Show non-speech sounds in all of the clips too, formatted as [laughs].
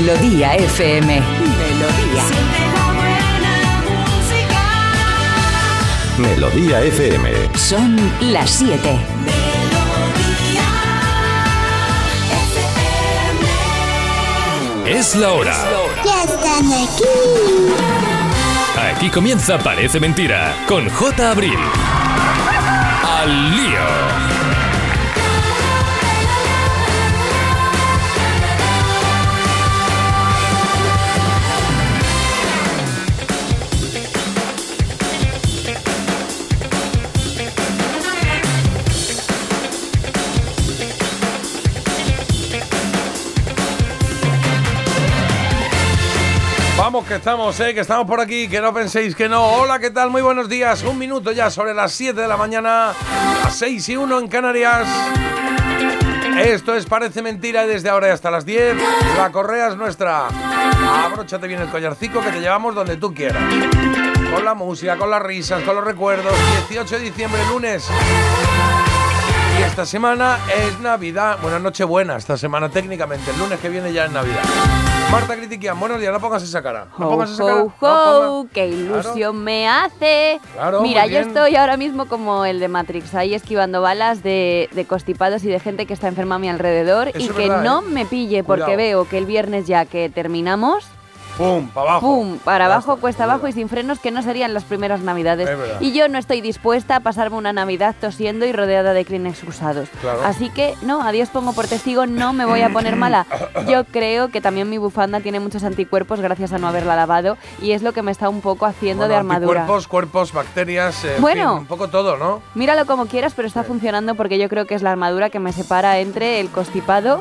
Melodía FM. Melodía. Melodía FM. Son las 7. Es la hora. Ya están aquí. Aquí comienza Parece Mentira con J. Abril. Al lío. Que estamos, eh, que estamos por aquí, que no penséis que no. Hola, ¿qué tal? Muy buenos días. Un minuto ya sobre las 7 de la mañana, a 6 y 1 en Canarias. Esto es Parece Mentira y desde ahora y hasta las 10 la correa es nuestra. Abróchate bien el collarcico que te llevamos donde tú quieras. Con la música, con las risas, con los recuerdos. 18 de diciembre, lunes. Y esta semana es Navidad. Bueno, Nochebuena esta semana técnicamente. El lunes que viene ya es Navidad. Marta Critiquian, buenos días. No pongas esa cara. No Ho, pongas esa cara. ho, No qué ilusión me hace. Claro, Mira, yo estoy ahora mismo como el de Matrix, ahí esquivando balas de, de constipados y de gente que está enferma a mi alrededor Eso y que verdad, no ¿eh? me pille porque Cuidado. veo que el viernes ya que terminamos, Pum, para abajo. pum, para abajo, cuesta es abajo y sin frenos que no serían las primeras navidades. Y yo no estoy dispuesta a pasarme una navidad tosiendo y rodeada de Kleenex usados. Claro. Así que, no, a Dios pongo por testigo, no me voy a poner mala. Yo creo que también mi bufanda tiene muchos anticuerpos gracias a no haberla lavado y es lo que me está un poco haciendo Bueno, de armadura. Cuerpos, cuerpos, bacterias, eh, en Bueno. fin, un poco todo, ¿no? Míralo como quieras, pero está funcionando porque yo creo que es la armadura que me separa entre el constipado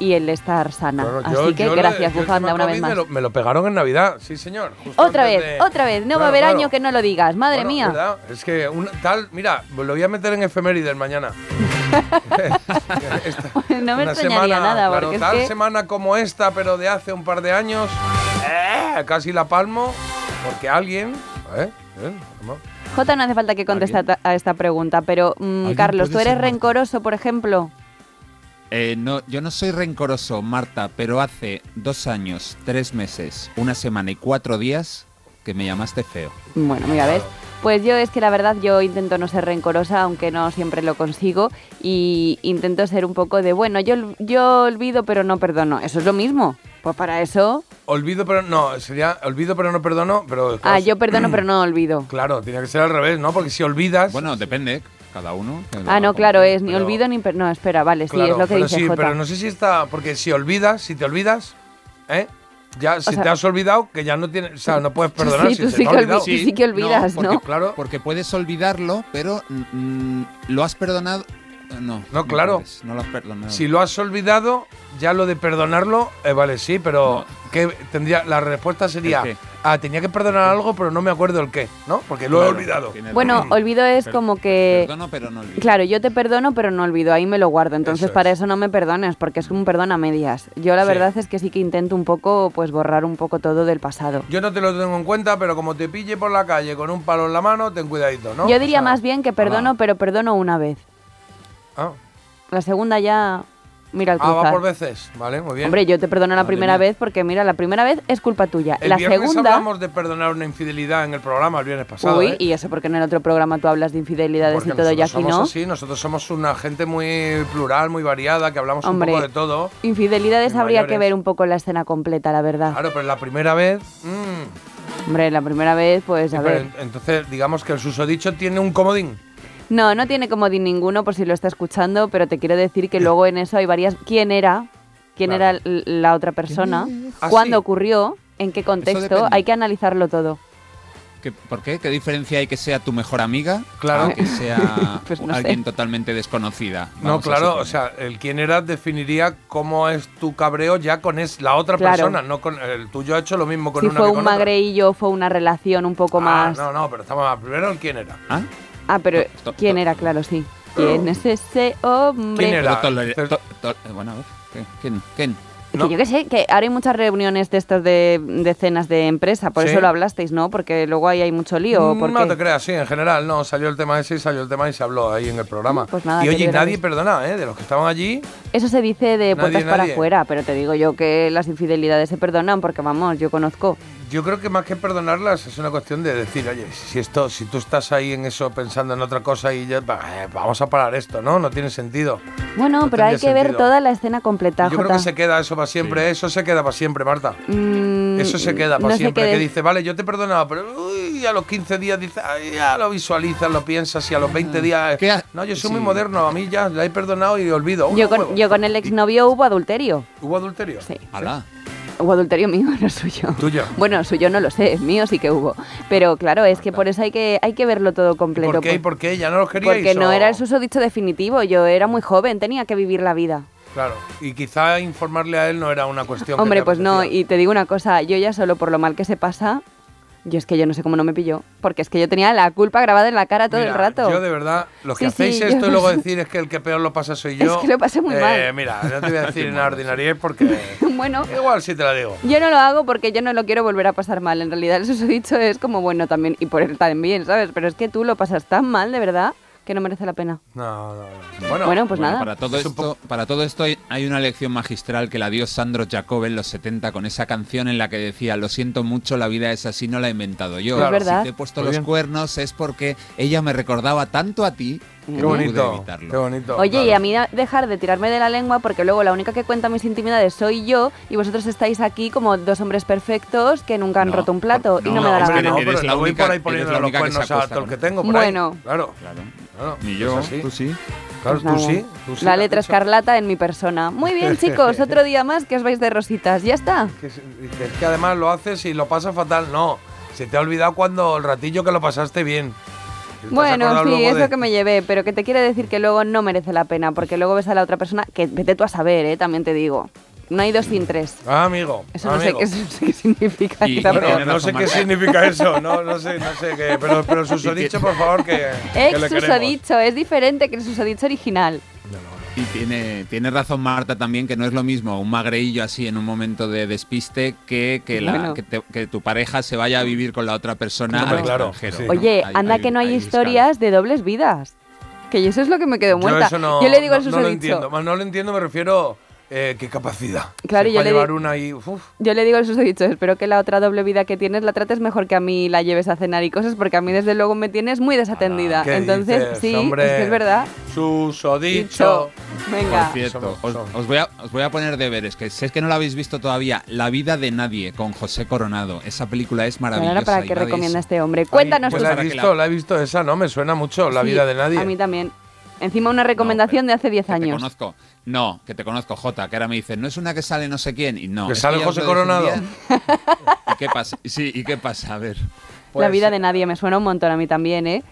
y el estar sana. Bueno, Así yo- que yo le- gracias, el bufanda, una vez me más. lo, me lo pegaron en Navidad, sí, señor. Otra vez, de- otra vez. No va a Claro, haber claro. año que no lo digas, madre Bueno, mía. ¿verdad? Es que un tal, mira, lo voy a meter en efemérides mañana. [laughs] [laughs] Esta- no me extrañaría semana, nada, claro, porque es tal que semana como esta, pero de hace un par de años, eh, casi la palmo, porque alguien, ¿eh? ¿eh? Jota no hace falta que conteste a ta- a esta pregunta, pero mm, ¿Alguien Carlos, ¿tú eres rencoroso, por ejemplo? Eh, no, yo no soy rencoroso, Marta, pero hace dos años, tres meses, una semana y cuatro días que me llamaste feo. Bueno, mira, ¿ves? Pues yo es que la verdad yo intento no ser rencorosa, aunque no siempre lo consigo, y intento ser un poco de, bueno, yo, yo olvido pero no perdono. Eso es lo mismo. Pues para eso... Olvido, pero no, sería olvido, pero no perdono, pero. claro, Ah, yo perdono pero no [clears throat] olvido. Claro, tiene que ser al revés, ¿no? Porque si olvidas. Bueno, depende, cada uno. Ah, no, claro, es ni pero- olvido ni... No, espera, vale, sí, es lo que pero dice sí, Jota. pero no sé si está. Porque si olvidas, si te olvidas, ¿eh? Ya, si sea- te has olvidado, que ya no tienes. O sea, no puedes [laughs] perdonar Sí, si tú se sí te que olvi- olvidado. tú sí que olvidas, porque, ¿no? Claro. Porque puedes olvidarlo, pero mm, lo has perdonado. Eh, No, No, claro. puedes, no lo has perdonado. Si lo has olvidado, ya lo de perdonarlo, eh, vale, sí, pero ¿qué tendría, la respuesta sería, ah, tenía que perdonar algo, pero no me acuerdo el qué, ¿no? Porque lo he olvidado. Bueno, olvido es Per- como que... Perdono, pero no olvido. Claro, yo te perdono, pero no olvido, ahí me lo guardo. Entonces, Eso para es. eso no me perdones, porque es un perdón a medias. Yo la Sí. verdad es que sí que intento un poco, pues, borrar un poco todo del pasado. Yo no te lo tengo en cuenta, pero como te pille por la calle con un palo en la mano, ten cuidadito, ¿no? Yo diría O sea, más bien que perdono, pero perdono una vez. Ah, La segunda ya, mira el ah, va cruzar. por veces, vale, muy bien. Hombre, yo te perdono la Madre primera mía. vez porque, mira, la primera vez es culpa tuya. el la viernes segunda... hablamos de perdonar una infidelidad en el programa el viernes pasado, Uy, ¿eh? y eso porque en el otro programa tú hablas de infidelidades Porque y todo, y aquí somos no. así, nosotros somos una gente muy plural, muy variada, que hablamos Hombre. un poco de todo. Infidelidades habría que ver un poco la escena completa, la verdad. Claro, pero la primera vez... mm, Hombre, la primera vez, pues a ver. en- entonces, digamos que el susodicho tiene un comodín. No, no tiene comodín ninguno por si lo está escuchando, pero te quiero decir que luego en eso hay varias... ¿Quién era? ¿Quién Claro. era la otra persona? Ah, ¿Cuándo sí. ocurrió? ¿En qué contexto? Hay que analizarlo todo. ¿Qué- ¿Por qué? ¿Qué diferencia hay que sea tu mejor amiga? Claro. a que sea [laughs] Pues no sé. alguien totalmente desconocida. No, claro, o sea, el quién era definiría cómo es tu cabreo ya con es la otra Claro. persona, no con el tuyo ha hecho lo mismo con Si una fue que un magreillo, fue una relación un poco Ah, más... no, no, pero estamos primero el quién era. ¿Ah? Ah, pero To- to- ¿quién to- era? Claro, sí. ¿Quién es ese hombre? ¿Quién era? Eh, bueno, a ver. ¿qué- ¿Quién? ¿Quién? ¿no? Que yo qué sé, que ahora hay muchas reuniones de estos de, de cenas de empresa, por Sí. eso lo hablasteis, ¿no? Porque luego ahí hay mucho lío. ¿o por Mm, no qué? te creas, sí, en general, no, salió el tema ese y salió el tema y se habló ahí en el programa. Pues nada, y que oye, nadie perdona, ¿eh? De los que estaban allí, Eso se dice de Nadie, puertas para afuera, pero te digo yo que las infidelidades se perdonan porque, vamos, yo conozco. Yo creo que más que perdonarlas es una cuestión de decir, oye, si esto, si tú estás ahí en eso pensando en otra cosa y ya, eh, vamos a parar esto, ¿no? No tiene sentido. Bueno, No pero hay que ver toda la escena completa, Yo creo que se queda eso para siempre, eso se queda para siempre, Marta. Mm, Eso se queda para no siempre. qué Que dice, vale, yo te he perdonado, pero uy, a los 15 días dices, "Ay, ya lo visualizas, lo piensas y a los 20 días. ¿Qué ha- No, yo soy sí. muy moderno, a mí ya la he perdonado y olvido. Yo con, yo con el exnovio hubo adulterio. ¿Hubo adulterio? Sí. Alá. [laughs] Hubo adulterio mío, [laughs] no suyo. Tuyo. Bueno, suyo no lo sé, mío sí que hubo. Pero claro, es que por eso hay que, hay que verlo todo ¿Y completo. ¿Por qué? ¿Y por- por qué? ¿Ya no los queríais? porque no o- era el susodicho definitivo, yo era muy joven, tenía que vivir la vida. Claro. Y quizá informarle a él no era una cuestión. Hombre, pues no, y te digo una cosa, yo ya solo por lo mal que se pasa, yo es que yo no sé cómo no me pilló, porque es que yo tenía la culpa grabada en la cara todo Mira, el rato. Yo de verdad, lo que Sí, sí, hacéis yo- esto y luego decir es que el que peor lo pasa soy [laughs] Es yo. que lo pasé muy eh, mal. Mira, no te voy a decir [laughs] una ordinaria porque. [laughs] bueno, Igual sí te la digo. yo no lo hago porque yo no lo quiero volver a pasar mal. En realidad el susodicho es como bueno también, y por él también, ¿sabes? Pero es que tú lo pasas tan mal, de verdad, que no merece la pena. No, no, no. Bueno, Bueno, pues Bueno, nada. Para todo, Es esto, para todo esto hay- una lección magistral que la dio Sandro Jacob en los 70 con esa canción en la que decía, lo siento mucho, la vida es así, no la he inventado yo. Claro. Es verdad. Si te he puesto Muy los bien. cuernos es porque ella me recordaba tanto a ti qué no bonito. Qué bonito. Oye, claro. y a mí dejar de tirarme de la lengua porque luego la única que cuenta mis intimidades soy yo y vosotros estáis aquí como dos hombres perfectos que nunca han No, roto un plato y no, no me da la gana. no, pero eres la no voy única- por ahí poniendo los única cuernos a todo el que tengo. Por Bueno. ahí. Claro. Claro. claro, Ni es yo, tú sí. Claro, Pues tú nada. sí. tú sí, la letra escarlata en mi persona. Muy bien, [laughs] chicos, otro día más que os vais de rositas. Ya está. Que es, que es que además lo haces y lo pasas fatal. No, se te ha olvidado cuando el ratillo que lo pasaste bien. ¿Te has Bueno, sí, luego es de- lo que me llevé, pero que te quiere decir que luego no merece la pena, porque luego ves a la otra persona, que vete tú a saber, ¿eh? también te digo. No hay dos sin tres. Ah, amigo. Eso no sé, qué, eso [laughs] no sé qué significa. Y- Bueno, no razón, sé qué significa eso, no, no sé, no sé qué, pero, pero el susodicho, por favor, que, que Ex le queremos. susodicho, es diferente que el susodicho original. Y tiene, tiene razón Marta también que no es lo mismo un magreillo así en un momento de despiste que que, la- Bueno. que, te- que tu pareja se vaya a vivir con la otra persona al claro, extranjero. sí. ¿no? Oye, Hay- anda hay- que no hay, hay historias de dobles vidas. Que yo eso es lo que me quedo Yo muerta. eso no, yo le digo al no, no lo susodicho. entiendo, no lo entiendo, me refiero eh, qué capacidad. Claro, yo le llevar una y uf, Yo le digo al susodicho, espero que la otra doble vida que tienes la trates mejor que a mí la lleves a cenar y cosas, porque a mí desde luego me tienes muy desatendida. ¿qué Entonces, dices, sí, hombre? es que es verdad. Susodicho. Venga. Por cierto, os, voy a, os voy a poner deberes, que si es que no lo habéis visto todavía, La vida de nadie con José Coronado. Esa película es maravillosa. ahora para de recomienda este hombre. Cuéntanos Pues tú. la he visto, la- la he visto esa, ¿no? Me suena mucho, La Sí, vida de nadie. A mí también. Encima una recomendación No, de hace 10 Que te años. conozco. No, que te conozco, Jota, que ahora me dicen, no es una que sale no sé quién. Y no. ¿Que sale José Coronado? ¿Y qué pasa? Sí, ¿y qué pasa? A ver. la Pues, vida de nadie me suena un montón a mí también, ¿eh?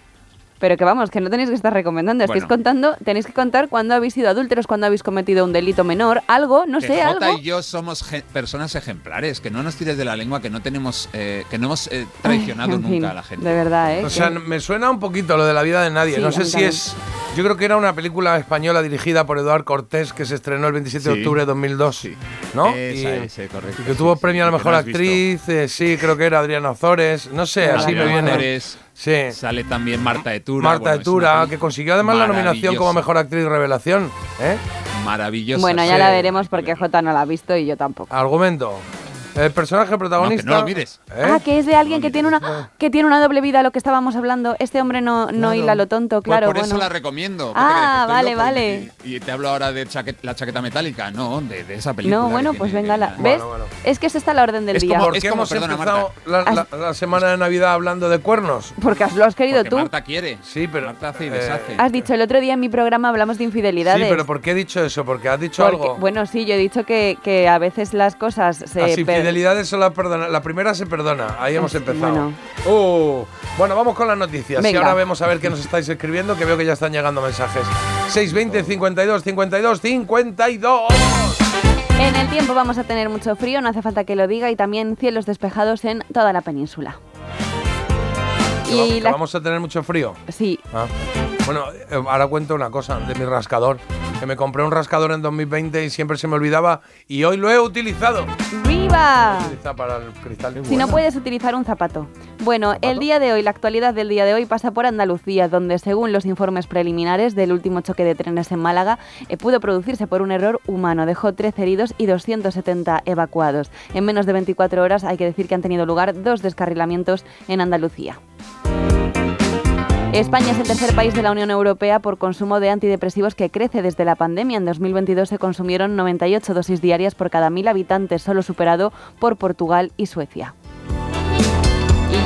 Pero que vamos, que no tenéis que estar recomendando, estáis Bueno. contando, tenéis que contar cuando habéis sido adúlteros, cuando habéis cometido un delito menor, algo, no que sé, Jota algo. y yo somos personas ejemplares, que no nos tires de la lengua, que no tenemos, eh, que no hemos eh, traicionado nunca fin, a la gente. De verdad, ¿eh? O sea, Que- me suena un poquito lo de la vida de nadie. Sí, no a sé si es. Yo creo que era una película española dirigida por Eduard Cortés que se estrenó el 27 de octubre de 2002. Sí. ¿No? Esa, y, ese, correcto, y que sí, tuvo sí, premio a la mejor actriz. eh, sí, creo que era Adriana Ozores. No sé, así me Adriana viene. Ozores, Sí. Sale también Marta Etura. Marta bueno, Etura, que consiguió además la nominación como mejor actriz revelación. ¿eh? Maravillosa. Bueno, ya sí. la veremos porque Jota no la ha visto y yo tampoco. Argumento. El personaje protagonista. no lo mires. ¿eh? Ah, que es de alguien que tiene una que tiene una doble vida, lo que estábamos hablando. Este hombre no, no Claro. hila lo tonto, Pues claro. por bueno. eso la recomiendo. ¿Qué Ah, que vale, loco? vale. Y, y te hablo ahora de chaquet- la chaqueta metálica. No, de, de esa película. No, que bueno, pues venga, la, ¿ves? bueno. Es que esa está la orden del Es día. como- ¿Por qué como- hemos perdona, empezado la, la- la semana de Navidad hablando de cuernos? Porque lo has querido Porque tú. Marta quiere. Sí, pero, Marta hace y eh, deshace. Has dicho el otro día en mi programa hablamos de infidelidades. Sí, pero ¿por qué he dicho eso? Porque has dicho Porque- algo. Bueno, sí, yo he dicho que, que a veces las cosas se... Las per- infidelidades son las perdona. La primera se perdona. Ahí hemos empezado. bueno. Uh, bueno, vamos con las noticias. Y ahora vemos a ver qué nos estáis escribiendo, que veo que ya están llegando mensajes. 620 52 52 52. En el tiempo vamos a tener mucho frío, no hace falta que lo diga, y también cielos despejados en toda la península. Que Y que la- vamos a tener mucho frío. Sí, Ah. Bueno, eh, ahora cuento una cosa de mi rascador. que me compré un rascador en 2020 y siempre se me olvidaba y hoy lo he utilizado. ¡Viva! Utiliza para el cristal. Si no puedes utilizar un zapato. Bueno, el día de hoy, la actualidad del día de hoy pasa por Andalucía, donde según los informes preliminares del último choque de trenes en Málaga, eh, pudo producirse por un error humano. Dejó 13 heridos y 270 evacuados. En menos de 24 horas hay que decir que han tenido lugar dos descarrilamientos en Andalucía. España es el tercer país de la Unión Europea por consumo de antidepresivos que crece desde la pandemia. En 2022 se consumieron 98 dosis diarias por cada mil habitantes, solo superado por Portugal y Suecia.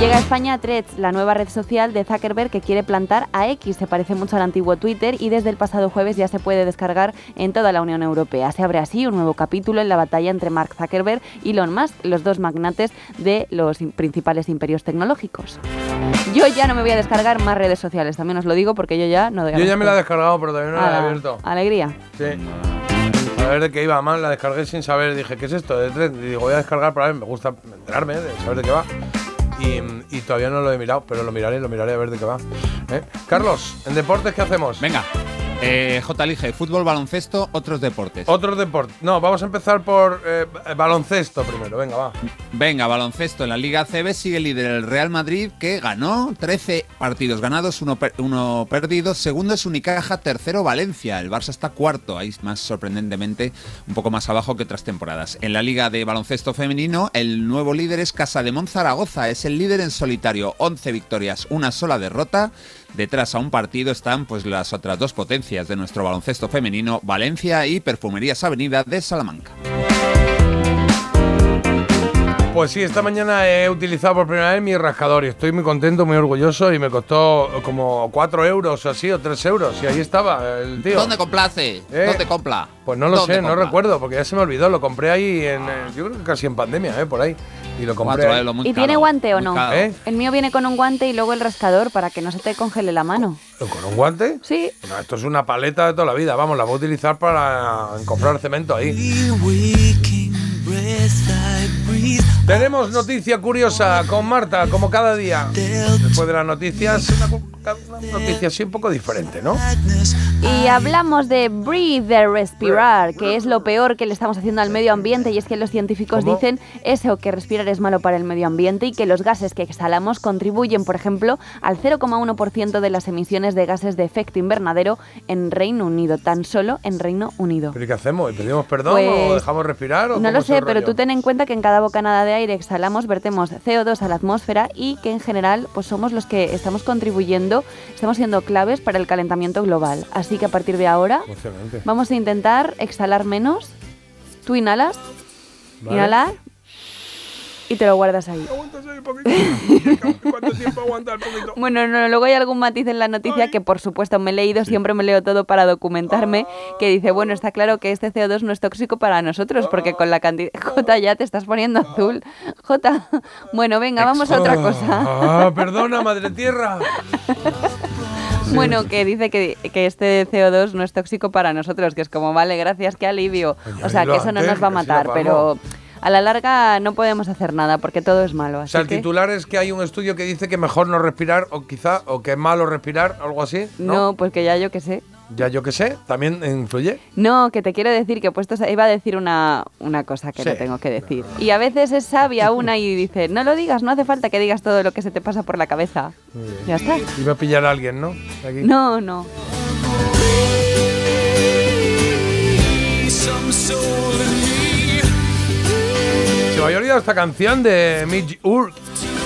Llega a España Threads, la nueva red social de Zuckerberg que quiere plantar a X. Se parece mucho al antiguo Twitter y desde el pasado jueves ya se puede descargar en toda la Unión Europea. Se abre así un nuevo capítulo en la batalla entre Mark Zuckerberg y Elon Musk, los dos magnates de los principales imperios tecnológicos. Yo ya no me voy a descargar más redes sociales, también os lo digo porque yo ya no Yo ya me la he descargado, pero todavía no la he Ala, abierto. Alegría. Sí. A ver de qué iba mal, la descargué sin saber. Dije, ¿qué es esto? De? Y digo, voy a descargar para ver, me gusta enterarme, de saber de qué va. Y, y todavía no lo he mirado, pero lo miraré, lo miraré a ver de qué va. ¿Eh? Carlos, ¿en deportes qué hacemos? Venga. Eh, J. Fútbol, baloncesto, otros deportes. Otros deportes. No, vamos a empezar por eh, baloncesto primero. Venga, va. Venga, baloncesto. En la Liga CB sigue líder el Real Madrid, que ganó 13 partidos ganados, uno, per- uno perdido. Segundo es Unicaja, tercero Valencia. El Barça está cuarto, ahí más sorprendentemente un poco más abajo que otras temporadas. En la Liga de Baloncesto Femenino, el nuevo líder es Casa de Zaragoza. Es el líder en solitario, 11 victorias, una sola derrota. Detrás a un partido están pues las otras dos potencias de nuestro baloncesto femenino, Valencia y Perfumerías Avenida de Salamanca. Pues sí, esta mañana he utilizado por primera vez mi rascador y estoy muy contento, muy orgulloso y me costó como 4 euros o así, o 3 euros. Y ahí estaba el tío. ¿Dónde complace? ¿Eh? ¿Dónde compla? Pues no lo ¿Dónde sé, no compra? recuerdo, porque ya se me olvidó. Lo compré ahí, en, eh, yo creo que casi en pandemia, ¿eh? Por ahí. Y lo compré. Cuatro muy ¿Y caro, tiene guante o no? ¿Eh? El mío viene con un guante y luego el rascador para que no se te congele la mano. ¿Con un guante? Sí. No, esto es una paleta de toda la vida. Vamos, la voy a utilizar para comprar cemento ahí. Tenemos noticia curiosa con Marta, como cada día. Después de las noticias, una, una noticia así un poco diferente, ¿no? Y hablamos de breathe, de respirar, que es lo peor que le estamos haciendo al medio ambiente y es que los científicos ¿Cómo? dicen eso, que respirar es malo para el medio ambiente y que los gases que exhalamos contribuyen, por ejemplo, al 0,1% de las emisiones de gases de efecto invernadero en Reino Unido, tan solo en Reino Unido. ¿Pero qué hacemos? ¿Y ¿Pedimos perdón Pues, o dejamos respirar? O No lo sé, pero rollo? tú ten en cuenta que en cada bocanada de aire exhalamos, vertemos CO2 a la atmósfera y que en general pues somos los que estamos contribuyendo, estamos siendo claves para el calentamiento global. Así que a partir de ahora vamos a intentar exhalar menos. Tú inhalas, Vale. inhalar y te lo guardas ahí. Aguantas ahí un poquito. ¿Cuánto tiempo aguanta el poquito? Bueno, no, luego hay algún matiz en la noticia que por supuesto me he leído, siempre me leo todo para documentarme, que dice, bueno, está claro que este CO2 no es tóxico para nosotros, porque con la cantidad... Jota, ya te estás poniendo azul. Jota, bueno, venga, vamos a otra cosa. Ah, perdona, madre tierra. [laughs] Bueno, que dice que, que este CO2 no es tóxico para nosotros, que es como, vale, gracias, qué alivio. O sea, que eso no nos va a matar, pero. A la larga no podemos hacer nada, porque todo es malo. O Así sea, el que- titular es que hay un estudio que dice que mejor no respirar, o quizá, o que es malo respirar, algo así. No, No. pues que ya yo qué sé. Ya yo qué sé, también influye. No, que te quiero decir que puestos iba a decir una, una cosa que Sí. no tengo que decir. Y a veces es sabia una y dice, no lo digas, no hace falta que digas todo lo que se te pasa por la cabeza. Ya está. Iba a pillar a alguien, ¿no? Aquí. No, no. Me había olvidado esta canción de Mitch Urk.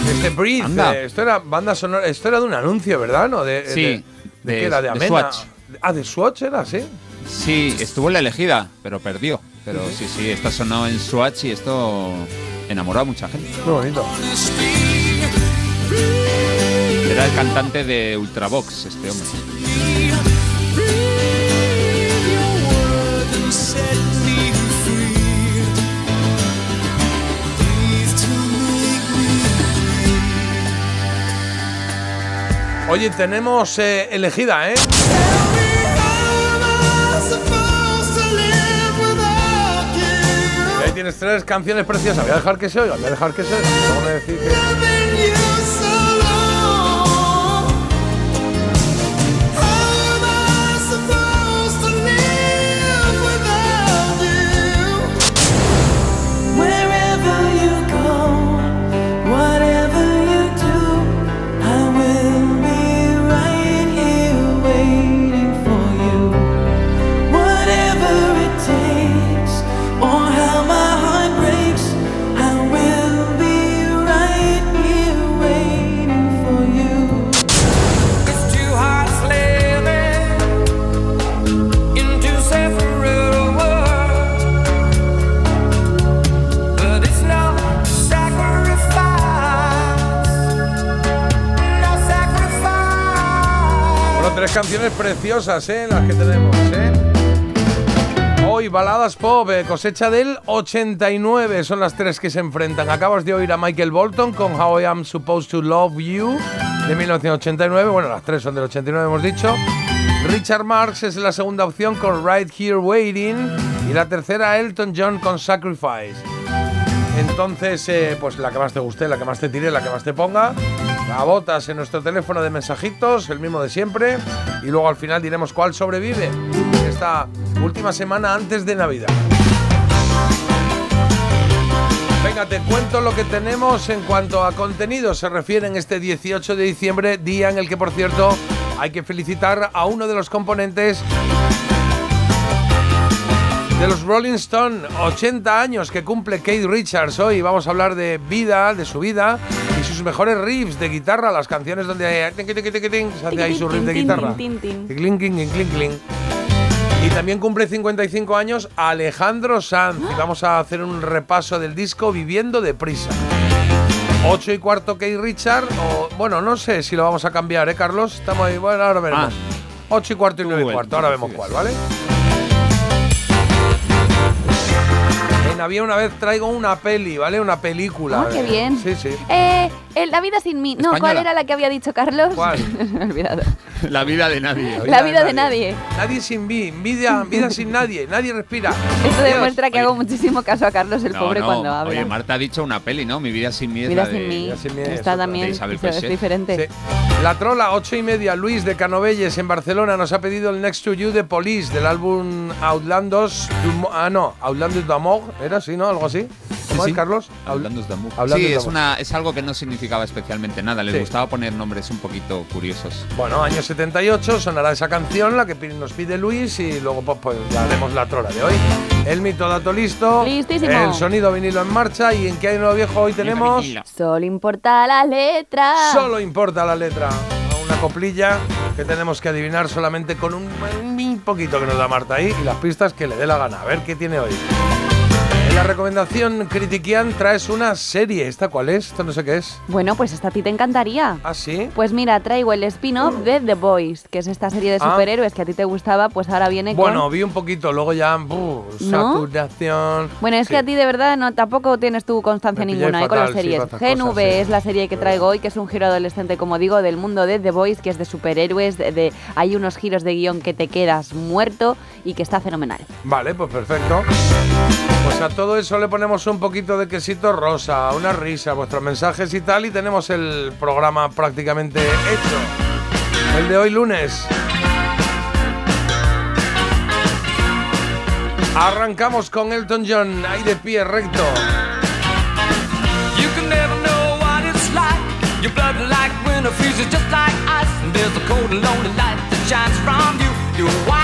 Este Breathe. Eh, esto era banda sonora. Esto era de un anuncio, ¿verdad? ¿No? De, Sí, de, de de- qué era? De Amena. Swatch. Ah, de Swatch era, sí. Sí, estuvo en la elegida, pero perdió. Pero sí, sí, esto sonó en Swatch y esto enamoró a mucha gente. Muy bonito. Era el cantante de Ultravox, este hombre. Oye, tenemos eh, elegida, ¿eh? Y ahí tienes tres canciones preciosas. Voy a dejar que se oiga, voy a dejar que se oiga. Decir que. Canciones preciosas, ¿eh? Las que tenemos, ¿eh? Hoy, baladas pop, eh, cosecha del 89, son las tres que se enfrentan. Acabas de oír a Michael Bolton con How I Am Supposed to Love You de 1989. Bueno, las tres son del 89, hemos dicho. Richard Marx es la segunda opción con Right Here Waiting. Y la tercera, Elton John con Sacrifice. Entonces, eh, pues la que más te guste, la que más te tire, la que más te ponga. La botas en nuestro teléfono de mensajitos, el mismo de siempre. Y luego al final diremos cuál sobrevive esta última semana antes de Navidad. Venga, te cuento lo que tenemos en cuanto a contenido se refiere en este 18 de diciembre, día en el que, por cierto, hay que felicitar a uno de los componentes de los Rolling Stone, 80 años que cumple Kate Richards hoy. Vamos a hablar de vida, de su vida y sus mejores riffs de guitarra, las canciones donde se hace ahí su riff de guitarra. Y también cumple 55 años Alejandro Sanz. Y vamos a hacer un repaso del disco Viviendo deprisa. 8 y cuarto Kate Richard, o bueno, no sé si lo vamos a cambiar, ¿eh, Carlos? Estamos ahí, bueno, ahora veremos. 8 y cuarto y 9 y cuarto, ahora vemos cuál, ¿vale? En Había una vez traigo una peli, ¿vale? Una película. Ah, qué bien. Sí, sí. Eh, La vida sin mí. No, ¿cuál era la que había dicho Carlos? ¿Cuál? [laughs] Me he olvidado. La vida de nadie. La vida de nadie. Nadie sin mí, vida, vida sin nadie, nadie respira. Esto demuestra que Oye. hago muchísimo caso a Carlos el No, pobre no, cuando habla. Oye, Marta ha dicho una peli, ¿no? Mi vida sin mí es Vida la de... sin mí. Vida sin mí es Está también De Isabel es, diferente. Sí. La trola, ocho y media, Luis de Canovelles en Barcelona nos ha pedido el Next to You de Police del álbum Outlandos. du Ah, no, Outlandos d'Amour, era así, ¿no? Algo así. ¿Cómo Sí, es, Carlos? Hablando de amor. Hablando Sí, de es, una, es algo que no significaba especialmente nada. Les Sí. gustaba poner nombres un poquito curiosos. Bueno, año 78 sonará esa canción, la que nos pide Luis, y luego pues, pues, ya haremos la trola de hoy. El mito dato listo. Listísimo. El sonido vinilo en marcha. ¿Y en qué hay nuevo viejo hoy tenemos? Solo importa la letra. Solo importa la letra. Una coplilla que tenemos que adivinar solamente con un, un poquito que nos da Marta ahí y las pistas que le dé la gana. A ver qué tiene hoy. En la recomendación Critiquian traes una serie. ¿Esta cuál es? Esto no sé qué es. Bueno, pues esta a ti te encantaría. ¿Ah, sí? Pues mira, traigo el spin-off de The Boys, que es esta serie de Ah. superhéroes que a ti te gustaba, pues ahora viene Bueno, con... vi un poquito, luego ya... ¿No? saturación... Bueno, es Sí. que a ti de verdad no tampoco tienes tu constancia ninguna ahí con las sí, series. estas GNV cosas, sí. es la serie que traigo hoy, que es un giro adolescente, como digo, del mundo de The Boys, que es de superhéroes, de, de- hay unos giros de guion que te quedas muerto y que está fenomenal. Vale, pues perfecto. Pues a todo eso le ponemos un poquito de quesito rosa, una risa, vuestros mensajes y tal, y tenemos el programa prácticamente hecho. El de hoy lunes. Arrancamos con Elton John, ahí de pie recto. You can never know what it's like. Your blood like winter freezes just like ice. And there's a cold and lonely light that shines from you. You wind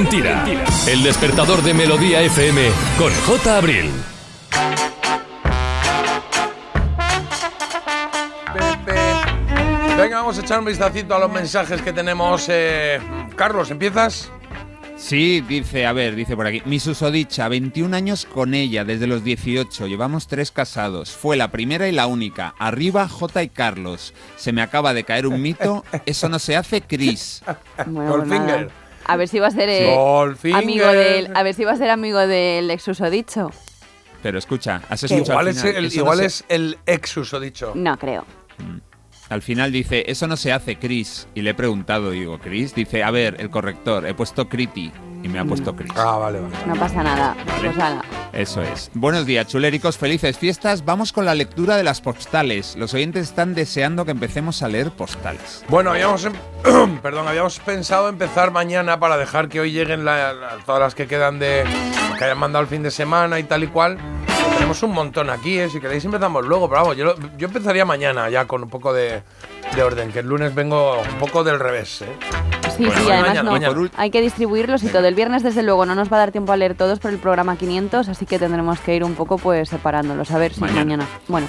mentira. El despertador de Melodía FM con J. Abril. Venga, vamos a echar un vistacito a los mensajes que tenemos. eh, Carlos, ¿empiezas? Sí, dice, a ver, dice por aquí. Mi susodicha, 21 años con ella desde los 18. Llevamos tres casados. Fue la primera y la única. Arriba J y Carlos. Se me acaba de caer un mito. [laughs] Eso no se hace, Chris. Pues Goldfinger. nada. A ver si va a ser eh, amigo del, a ver si va a ser amigo del ex usodicho. Pero escucha, has escuchado Igual, al es el, no igual se- es el ex usodicho. No creo. Al final dice, eso no se hace, Chris. Y le he preguntado, digo, Chris. Dice, a ver, el corrector. He puesto Criti. Y me ha puesto Chris. Ah, vale, vale. No pasa nada. Vale. Pues ala. Eso es. Buenos días, chuléricos, felices fiestas. Vamos con la lectura de las postales. Los oyentes están deseando que empecemos a leer postales. Bueno, habíamos, em- [clears throat] perdón, habíamos pensado empezar mañana para dejar que hoy lleguen la- la- todas las que quedan de que hayan mandado el fin de semana y tal y cual. Tenemos un montón aquí, ¿eh? si queréis empezamos luego, pero vamos, yo, yo empezaría mañana ya con un poco de, de orden, que el lunes vengo un poco del revés. ¿eh? Sí, Bueno, sí, mañana, además no. mañana. Hay que distribuirlos y todo. El viernes, desde luego, no nos va a dar tiempo a leer todos por el programa 500, así que tendremos que ir un poco pues separándolos. A ver si Mañana. mañana. Bueno,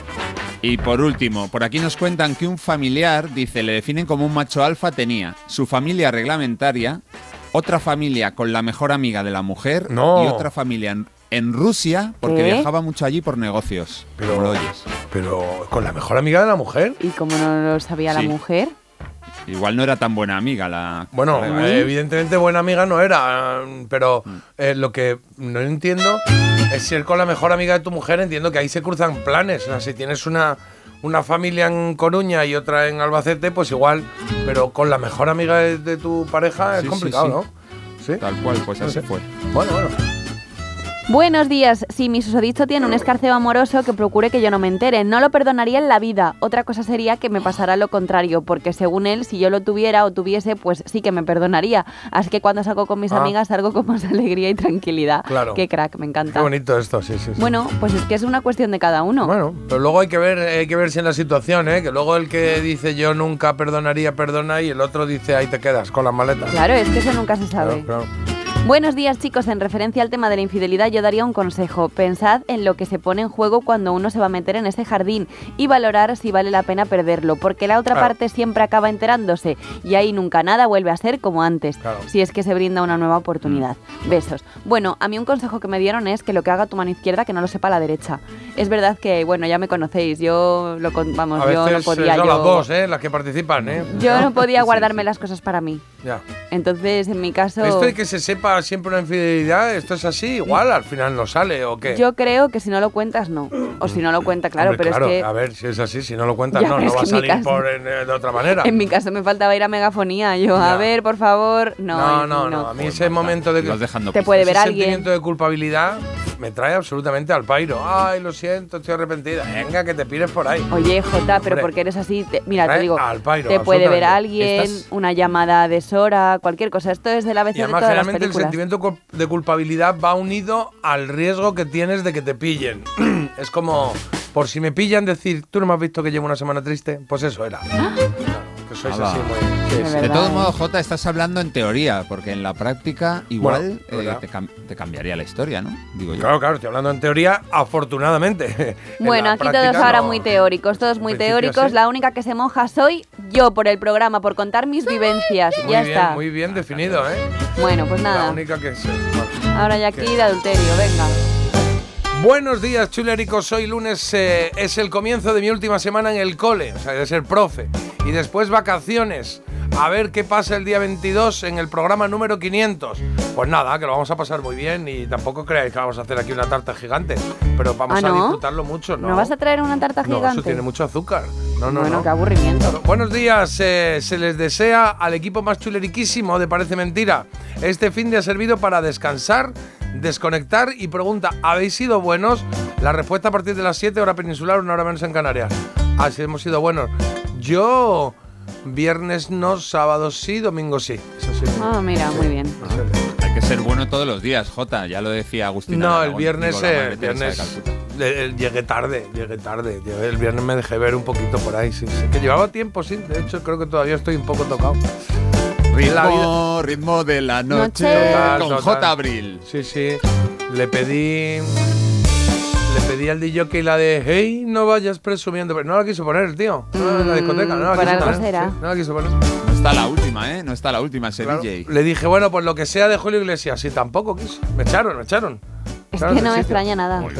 Y por último, por aquí nos cuentan que un familiar, dice, le definen como un macho alfa, tenía su familia reglamentaria, otra familia con la mejor amiga de la mujer No. y otra familia en, Rusia porque ¿Qué? viajaba mucho allí por negocios. Pero- lo oyes. Pero con la mejor amiga de la mujer. ¿y como no lo sabía Sí. la mujer? Igual no era tan buena amiga la... Bueno, la- eh, evidentemente buena amiga no era, eh, pero Mm. eh, lo que no entiendo es si él con la mejor amiga de tu mujer entiendo que ahí se cruzan planes. O sea, si tienes una, una familia en Coruña y otra en Albacete, pues igual, pero con la mejor amiga de, de tu pareja Sí, es sí, complicado, sí. ¿no? Sí. Tal cual, pues así fue. Bueno, bueno. Buenos días. Si mi susodicho tiene un escarceo amoroso, que procure que yo no me entere. No lo perdonaría en la vida. Otra cosa sería que me pasara lo contrario, porque según él, si yo lo tuviera o tuviese, pues sí que me perdonaría. Así que cuando salgo con mis Ah. amigas, salgo con más [laughs] alegría y tranquilidad. Claro. Qué crack, me Qué encanta. bonito esto, sí, sí. sí. Bueno, pues es que es una cuestión de cada uno. Bueno, pero luego hay que ver, hay que ver si en la situación, ¿eh? Que luego el que dice yo nunca perdonaría, perdona, y el otro dice ahí te quedas con las maletas. Claro, es que eso nunca se sabe. Claro, claro. Buenos días chicos, en referencia al tema de la infidelidad yo daría un consejo. Pensad en lo que se pone en juego cuando uno se va a meter en ese jardín y valorar si vale la pena perderlo, porque la otra Claro. parte siempre acaba enterándose y ahí nunca nada vuelve a ser como antes, Claro. si es que se brinda una nueva oportunidad. Besos. Bueno, a mí un consejo que me dieron es que lo que haga tu mano izquierda que no lo sepa la derecha. Es verdad que, bueno, ya me conocéis, yo lo con- vamos, A yo no podía yo las dos, ¿eh? Las que participan, ¿eh? yo no [laughs] podía Sí, guardarme sí. las cosas para mí. Ya. Entonces, en mi caso Esto de que se sepa siempre una infidelidad, esto es así, igual al final no sale o qué. Yo creo que si no lo cuentas, no. O si no lo cuenta, claro, Hombre, pero claro, es que a ver, si es así, si no lo cuentas, Ya, no, [laughs] no va a salir caso- por, en- eh, de otra manera. en mi caso me faltaba ir a megafonía. Yo, Ya. a ver, por favor, no. no, no, no, a mí ese momento de que dejando Te puede ese ver alguien. sentimiento de culpabilidad me trae absolutamente al pairo. Ay, lo siento, estoy arrepentida. Venga, que te pires por ahí. Oye, Jota, pero porque eres así, te- mira, te Trae digo, al pairo, te puede ver alguien, Estás- una llamada de Sora, cualquier cosa. Esto es del ABC Y de todas las generalmente el películas. sentimiento de culpabilidad va unido al riesgo que tienes de que te pillen. [clears throat] es como, por si me pillan, decir, ¿tú no me has visto que llevo una semana triste? Pues eso era. Que sois Hala. así muy... sí, De sí. De verdad, todos ¿eh? modos, Jota, estás hablando en teoría, porque en la práctica igual Bueno, eh, te, cam- te cambiaría la historia, ¿no? Digo yo. Claro, claro, estoy hablando en teoría, afortunadamente. [laughs] En Bueno, aquí todos ahora no. muy teóricos, todos muy teóricos. sí. La única que se moja soy yo por el programa, por contar mis vivencias. Muy ya bien, está. muy bien definido, ¿eh? Bueno, pues La nada. única que. Ahora ya aquí de adulterio, venga. Buenos días, chuléricos. Hoy lunes eh, es el comienzo de mi última semana en el cole, o sea, de ser profe. Y después vacaciones. A ver qué pasa el día 22 en el programa número 500. Pues nada, que lo vamos a pasar muy bien y tampoco creáis que vamos a hacer aquí una tarta gigante. Pero vamos ¿Ah, a no? disfrutarlo mucho, ¿no? ¿No vas a traer una tarta No, gigante? eso tiene mucho azúcar. No, no, bueno, no. qué aburrimiento. Buenos días, eh, se les desea al equipo más chuleriquísimo de Parece Mentira. Este fin de ha servido para descansar, desconectar y pregunta, ¿habéis sido buenos? La respuesta a partir de las 7 hora peninsular, una hora menos en Canarias. Así hemos sido buenos. Yo, viernes no, sábado sí, domingo sí. Eso sí. Ah, mira, muy bien. Hay que ser bueno todos los días, Jota, ya lo decía Agustín. No, el viernes, eh, de eh, llegué tarde, llegué tarde. El viernes me dejé ver un poquito por ahí, sí, sí. Que llevaba tiempo, sí. De hecho, creo que todavía estoy un poco tocado. Ritmo, de la noche. Total, con total. J. Abril. Sí, sí. Le pedí. Le pedí al DJ la de Hey, no vayas presumiendo. Pero no la quiso poner, tío. No, en la discoteca, no la por quiso poner. será. Sí, no la quiso poner. No está la última, ¿eh? No está la última ese Claro. DJ. Le dije, bueno, pues lo que sea de Julio Iglesias. Y tampoco quiso. Me echaron, me echaron. Es que no me extraña nada. Muy.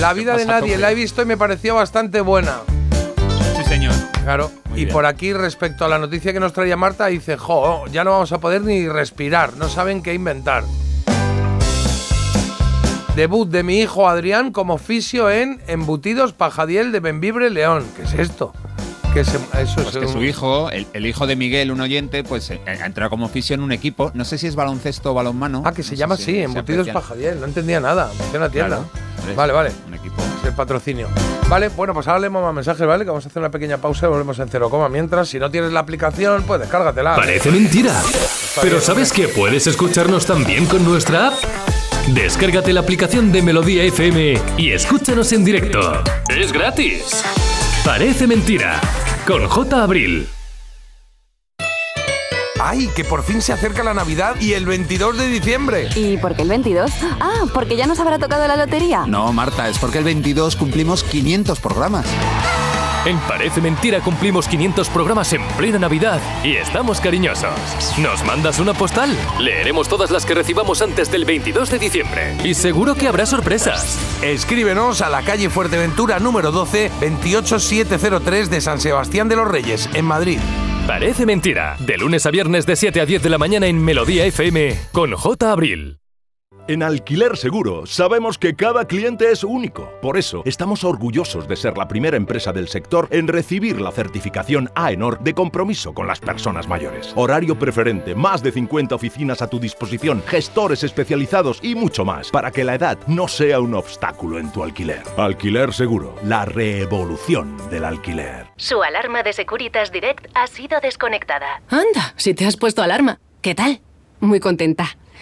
La vida de nadie la he visto y me pareció bastante buena. Sí, señor. Claro. Muy y bien. por aquí, respecto a la noticia que nos traía Marta, dice, jo, ya no vamos a poder ni respirar. No saben qué inventar. Debut de mi hijo Adrián como fisio en Embutidos Pajadiel de Benvibre León. ¿Qué es esto? Que se- eso Pues es que un- su hijo, el, el hijo de Miguel, un oyente, pues eh, ha entrado como fisio en un equipo. No sé si es baloncesto o balonmano. Ah, que se No llama así, Embutidos. Pajadiel. No entendía nada. Una tienda. Claro, Vale, vale. Un equipo. El patrocinio. Vale, bueno, pues ahora leemos más mensajes, ¿vale? Que vamos a hacer una pequeña pausa y volvemos en cero coma. Mientras, si no tienes la aplicación, pues descárgatela. Parece mentira. Pero bien, ¿sabes que puedes escucharnos también con nuestra app? Descárgate la aplicación de Melodía FM y escúchanos en directo. Es gratis. Parece mentira. Con J. Abril. ¡Ay, que por fin se acerca la Navidad y el 22 de diciembre! ¿Y por qué el 22? Ah, porque ya nos habrá tocado la lotería. No, Marta, es porque el 22 cumplimos 500 programas. En Parece Mentira cumplimos 500 programas en plena Navidad y estamos cariñosos. ¿Nos mandas una postal? Leeremos todas las que recibamos antes del 22 de diciembre. Y seguro que habrá sorpresas. Escríbenos a la calle Fuerteventura número 12, 28703 de San Sebastián de los Reyes, en Madrid. Parece Mentira. De lunes a viernes de 7 a 10 de la mañana en Melodía FM con J. Abril. En Alquiler Seguro sabemos que cada cliente es único. Por eso estamos orgullosos de ser la primera empresa del sector en recibir la certificación AENOR de compromiso con las personas mayores. Horario preferente, más de 50 oficinas a tu disposición, gestores especializados y mucho más para que la edad no sea un obstáculo en tu alquiler. Alquiler Seguro, la revolución del alquiler. Su alarma de Securitas Direct ha sido desconectada. Anda, si te has puesto alarma. ¿Qué tal? Muy contenta.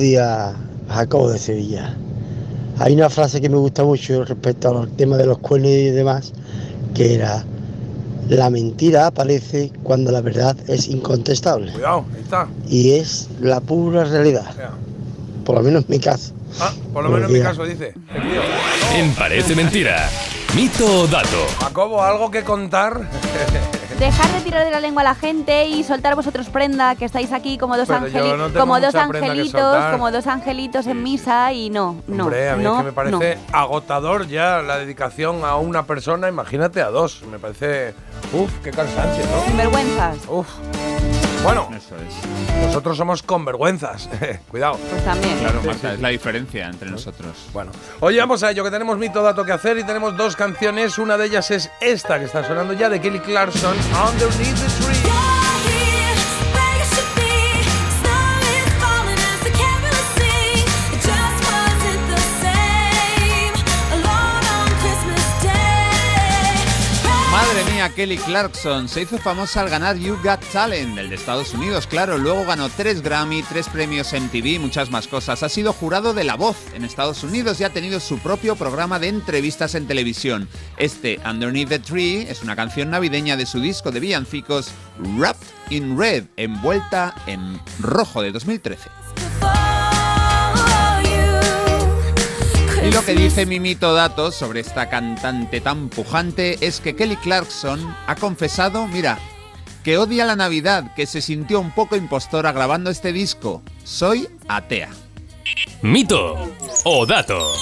Buenos días, Jacobo de Sevilla. Hay una frase que me gusta mucho respecto al tema de los cuernos y demás, que era, la mentira aparece cuando la verdad es incontestable. Cuidado, ahí está. Y es la pura realidad. Por lo menos en mi caso. Ah, por lo menos en mi caso dice. En Parece Mentira. Mito o dato. Jacobo, ¿algo que contar? [laughs] Dejar de tirar de la lengua a la gente y soltar vosotros prenda, que estáis aquí como dos, angeli- no como dos angelitos, como dos angelitos en misa y no, no, Hombre, a mí no, es que me parece no. agotador ya la dedicación a una persona, imagínate a dos. Me parece. Uf, qué cansancio, ¿no? Sinvergüenzas. Uf. Bueno, Eso es. nosotros somos convergüenzas. [laughs] Cuidado. Pues también. Claro, Sí, Marta, sí, es la diferencia entre nosotros. Bueno, oye, vamos a ello, que tenemos mito dato que hacer y tenemos dos canciones. Una de ellas es esta que está sonando ya de Kelly Clarkson, Underneath the Tree. Kelly Clarkson se hizo famosa al ganar You Got Talent, el de Estados Unidos, claro. Luego ganó tres Grammy, tres premios MTV, muchas más cosas. Ha sido jurado de La Voz en Estados Unidos y ha tenido su propio programa de entrevistas en televisión. Este, Underneath the Tree, es una canción navideña de su disco de villancicos Wrapped in Red, envuelta en rojo de 2013. Y lo que dice Mimito Datos sobre esta cantante tan pujante es que Kelly Clarkson ha confesado, mira, que odia la Navidad, que se sintió un poco impostora grabando este disco. Soy atea. Mito o dato.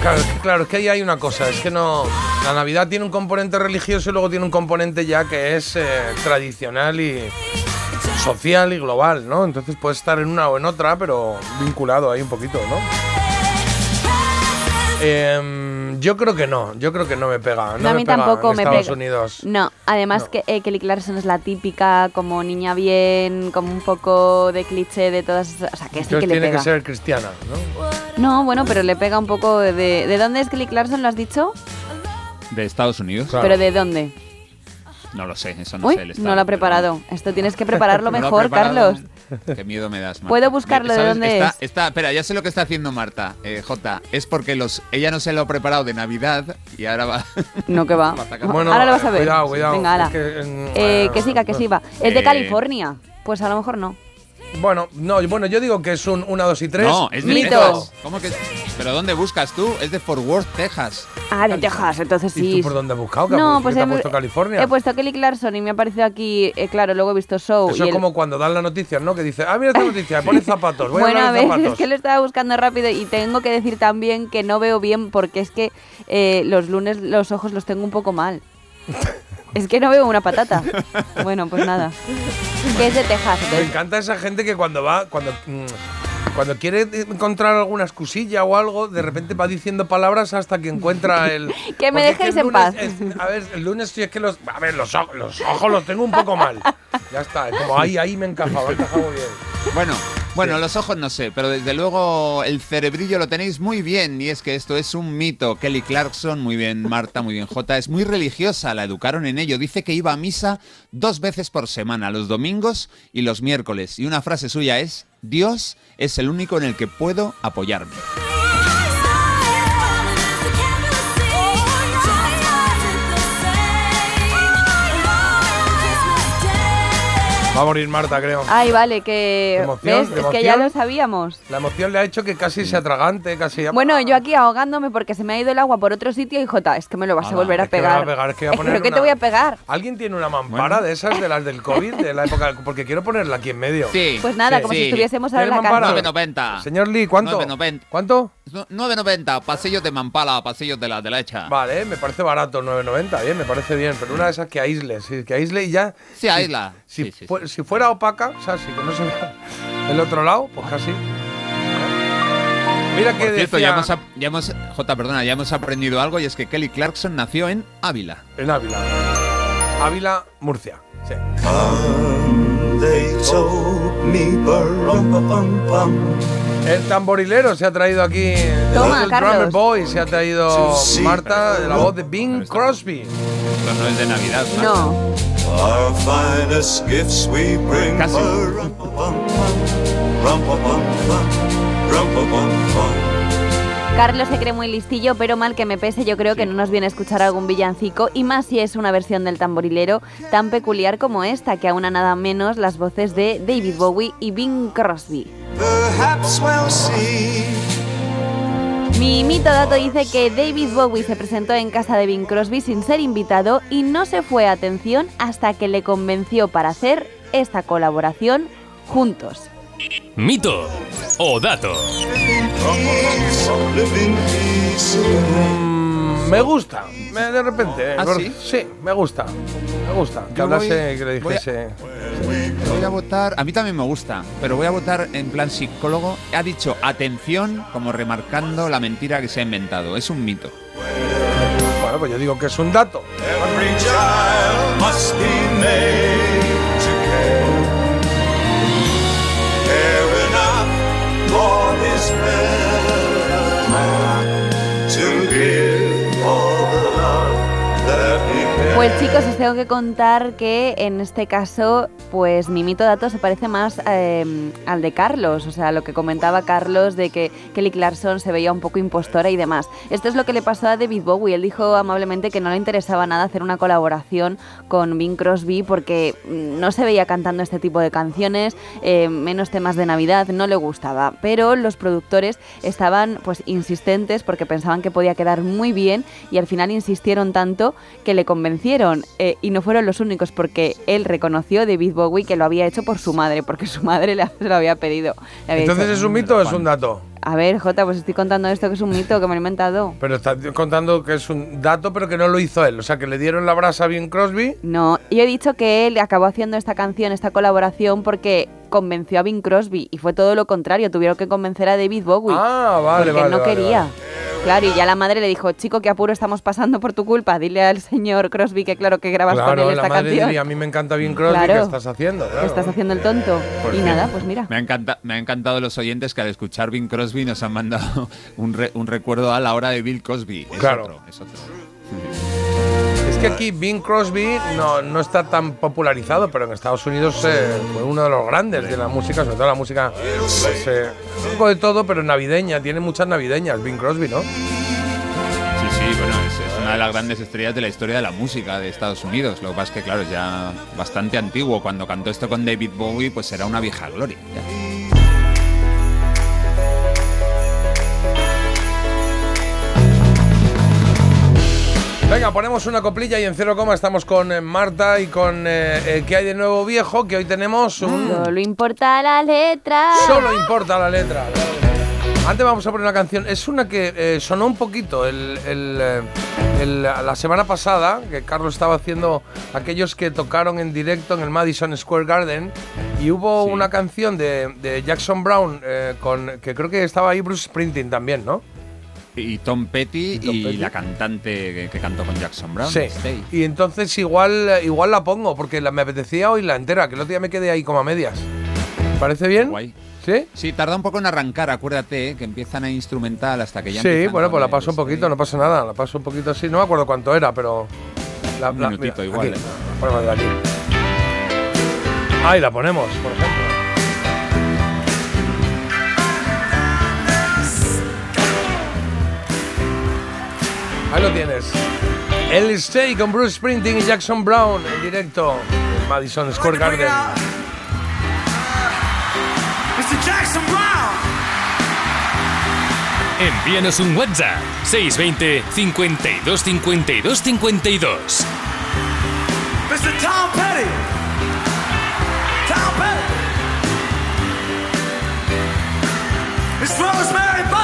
Claro, es que, claro, es que ahí hay una cosa, es que no. La Navidad tiene un componente religioso y luego tiene un componente ya que es eh, tradicional y social y global, ¿no? Entonces puede estar en una o en otra, pero vinculado ahí un poquito, ¿no? Em, yo creo que no, yo creo que no me pega. No a me mí pega tampoco en me Estados pega. Unidos. No, además que eh, Kelly Clarkson es la típica como niña bien, como un poco de cliché de todas esas, o sea, que sí Entonces que le tiene pega. que ser cristiana, ¿no? No, bueno, pero le pega un poco de ¿de dónde es Kelly Clarkson lo has dicho? ¿De Estados Unidos? Pero de dónde? No lo sé, eso no Uy, sé. el estado, no lo ha pero preparado. Esto tienes que [laughs] prepararlo mejor. Carlos. Qué miedo me das, Marta. ¿Puedo buscarlo de dónde está, es? Está, espera, ya sé lo que está haciendo Marta, eh, J. Es porque los, ella no se lo ha preparado de Navidad y ahora va. [laughs] No, que va. [laughs] Va Bueno, Ahora lo vas a ver. cuidado, cuidado. Venga, ala. Es que, Eh, que siga, que siga. Es de Eh, California. Pues a lo mejor no. Bueno, no, bueno, yo digo que es un 1, 2 y 3. No, es de Mito. Texas. ¿Cómo que? ¿Pero dónde buscas tú? Es de Fort Worth, Texas. Ah, de Texas, entonces ¿Y sí. tú por dónde has buscado? ¿Qué No, has- pues he, ha puesto California? he puesto Kelly Clarkson y me ha aparecido aquí, eh, claro, luego he visto Show. Eso y es el- como cuando dan la noticia, ¿no? Que dice, ah, mira esta noticia, pone [laughs] zapatos, voy bueno, a a ver, zapatos. es que lo estaba buscando rápido y tengo que decir también que no veo bien porque es que eh, los lunes los ojos los tengo un poco mal. [laughs] es que no veo una patata. Bueno, pues nada. Que es de Texas. Me encanta esa gente que cuando va, cuando, mm, cuando quiere encontrar alguna excusilla o algo, de repente va diciendo palabras hasta que encuentra el... [laughs] Que me Porque es dejéis el en paz. es- a ver, el lunes sí es que los... A ver, los, ojos- los ojos los tengo un poco mal. Ya está, es como ahí, ahí me encajaba, muy bien. Bueno, bueno, los ojos no sé, pero desde luego el cerebrillo lo tenéis muy bien y es que esto es un mito. Kelly Clarkson, muy bien Marta, muy bien J, es muy religiosa, la educaron en ello. Dice que iba a misa dos veces por semana, los domingos y los miércoles. Y una frase suya es, Dios es el único en el que puedo apoyarme. Va a morir Marta, creo. Ay, vale, que... ¿Ves? ¿De Es que ya lo sabíamos. La emoción le ha hecho que casi se atragante, casi... Bueno, yo aquí ahogándome porque se me ha ido el agua por otro sitio y Jota, es que me lo vas a volver a es que pegar. a pegar, es que voy a poner ¿Pero qué una- te voy a pegar? ¿Alguien tiene una mampara de esas, de las del COVID, de la época? Porque quiero ponerla aquí en medio. Sí. Pues nada, Sí. como si estuviésemos ahora en la ¿Tiene mampara? cárcel. 9.90. Señor Lee, ¿cuánto? 9.90. ¿Cuánto? 9.90, pasillos de Mampala, pasillos de la derecha. Vale, me parece barato, 9.90, bien, me parece bien, pero una de esas que aísle, sí, que aísle y ya... Sí, aísla. Si, Sí, sí, fu- si fuera opaca, o sea, si que no se vea el otro lado, pues casi. Mira que Por cierto, decía ya hemos, ya hemos, J, perdona, ya hemos aprendido algo y es que Kelly Clarkson nació en Ávila. en Ávila. Ávila, Murcia. Sí. El tamborilero se ha traído aquí. Toma, Carlos. Drummer Boy se ha traído Marta, de la voz de Bing Crosby. Esto no es de Navidad. ¿no? No. Our finest gifts we bring. Casi. Carlos se cree muy listillo, pero mal que me pese, yo creo que no nos viene a escuchar algún villancico, y más si es una versión del tamborilero tan peculiar como esta, que aúna nada menos las voces de David Bowie y Bing Crosby. Mi mito dato dice que David Bowie se presentó en casa de Bing Crosby sin ser invitado y no se fue a atención hasta que le convenció para hacer esta colaboración juntos. Mito o dato. Mm, me gusta, me, de repente. ¿Ah, por- sí? me gusta. Me gusta. Que Yo hablase, voy- que le voy a- dijese. Voy a votar, a mí también me gusta, pero voy a votar en plan psicólogo. Ha dicho atención, como remarcando la mentira que se ha inventado. Es un mito. Bueno, pues yo digo que es un dato. Every child must be made Pues chicos, os tengo que contar que en este caso, pues mi mito dato se parece más eh, al de Carlos, o sea, lo que comentaba Carlos de que Kelly Clarkson se veía un poco impostora y demás. Esto es lo que le pasó a David Bowie, él dijo amablemente que no le interesaba nada hacer una colaboración con Bing Crosby porque mm, no se veía cantando este tipo de canciones, eh, menos temas de Navidad, no le gustaba, pero los productores estaban pues insistentes porque pensaban que podía quedar muy bien y al final insistieron tanto que le convencieron eh, y no fueron los únicos porque él reconoció David Bowie que lo había hecho por su madre porque su madre le, [laughs] se lo había pedido. Había Entonces, dicho, ¿es un mito o es un dato? a ver Jota pues estoy contando esto que es un mito que me lo he inventado. [laughs] Pero está contando que es un dato, pero que no lo hizo él. O sea, que le dieron la brasa a Bing Crosby. No, yo he dicho que él acabó haciendo esta canción, esta colaboración porque convenció a Bing Crosby y fue todo lo contrario, tuvieron que convencer a David Bowie. Ah, vale, porque vale, no vale, quería. vale. Claro, y ya la madre le dijo, chico, qué apuro estamos pasando por tu culpa. Dile al señor Crosby que claro que grabas con Claro, él la esta madre canción. diría, a mí me encanta Bing Crosby, Claro. ¿qué estás haciendo? Claro. Estás haciendo el tonto. Y fin. nada, pues mira. Me ha, encanta- me ha encantado los oyentes que al escuchar Bing Crosby nos han mandado [laughs] un, re- un recuerdo a la hora de Bill Cosby. Es Claro. otro, es otro. Es que aquí Bing Crosby no, no está tan popularizado, pero en Estados Unidos eh, fue uno de los grandes de la música, sobre todo la música, pues, eh, un poco de todo, pero navideña, tiene muchas navideñas Bing Crosby, ¿no? Sí, sí, bueno, es, es una de las grandes estrellas de la historia de la música de Estados Unidos. Lo que pasa es que, claro, es ya bastante antiguo. Cuando cantó esto con David Bowie, pues era una vieja gloria. ya. Venga, ponemos una coplilla y en cero coma estamos con eh, Marta y con eh, eh, ¿Qué hay de nuevo viejo? Que hoy tenemos un... Solo importa la letra. Solo importa la letra. Antes vamos a poner una canción. Es una que eh, sonó un poquito el, el, eh, el- la semana pasada, que Carlos estaba haciendo aquellos que tocaron en directo en el Madison Square Garden. Y hubo Sí. una canción de, de Jackson Brown, eh, con, que creo que estaba ahí Bruce Springsteen también, ¿no? Y Tom Petty y, Tom Petty. la cantante que, que cantó con Jackson Brown. Sí. Stay. Y entonces igual, eh, igual la pongo, porque la, me apetecía oírla entera, que el otro día me quedé ahí como a medias. ¿Parece bien? Guay. ¿Sí? Sí, tarda un poco en arrancar, acuérdate, que empiezan a instrumental hasta que ya Sí, bueno, pues la paso un poquito, stay. no pasa nada, la paso un poquito así, no me acuerdo cuánto era, pero... La, Un la- minutito mira, igual, aquí, ¿eh? aquí. Ahí la ponemos, por ejemplo. Ahí lo tienes. El Stay con Bruce Springsteen y Jackson Brown en directo en Madison Square Garden. Mr. Jackson Brown. Envíanos un WhatsApp 620 52 52 52. Mr. Tom Petty. Tom Petty. Miss Rosemary Butler.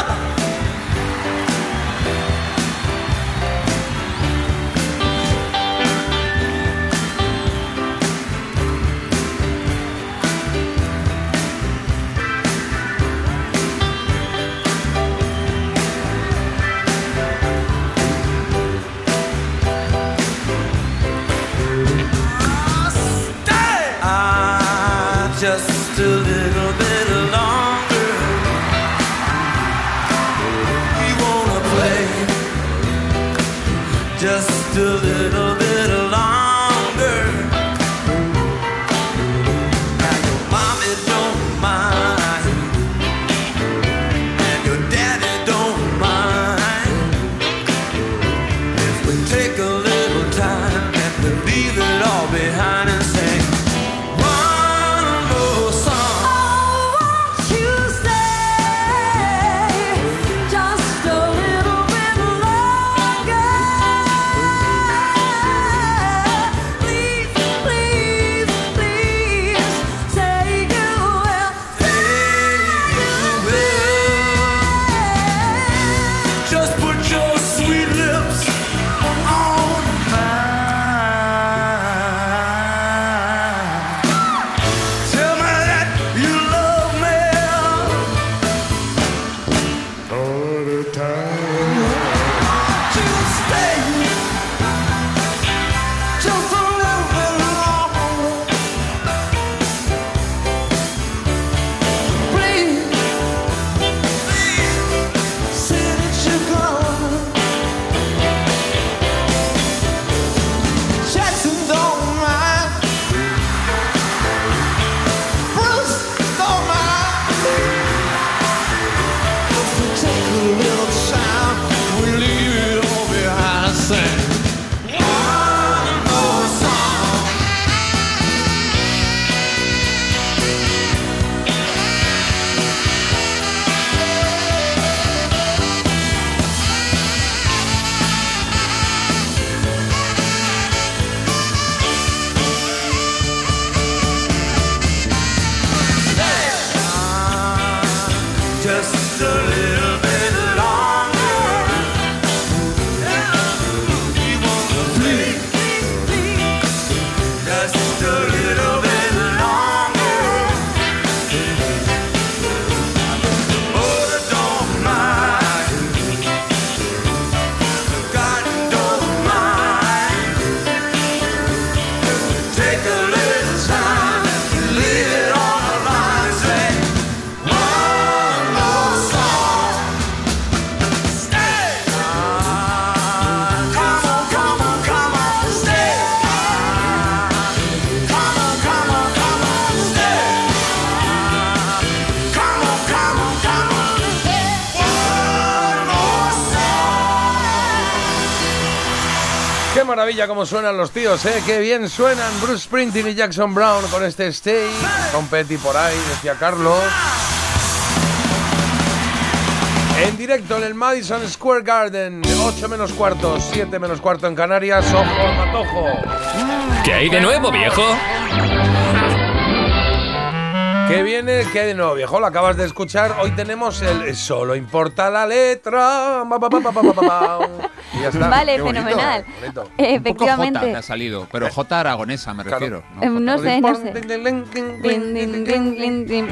Maravilla cómo suenan los tíos, ¿eh? Qué bien suenan Bruce Springsteen y Jackson Brown con este Stay. Con Petty por ahí, decía Carlos. En directo en el Madison Square Garden, 8 menos cuarto, 7 menos cuarto en Canarias. Ojo, matojo. ¿Qué hay de nuevo, viejo? ¿Qué viene? ¿Qué hay de nuevo, viejo? Lo acabas de escuchar. Hoy tenemos el Solo importa la letra. Y ya está. Vale, Qué bonito, fenomenal. bonito. Un poco J te Efectivamente. ha salido, pero J aragonesa me refiero. ¿no? Eh, No sé, no sé.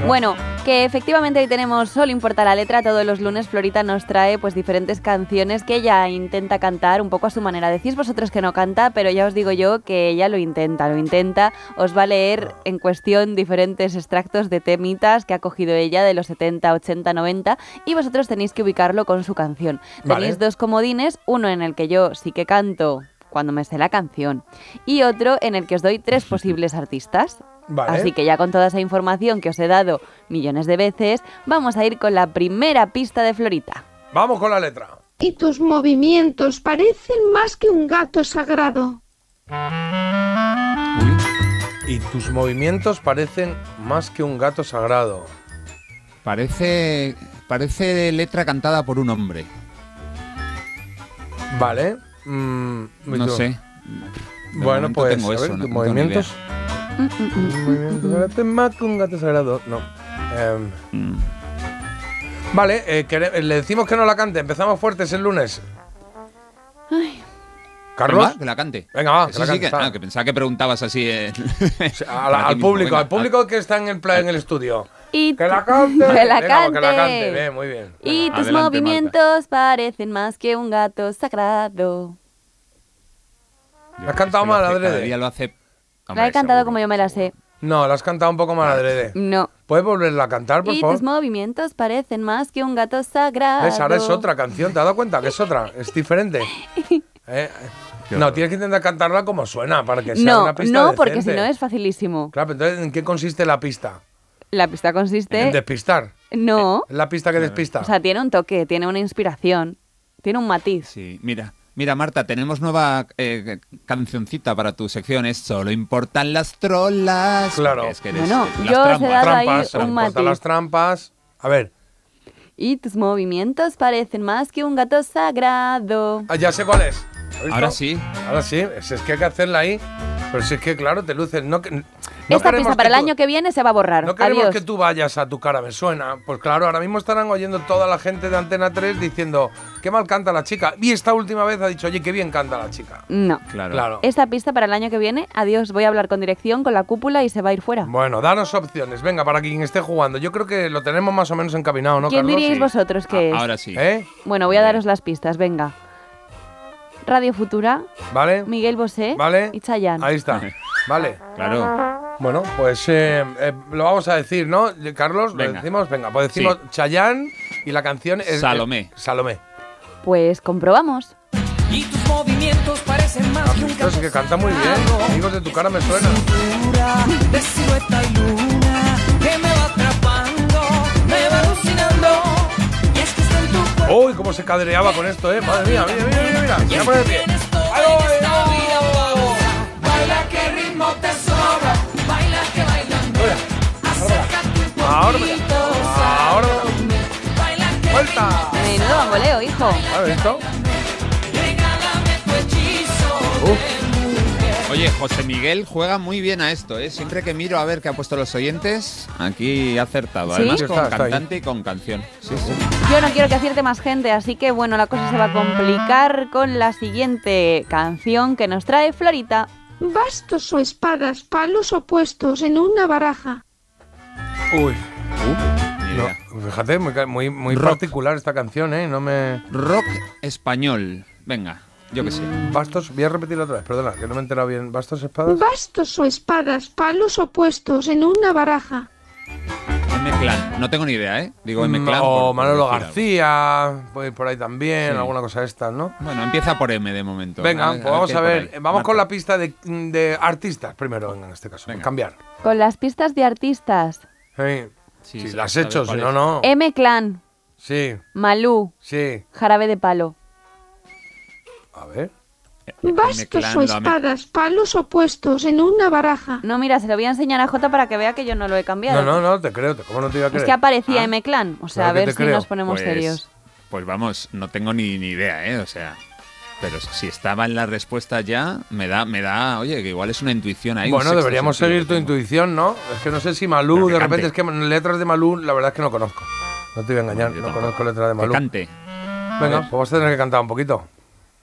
Bueno, que efectivamente hoy tenemos Solo importa la letra. Todos los lunes Florita nos trae pues diferentes canciones que ella intenta cantar un poco a su manera. Decís vosotros que no canta, pero ya os digo yo que ella lo intenta, lo intenta. Os va a leer en cuestión diferentes extractos de temitas que ha cogido ella de los 70, 80, 90 y vosotros tenéis que ubicarlo con su canción. Vale. Tenéis dos comodines, uno en el que yo sí que canto cuando me sé la canción y otro en el que os doy tres [laughs] posibles artistas. Vale. Así que ya con toda esa información que os he dado millones de veces, vamos a ir con la primera pista de Florita. Vamos con la letra. Y tus movimientos parecen más que un gato sagrado. Y tus movimientos parecen más que un gato sagrado. Parece, parece letra cantada por un hombre. Vale. Mm, No sé. De Bueno, pues tengo a ver, no tus movimientos. Mm, Movimientos un gato sagrado. No. Mm. Vale, eh, quere- le decimos que no la cante. Empezamos fuertes el lunes. Carlos. Venga, que la cante. Venga, va, que Sí, la sí, cante, que, va. ah, que pensaba que preguntabas así. eh, A [laughs] la- para ti al mismo. público, Venga, al público que está en el, en el estudio. Y Que la cante. [laughs] Que la Venga, pues que la cante. cante. Bien, muy bien. Y tus Adelante, movimientos parecen más que un gato sagrado. Yo ¿La has cantado que mal, adrede? Día lo hace. La he cantado como yo me la sé. No, la has cantado un poco mal adrede. No. ¿Puedes volverla a cantar, por Y favor? tus movimientos parecen más que un gato sagrado. ¿Ves? Ahora es otra canción. ¿Te has dado cuenta que es otra? Es diferente. [laughs] Eh, No, tienes que intentar cantarla como suena para que sea No, una pista no, porque si decente. no es facilísimo. Claro, pero entonces, ¿en qué consiste la pista? La pista En consiste... despistar. No. Es la pista que despista. O sea, tiene un toque, tiene una inspiración, tiene un matiz. Sí, mira. Mira, Marta, tenemos nueva eh, cancioncita para tu sección. Es Solo importan las trolas. Claro. Es que eres, Bueno, eh, las yo he trampas. dado ahí trampas, un matiz. las trampas. A ver, Y tus movimientos parecen más que un gato sagrado. ah, ya sé cuál es. Ahora sí. Ahora sí, es, es que hay que hacerla ahí. Pero si es que, claro, te luces. No, que- no Esta pista para el tú- año que viene se va a borrar. No queremos Adiós. que tú vayas a tu cara, me suena. Pues claro, ahora mismo estarán oyendo toda la gente de Antena 3 diciendo, qué mal canta la chica. Y esta última vez ha dicho, oye, qué bien canta la chica. No. Claro. Claro. Esta pista para el año que viene, adiós, voy a hablar con dirección, con la cúpula y se va a ir fuera. Bueno, danos opciones. Venga, para quien esté jugando. Yo creo que lo tenemos más o menos encaminado, ¿no, ¿Quién Carlos? diríais Sí. vosotros que es? Ahora sí. ¿Eh? Bueno, voy a daros las pistas, venga. Radio Futura, ¿Vale? Miguel Bosé ¿Vale? y Chayanne. Ahí está. [laughs] Vale. Claro. Bueno, pues eh, eh, lo vamos a decir, ¿no? Carlos, lo decimos. Venga, pues decimos Sí. Chayanne y la canción es... Salomé. eh, Salomé. Pues comprobamos. Y tus movimientos parecen más que un Esto sí que canta muy bien. Amigos de tu cara me suena. Uy, cómo se cadreaba con esto, ¿eh? Madre mía, mira, mira, mira, mira. Mira por el pie. ¡Ay. Baila que ritmo te sobra, baila que bailando. Ahora, ahora. baila que ¡Vuelta! Menudo bamboleo, hijo. ¿Has visto? regálame tu hechizo. Oye, José Miguel juega muy bien a esto, ¿eh? Siempre que miro a ver qué ha puesto los oyentes, aquí ha acertado. ¿Sí? Además, con está, está ahí. cantante y con canción. Sí, sí. Yo no quiero que acierte más gente, así que bueno, la cosa se va a complicar con la siguiente canción que nos trae Florita. Bastos o espadas, palos opuestos en una baraja. Uy. No, idea. fíjate, muy, muy, particular esta canción, ¿eh? No me... Rock español. Venga, yo qué sé. Bastos, voy a repetirlo otra vez, perdona, que no me he enterado bien. ¿Bastos, espadas? Bastos o espadas, palos opuestos en una baraja. M Clan. No tengo ni idea, ¿eh? Digo M Clan. Mm, o por- Manolo. García, puede ir por ahí también, Sí. alguna cosa de estas, ¿no? Bueno, empieza por M de momento. Venga, pues vamos a ver. Vamos con la pista de, de artistas primero, venga, en este caso. Venga. Cambiar. Con las pistas de artistas. Sí. Sí, las sabes hecho, si no, no. M Clan, Sí, Malú, sí. Jarabe de Palo. A ver. Bastos Clan o espadas, palos opuestos en una baraja. No, mira, se lo voy a enseñar a Jota para que vea que yo no lo he cambiado. No, no, no, te creo. ¿Cómo no te iba a creer? Es que aparecía M-Clan. O sea, a Claro que ver si creo. nos ponemos Pues- serios. Pues vamos, no tengo ni, ni idea, ¿eh? O sea, pero si estaba en la respuesta ya, me da, me da, oye, que igual es una intuición ahí. Bueno, deberíamos seguir tu que intuición, ¿no? Es que no sé si Malú, que de repente, es que letras de Malú, la verdad es que no conozco. No te voy a engañar, no conozco letras de Que Malú. cante. Venga, pues vas a tener que cantar un poquito.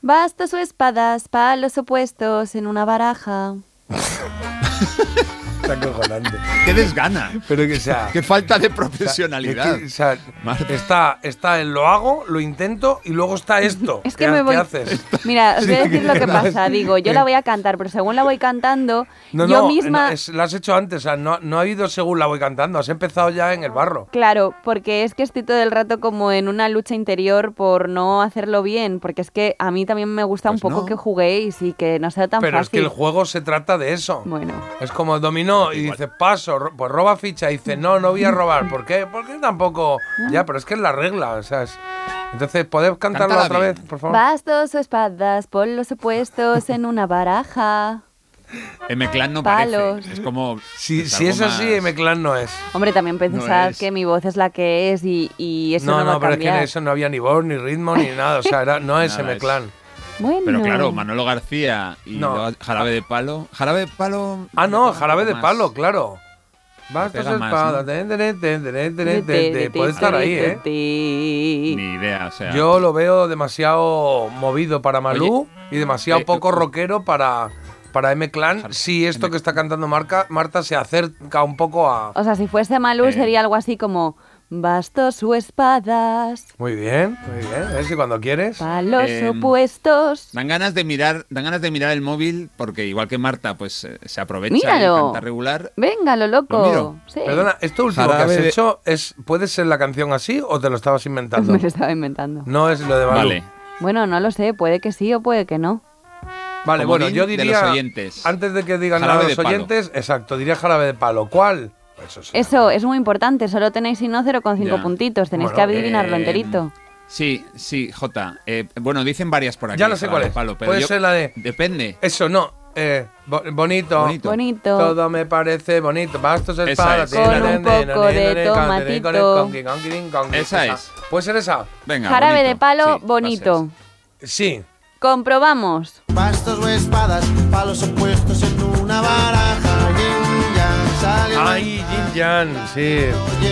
Bastos o espadas, palos opuestos en una baraja. [laughs] Está acojonante. ¡Qué desgana! Pero que sea. ¡Qué falta de o profesionalidad! es que, o sea, está, está el lo hago, lo intento y luego está esto. Es que ¿Qué, me qué voy- haces? Mira, os voy a decir lo que pasa. Digo, yo la voy a cantar, pero según la voy cantando, No, yo no, misma. no, es- la has hecho antes, o sea, no, no ha ido según la voy cantando, has empezado ya en el barro. Claro, porque es que estoy todo el rato como en una lucha interior por no hacerlo bien, porque es que a mí también me gusta un Pues poco no. que juguéis y que no sea tan Pero es que fácil. el juego se trata de eso. Bueno. Es como dominó y dice paso, ro- pues roba ficha y dice no, no voy a robar. ¿Por qué? Porque tampoco. Ya, pero es que es la regla. O sea, es- Entonces, ¿podés cantarlo Cántala otra bien. vez, por favor? Bastos o espadas, polos opuestos en una baraja. M-Clan no Palos. parece. Es como. Si, es si es así, más- M-Clan no es. Hombre, también pensad es. que mi voz es la que es y, y eso no, no, va no, a pero es que en eso no había ni voz, ni ritmo, ni nada. O sea, era- no es [laughs] M-Clan. Bueno. Pero claro, Manolo García y No. Jarabe de Palo. Jarabe de Palo. Ah, no, jarabe de más. palo, claro. Ten, ten. Puede estar ahí, ¿eh? Ni idea, o sea. Yo lo veo demasiado movido para Malú y demasiado eh, poco eh, rockero para, para M-Clan. Si esto que está cantando Marca, Marta se acerca un poco a. O sea, si fuese Malú Eh. sería algo así como bastos o espadas, Muy bien, muy bien. A ver si cuando quieres. palos Em, opuestos. Dan ganas de mirar, dan ganas de mirar el móvil porque igual que Marta, pues eh, se aprovecha Míralo. y canta regular. Venga, lo loco. Lo miro. Sí. Perdona, ¿esto último que has de- hecho es, puede ser la canción así o te lo estabas inventando? [laughs] Me lo estaba inventando. No es lo de Malú. Vale. Bueno, no lo sé, puede que sí o puede que no. Vale, bueno, yo de diría. los oyentes. Antes de que digan nada de los palo. oyentes, exacto, diría jarabe de palo. ¿Cuál? Eso sí. Eso es muy importante, solo tenéis si no 0,5 Ya. puntitos, tenéis Bueno, que adivinarlo eh, enterito. Sí, sí, J. Eh, bueno, dicen varias por aquí. Ya no sé cuál es. Palo, pero Puede yo- ser la de. Depende. Eso, no. Eh, bo- bonito. Bonito. Bonito. Todo me parece bonito. Bastos Esa espadas. es. Con un poco de tomatito. Esa es. ¿Puede ser esa? Venga. Jarabe bonito. de palo, Sí, bonito. Sí. Comprobamos. Bastos o espadas, palos opuestos en una baraja. Ay, Jin Jan, sí.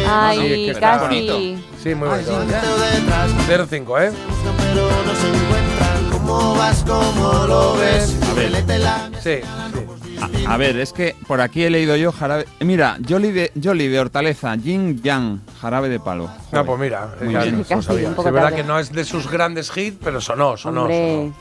Ay, sí, es que está casi. bonito. Sí, muy bonito. detrás, 0-5, ¿eh? no Sí, sí. A, a ver, es que por aquí he leído yo jarabe. eh, Mira, Jolly de, Jolly de hortaleza, Yin Yang, jarabe de palo. Ah, Joder. pues mira, es verdad que no es de sus grandes hits, pero sonó, sonó. Hombre,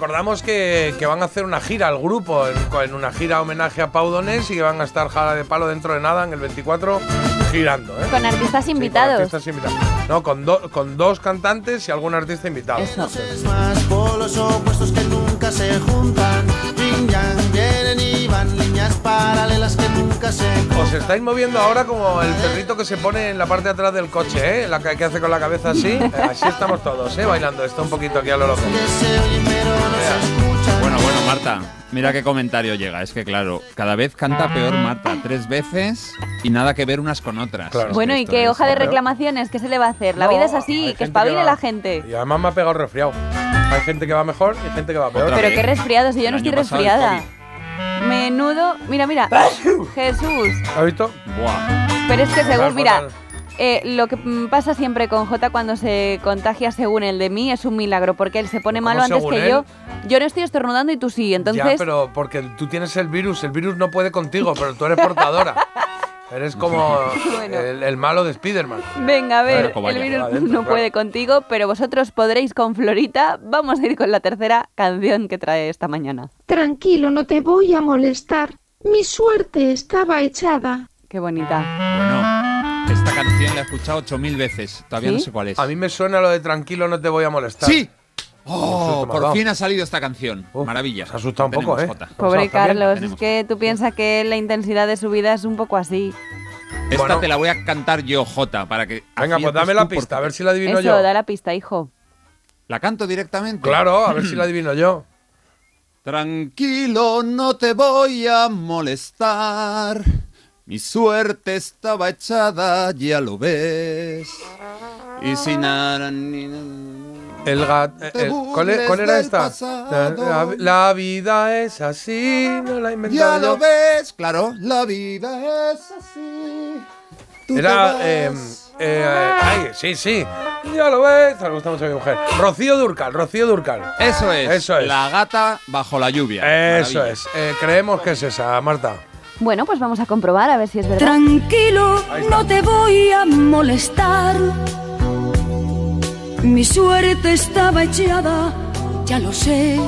recordamos que, que van a hacer una gira al grupo, en, en una gira homenaje a Pau Donés y que van a estar Jara de Palo dentro de nada en el 24 girando, ¿eh? con artistas Sí, con invitados. artistas invitados. No, con, do- con dos cantantes y algún artista invitado. Eso. es más polos opuestos que nunca se juntan. Líneas paralelas que nunca se Os estáis moviendo ahora como el perrito que se pone en la parte de atrás del coche, ¿eh? La que, que hace con la cabeza así. [laughs] Así estamos todos, ¿eh? Bailando esto un poquito aquí a lo loco. que. Bueno, bueno, Marta, mira qué comentario llega. Es que claro, cada vez canta peor Marta, tres veces y nada que ver unas con otras. Claro. Bueno, que y qué es- hoja de reclamaciones, ¿qué se le va a hacer? La No, vida es así, que espabile va- la gente. Y además me ha pegado resfriado. Hay gente que va mejor y gente que va peor. Pero qué resfriado, si yo no estoy resfriada. Menudo. Mira, mira. Jesús. ¿Has visto? Buah. Pero es que según, mira, eh, lo que pasa siempre con Jota cuando se contagia según el de mí es un milagro, porque él se pone ¿Cómo malo antes que él? yo. Yo no estoy estornudando y tú sí, entonces... Ya, pero porque tú tienes el virus, el virus no puede contigo, pero tú eres portadora. [laughs] eres como [laughs] Bueno. el, el malo de Spiderman. Venga, a ver, vaya, el virus adentro, no puede contigo, pero vosotros podréis con Florita. Vamos a ir con la tercera canción que trae esta mañana. Tranquilo, no te voy a molestar. Mi suerte estaba echada. Qué bonita. Bueno, esta canción la he escuchado 8000 veces. Todavía ¿Sí? no sé cuál es. A mí me suena lo de tranquilo, no te voy a molestar. ¡Sí! Oh, por fin ha salido esta canción. Maravilla. Se ha asustado un poco, ¿eh? Pobre Carlos, tenemos- es que tú piensas que la intensidad de su vida es un poco así. Esta Bueno. te la voy a cantar yo, Jota, para que. Venga, pues dame la pista, a ver si la adivino Eso, yo. da la pista, hijo. ¿La canto directamente? Claro, a ver si la [clears throat] adivino yo. Tranquilo, no te voy a molestar. Mi suerte estaba echada, ya lo ves. Y sin nada ni El gat, eh, el- ¿cuál, e- cuál era esta? La, la- la vida es así, no la he Ya inventado lo yo. ves, claro, la vida es así. Tú te Era, vas. eh, eh, ay, sí, sí. Ya lo ves, te gusta mucho a mi mujer. Rocío Durcal, Rocío Durcal. Eso es. Eso es. La gata bajo la lluvia. Eso Maravilla. es. Eh, creemos que es esa, Marta. Bueno, pues vamos a comprobar a ver si es verdad. Tranquilo, no te voy a molestar. Mi suerte estaba echada, ya lo sé.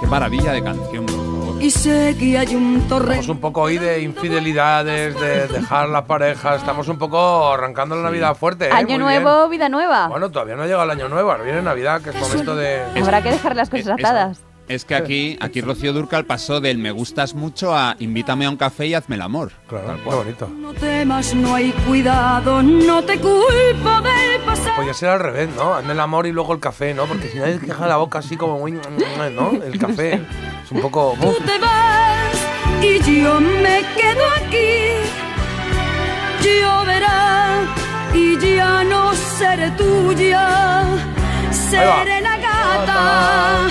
Qué maravilla de canción, por favor. Y sé que hay un torrente. Estamos un poco hoy de infidelidades, de dejar la pareja. Estamos un poco arrancando la Navidad fuerte. ¿eh? Año Muy bien. nuevo, vida nueva. Bueno, todavía no ha llegado el año nuevo, ahora viene Navidad, que es momento de. Habrá que dejar las cosas es- atadas. Es que aquí, aquí Rocío Durcal pasó del me gustas mucho a invítame a un café y hazme el amor. Claro, qué bonito. No temas, no hay cuidado, no te culpo. Podría ser al revés, ¿no? Hazme el amor y luego el café, ¿no? Porque si nadie te deja la boca así como muy. ¿no? El café es un poco. Tú te vas y yo me quedo aquí. Lloverá y ya no seré tuya. Seré la gata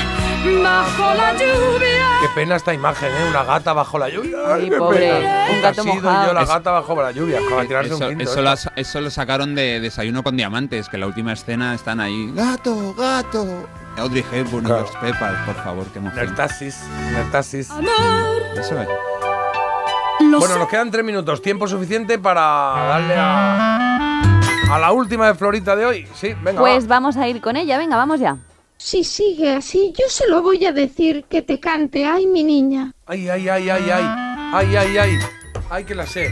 bajo la lluvia. Qué pena esta imagen, ¿eh? Una gata bajo la lluvia. Ay, qué pobre, pena. un gato sido mojado. yo la Es- gata bajo la lluvia. Acaba de tirarse Eso, un quinto. eso ¿eh? lo, eso lo sacaron de Desayuno con Diamantes, que en la última escena están ahí. ¡Gato, gato! Audrey Hepburn Claro. y los por favor, qué emoción. Nertasis, Nertasis. Eso es. Bueno, nos quedan tres minutos. Tiempo suficiente para darle a. A la última de Florita de hoy. Sí, venga. Pues va. vamos a ir con ella, venga, vamos ya. Si sigue así, yo se lo voy a decir que te cante. Ay, mi niña. Ay, ay, ay, ay, ay. Ay, ay, ay. Ay, que la sé.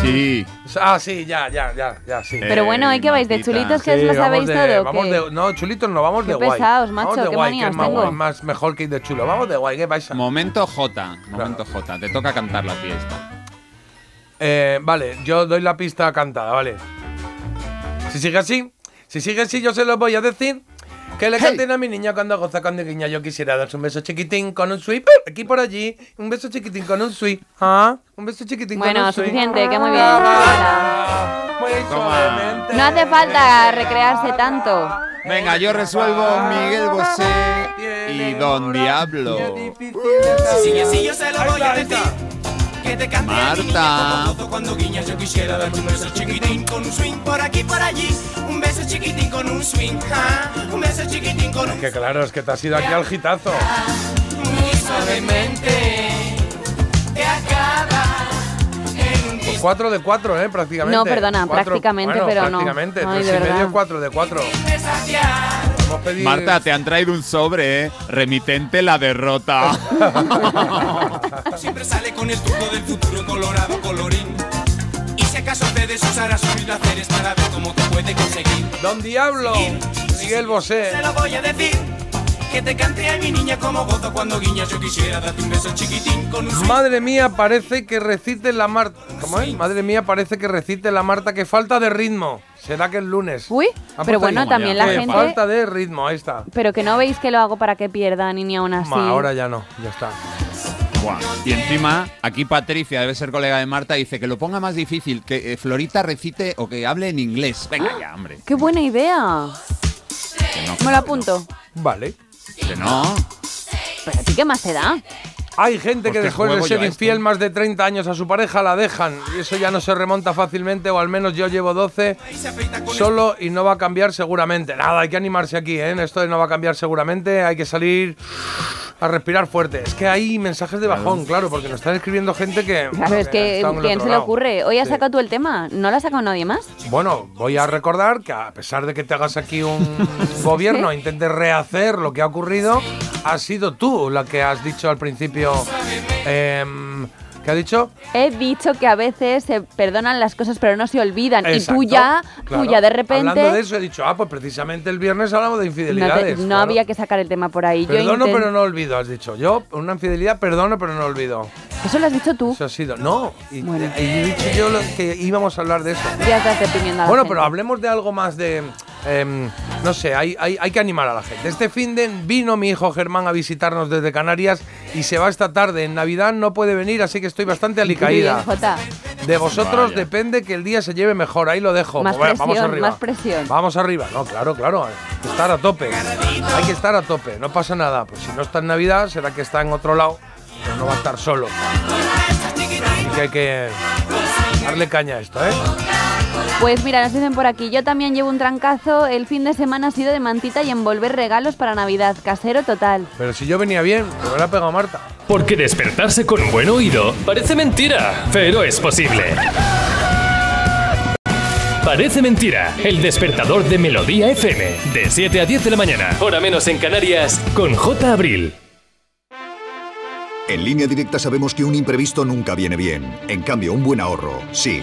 Sí. Ah, sí, ya, ya, ya, ya, sí. Pero bueno, ¿hay que vais de Martita. chulitos que os Sí, lo vamos sabéis de- todo? Vamos ¿qué? de, no, chulitos no, vamos Qué de guay. pesados, macho, vamos de qué guay, que es más, tengo. guay, más mejor que ir de chulo. Vamos de guay, ¿qué pasa? Momento J. Momento J. Te toca cantar la fiesta. Eh, vale, yo doy la pista cantada, vale. Si sigue así, si sigue así, yo se lo voy a decir. Que le canten a mi niña cuando goza con guiña. Yo quisiera darse un beso chiquitín con un sweet ¡pum! aquí por allí. Un beso chiquitín con un sweet. ¿Ah? Un beso chiquitín con Bueno, un sweet. suficiente, que muy bien. Ah, Muy suavemente. No hace falta recrearse tanto. Venga, yo resuelvo Miguel Bosé y Don Diablo. Si así yo se lo voy a decir. Que te cante Marta. como gozo cuando guiñas yo quisiera darte un beso chiquitín con un swing por aquí por allí un beso chiquitín con un swing ah, un beso chiquitín con un Que claro, es que te has ido aquí al gitazo. muy suavemente te acaba en un Pues 4 de 4, ¿eh? Prácticamente. No, perdona, Cuatro- prácticamente, bueno, pero no. prácticamente. Tres de y medio, verdad. 4 de 4. A pedir... Marta, te han traído un sobre, ¿eh? Remitente la derrota. [laughs] Siempre sale con el truco del futuro colorado colorín. Y si acaso te desusarás sus placeres para ver cómo te puede conseguir. Don Diablo, Miguel Bosé. Te lo voy a decir. Que te cante a mi niña como gozo cuando guiñas. Yo quisiera darte un beso chiquitín con un. Madre mía, parece que recite la Marta. ¿Cómo es? Madre mía, parece que recite la Marta que falta de ritmo. Será que el lunes. Uy, pero bueno, ahí. también la Que gente... falta de ritmo, ahí está. Pero que no veis que lo hago para que pierdan y ni aún así. Ma, ahora ya no, ya está. Buah. Y encima, aquí Patricia, debe ser colega de Marta, dice que lo ponga más difícil, que eh, Florita recite o que hable en inglés. Venga ya, hombre. ¡Qué buena idea! Que no, Me lo apunto. Vale. Que no. ¿Pero a ti qué más te da? Hay gente que después de ser esto. infiel más de 30 años a su pareja la dejan y eso ya no se remonta fácilmente o al menos yo llevo 12 solo y no va a cambiar seguramente. Nada, hay que animarse aquí, ¿eh? En esto de no va a cambiar seguramente, hay que salir a respirar fuerte. Es que hay mensajes de bajón, claro, porque nos están escribiendo gente que... Claro, es que ¿quién se le ocurre? Hoy has Sí. sacado tú el tema. ¿No lo ha sacado nadie más? Bueno, voy a recordar que a pesar de que te hagas aquí un [laughs] gobierno, intentes rehacer lo que ha ocurrido, has sido tú la que has dicho al principio, em, ¿Qué ha dicho? He dicho que a veces se perdonan las cosas pero no se olvidan. Y tú ya, claro. tú ya de repente... Hablando de eso, he dicho, ah, pues precisamente el viernes hablamos de no, te- infidelidades. no claro. había que sacar el tema por ahí. Perdono, pero no olvido, has dicho. Yo, una infidelidad, perdono, pero no olvido. Eso lo has dicho tú. Eso ha sido. No, y, y he dicho yo que íbamos a hablar de eso. Ya estás deprimiendo a la Bueno, gente. pero hablemos de algo más de. Em, no sé, hay, hay, hay que animar a la gente. Este fin de vino mi hijo Germán a visitarnos desde Canarias y se va esta tarde. En Navidad no puede venir, así que estoy bastante alicaída. De vosotros Vaya. depende que el día se lleve mejor. Ahí lo dejo. Más Pues, vamos presión, arriba. más presión. Vamos arriba. No, claro, claro. Hay que estar a tope. Hay que estar a tope. No pasa nada. Pues si no está en Navidad, será que está en otro lado. Pero no va a estar solo. Así que hay que darle caña a esto, ¿eh? Pues mira, nos dicen por aquí, yo también llevo un trancazo, el fin de semana ha sido de mantita y envolver regalos para Navidad, casero total. Pero si yo venía bien, me hubiera pegado Marta. Porque despertarse con buen oído parece mentira, pero es posible. Parece mentira, el despertador de Melodía FM, de 7 a 10 de la mañana, hora menos en Canarias, con J. Abril. En línea directa sabemos que un imprevisto nunca viene bien. En cambio, un buen ahorro, sí.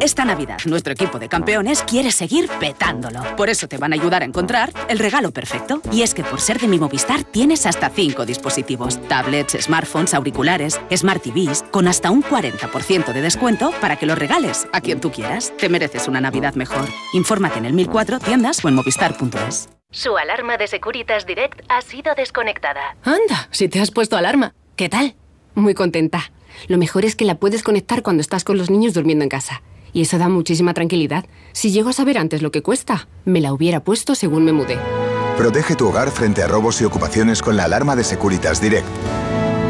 Esta Navidad, nuestro equipo de campeones quiere seguir petándolo. Por eso te van a ayudar a encontrar el regalo perfecto. Y es que por ser de mi Movistar tienes hasta 5 dispositivos: tablets, smartphones, auriculares, smart TVs, con hasta un 40% de descuento para que los regales a quien tú quieras. Te mereces una Navidad mejor. Infórmate en el 1004 tiendas o en movistar.es. Su alarma de Securitas Direct ha sido desconectada. Anda, si te has puesto alarma. ¿Qué tal? Muy contenta. Lo mejor es que la puedes conectar cuando estás con los niños durmiendo en casa. Y eso da muchísima tranquilidad. Si llego a saber antes lo que cuesta, me la hubiera puesto según me mudé. Protege tu hogar frente a robos y ocupaciones con la alarma de Securitas Direct.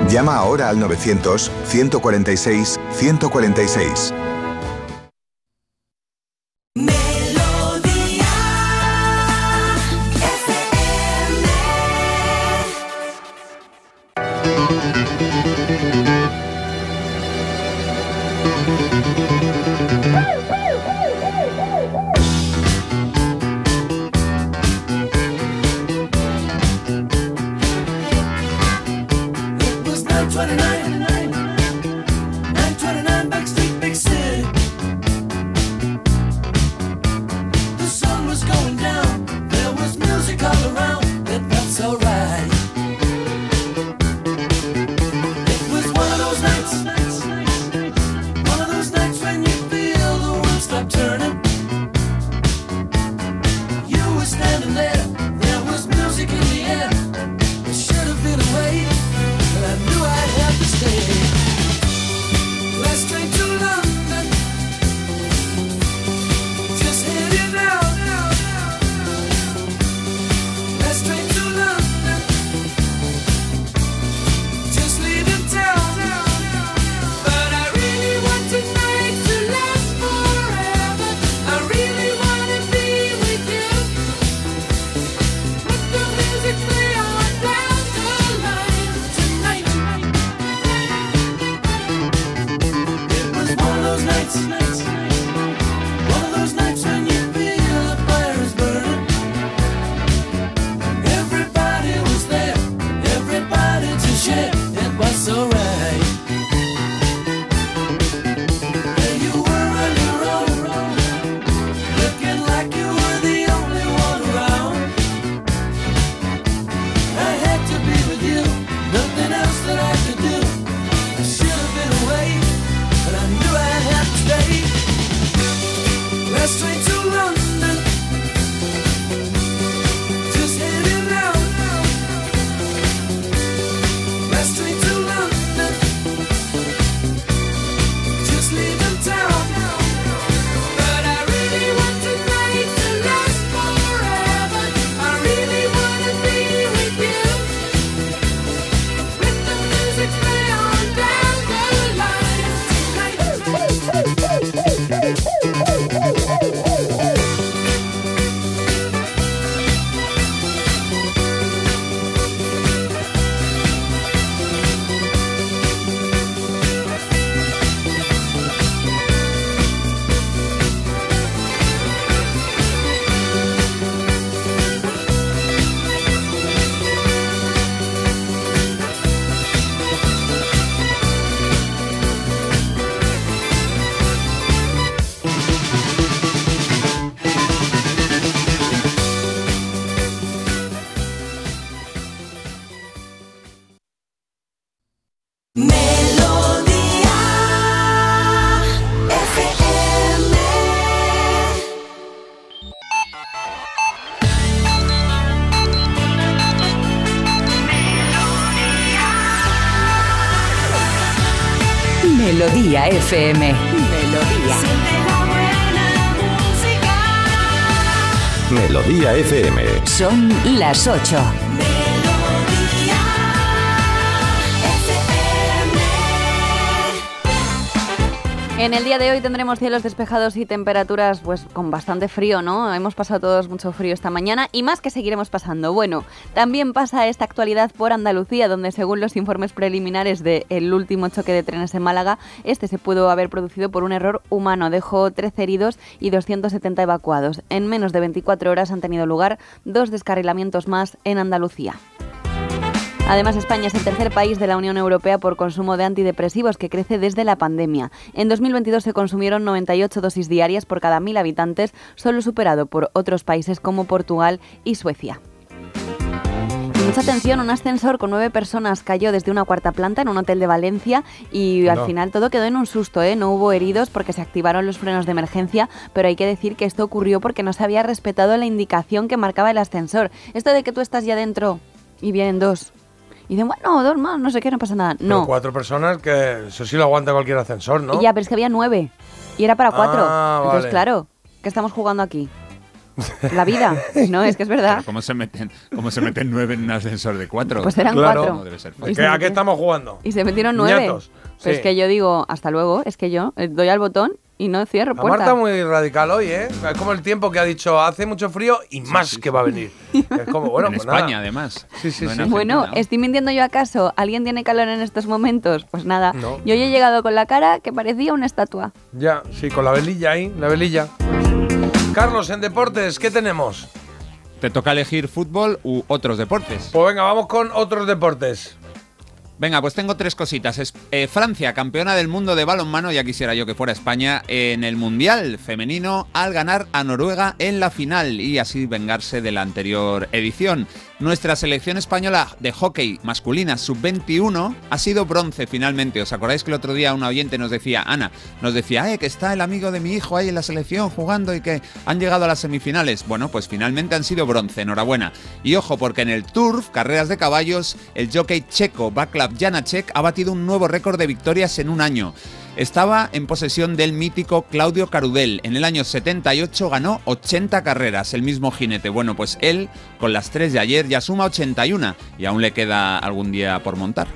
Llama ahora al 900 146 146. FM. Melodía. Melodía FM. Son las 8. En el día de hoy tendremos cielos despejados y temperaturas pues con bastante frío, ¿no? Hemos pasado todos mucho frío esta mañana y más que seguiremos pasando. Bueno, también pasa esta actualidad por Andalucía, donde según los informes preliminares del último choque de trenes en Málaga, este se pudo haber producido por un error humano. Dejó 13 heridos y 270 evacuados. En menos de 24 horas han tenido lugar dos descarrilamientos más en Andalucía. Además, España es el tercer país de la Unión Europea por consumo de antidepresivos, que crece desde la pandemia. En 2022 se consumieron 98 dosis diarias por cada mil habitantes, solo superado por otros países como Portugal y Suecia. Mucha atención, un ascensor con nueve personas cayó desde una cuarta planta en un hotel de Valencia y al final todo quedó en un susto, ¿eh? no hubo heridos porque se activaron los frenos de emergencia, pero hay que decir que esto ocurrió porque no se había respetado la indicación que marcaba el ascensor. Esto de que tú estás ya dentro y vienen dos. Y dicen, bueno, dos más, no sé qué, no pasa nada. Pero No, cuatro personas que eso sí lo aguanta cualquier ascensor, ¿no? ya, pero es que había nueve y era para cuatro. Ah, Entonces, vale. claro, ¿qué estamos jugando aquí? [laughs] La vida, no, es que es verdad. ¿Cómo se meten, cómo se meten nueve en un ascensor de cuatro? Pues eran Claro. cuatro. No debe ser Y fácil. se ¿Qué- ¿A meten- qué estamos jugando? Y se metieron nueve. Es que yo digo, hasta luego, es que yo eh, doy al botón y no cierro La puerta. Marta muy radical hoy, ¿eh? Es como el tiempo que ha dicho, hace mucho frío y más que va a venir. Es como, bueno, en pues España, nada. además. Sí, sí, No sí. Bueno, ¿estoy mintiendo yo acaso? ¿Alguien tiene calor en estos momentos? Pues nada, No. yo ya he llegado con la cara que parecía una estatua. Ya, sí, con la velilla ahí, la velilla. Carlos, en deportes, ¿qué tenemos? Te toca elegir fútbol u otros deportes. Pues venga, vamos con otros deportes. Venga, pues tengo tres cositas. Eh, Francia, campeona del mundo de balonmano, ya quisiera yo que fuera España, en el Mundial femenino al ganar a Noruega en la final y así vengarse de la anterior edición. Nuestra selección española de hockey masculina sub-21 ha sido bronce finalmente. ¿Os acordáis que el otro día una oyente nos decía, Ana, nos decía, eh, que está el amigo de mi hijo ahí en la selección jugando y que han llegado a las semifinales? Bueno, pues finalmente han sido bronce, enhorabuena. Y ojo, porque en el Turf, carreras de caballos, el jockey checo Václav Janacek ha batido un nuevo récord de victorias en un año. Estaba en posesión del mítico Claudio Carudel. En el año 78 ganó 80 carreras, el mismo jinete. Bueno, pues él, con las tres de ayer, ya suma 81 y aún le queda algún día por montar.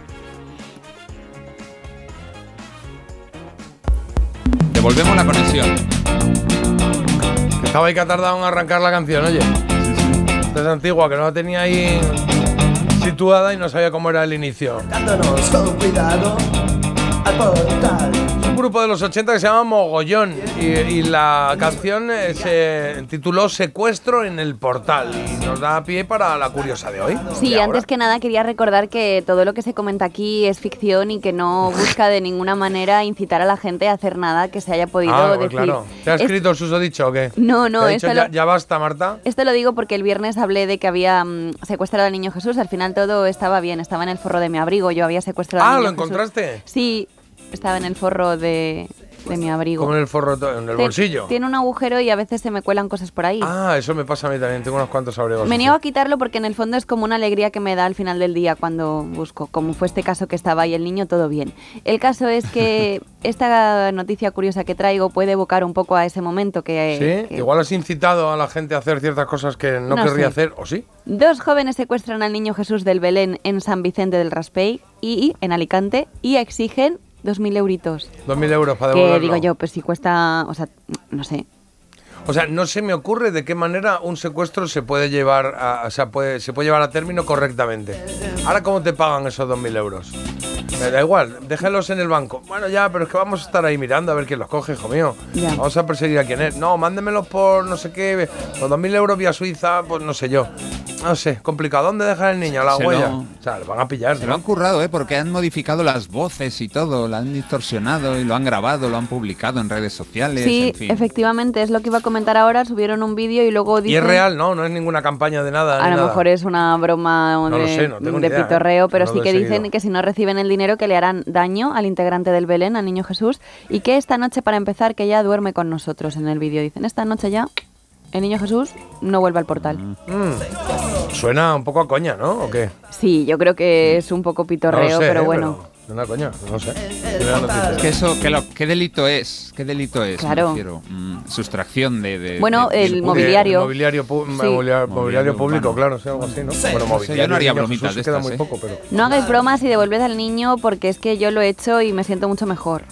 Devolvemos la conexión. Estaba ahí que ha tardado en arrancar la canción, oye. Esta es antigua, que no la tenía ahí situada y no sabía cómo era el inicio. Dándonos con cuidado al portal. Grupo de los 80 que se llama Mogollón y, y la canción eh, se tituló Secuestro en el Portal y nos da pie para la curiosa de hoy. Sí, ahora. antes que nada quería recordar que todo lo que se comenta aquí es ficción y que no [laughs] busca de ninguna manera incitar a la gente a hacer nada que se haya podido Ah, pues decir. claro. ¿Te ha Es- escrito el susodicho o qué? No, no, ¿Te ha dicho, esto ya, lo- ya basta, Marta. Esto lo digo porque el viernes hablé de que había mm, secuestrado al niño Jesús. Al final todo estaba bien, estaba en el forro de mi abrigo. Yo había secuestrado al Ah, niño ¿lo Jesús. encontraste? Sí, estaba en el forro de, de mi abrigo. Como en el forro, en el Te- bolsillo. Tiene un agujero y a veces se me cuelan cosas por ahí. Ah, eso me pasa a mí también. Tengo unos cuantos abrigos. Me así. niego a quitarlo porque en el fondo es como una alegría que me da al final del día cuando busco. Como fue este caso que estaba ahí el niño, todo bien. El caso es que [laughs] esta noticia curiosa que traigo puede evocar un poco a ese momento que... Sí, que- igual has incitado a la gente a hacer ciertas cosas que no, No querría sé. hacer, ¿o sí? Dos jóvenes secuestran al niño Jesús del Belén en San Vicente del Raspey y en Alicante y exigen 2.000 euritos. 2.000 euros para Que devolverlo. digo yo, pues si cuesta, o sea, no sé. O sea, no se me ocurre de qué manera un secuestro se puede llevar a, o sea, puede, se puede llevar a término correctamente. Ahora, ¿cómo te pagan esos 2.000 euros? Me da igual, déjalos en el banco. Bueno, ya, pero es que vamos a estar ahí mirando a ver quién los coge, hijo mío. Ya. Vamos a perseguir a quién es. No, mándemelos por no sé qué, por 2.000 euros vía Suiza, pues no sé yo. No sé, complicado. ¿Dónde dejar el niño? La Se huella. lo- O sea, le van a pillar. Se ¿no? lo han currado, ¿eh? Porque han modificado las voces y todo, lo han distorsionado y lo han grabado, lo han publicado en redes sociales, Sí, en fin. efectivamente, es lo que iba a comentar ahora. Subieron un vídeo y luego Y dicen... es real, ¿no? No es ninguna campaña de nada. A lo nada. mejor es una broma No lo de, sé, no tengo ni de idea, ¿eh? pitorreo, pero No sí que dicen seguido. que si no reciben el dinero que le harán daño al integrante del Belén, al niño Jesús, y que esta noche, para empezar, que ya duerme con nosotros en el vídeo. Dicen, esta noche ya el niño Jesús no vuelve al portal. Mm. Suena un poco a coña, ¿no? ¿O qué? Sí, yo creo que es un poco pitorreo, sé, pero ¿eh? bueno. Coña, no sé. Mira la noticia. Es que eso, ¿qué, lo- qué delito es? ¿Qué delito es? Claro. mm, sustracción de, de- Bueno, de- el mobiliario. Eh, mobiliario, pu- Sí. mobiliario, mobiliario público, claro, sí, algo así, ¿no? Sí. Bueno, No sé, mobiliario. yo no haría bromitas de queda estas, muy ¿eh? poco, pero. No hagáis bromas y devolved al niño porque es que yo lo he hecho y me siento mucho mejor.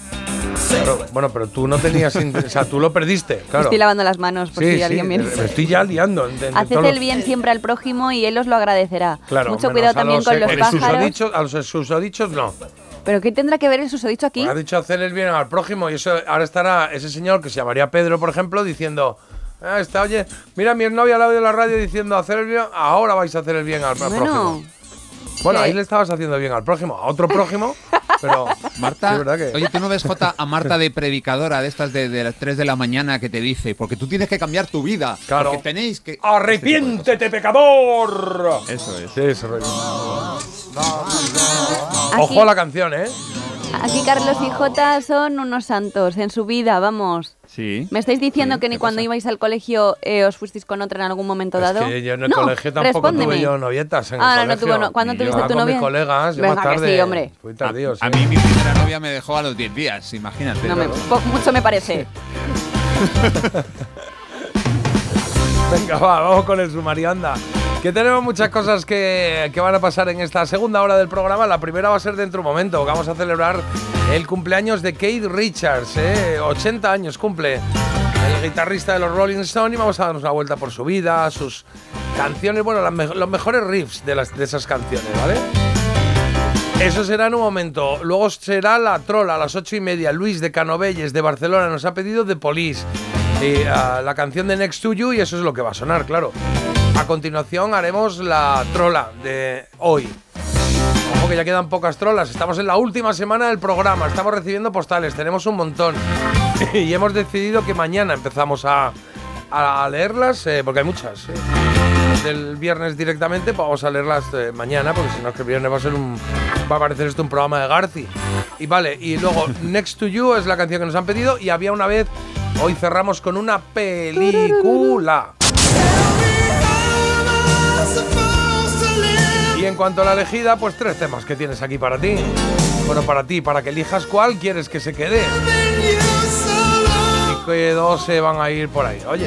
Claro, bueno, pero tú no tenías. o sea, tú lo perdiste, claro. Estoy lavando las manos por Sí, si sí, alguien viene. me estoy ya liando. Haced el bien siempre al prójimo y él os lo agradecerá. Claro, Mucho cuidado también con eh, los el pájaros. susodichos- a los susodichos no. ¿Pero qué tendrá que ver el susodicho aquí? Ha dicho hacer el bien al prójimo y eso ahora estará ese señor que se llamaría Pedro, por ejemplo, diciendo. Ah, está, oye, mira, mi novia al lado de la radio diciendo hacer el bien, ahora vais a hacer el bien al, al Bueno, prójimo. Bueno, ¿qué? ahí le estabas haciendo bien al prójimo, a otro prójimo, pero Marta, que- oye, tú no ves Jota a Marta de predicadora de estas de, de las 3 de la mañana que te dice, porque tú tienes que cambiar tu vida. Claro. Porque tenéis que. ¡Arrepiéntete, pecador! Eso es. Eso es. Ojo a la canción, ¿eh? Aquí Carlos y Jota son unos santos en su vida, vamos. Sí. ¿Me estáis diciendo que ni cuando ibais al colegio eh, os fuisteis con otra en algún momento Es dado? que yo en el No, colegio tampoco respóndeme. tuve yo novietas en Ah, el no, tuvo no- ¿cuándo Y tuviste tu con novia? mis colegas, yo Venga, más que tarde. sí, hombre. Fui tardío, sí. A mí mi primera novia me dejó a los 10 días, imagínate. No me, mucho me parece. [laughs] Venga, va, vamos con el sumario, anda. Que tenemos muchas cosas que, que van a pasar en esta segunda hora del programa. La primera va a ser dentro de un momento. Vamos a celebrar el cumpleaños de Kate Richards, ¿eh? 80 años cumple el guitarrista de los Rolling Stones y vamos a darnos una vuelta por su vida, sus canciones, bueno, los mejores riffs de esas canciones, ¿vale? Eso será en un momento. Luego será la trola a las ocho y media. Luis de Canovelles de Barcelona nos ha pedido The Police. Y, ah, la canción de Next to You y eso es lo que va a sonar, claro. A continuación haremos la trola de hoy. Ojo que ya quedan pocas trolas. Estamos en la última semana del programa. Estamos recibiendo postales. Tenemos un montón. [laughs] y hemos decidido que mañana empezamos a, leerlas, eh, porque hay muchas. eh. Del viernes directamente, pues vamos a leerlas eh, mañana, porque si no es que el viernes va a ser un. Va a parecer esto un programa de Garci. Y vale, y luego [laughs] Next to You es la canción que nos han pedido. Y había una vez. Hoy cerramos con una película. Y en cuanto a la elegida, pues tres temas que tienes aquí para ti. Bueno, para ti, para que elijas cuál quieres que se quede. Y que dos se van a ir por ahí. Oye.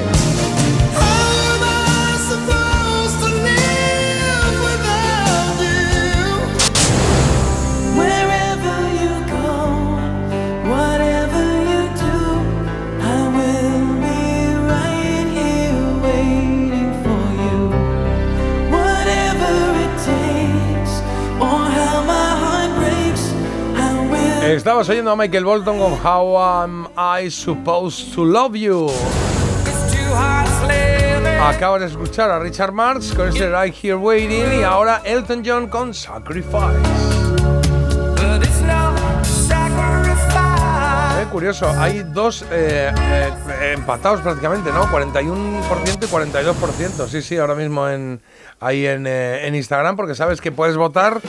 Estabas oyendo a Michael Bolton con How Am I Supposed to Love You. Acabas de escuchar a Richard Marx con ese Right Here Waiting y ahora Elton John con Sacrifice. Curioso, hay dos eh, eh, empatados prácticamente, ¿no? 41% y 42%. Sí, sí, ahora mismo ahí eh, en Instagram, porque sabes que puedes votar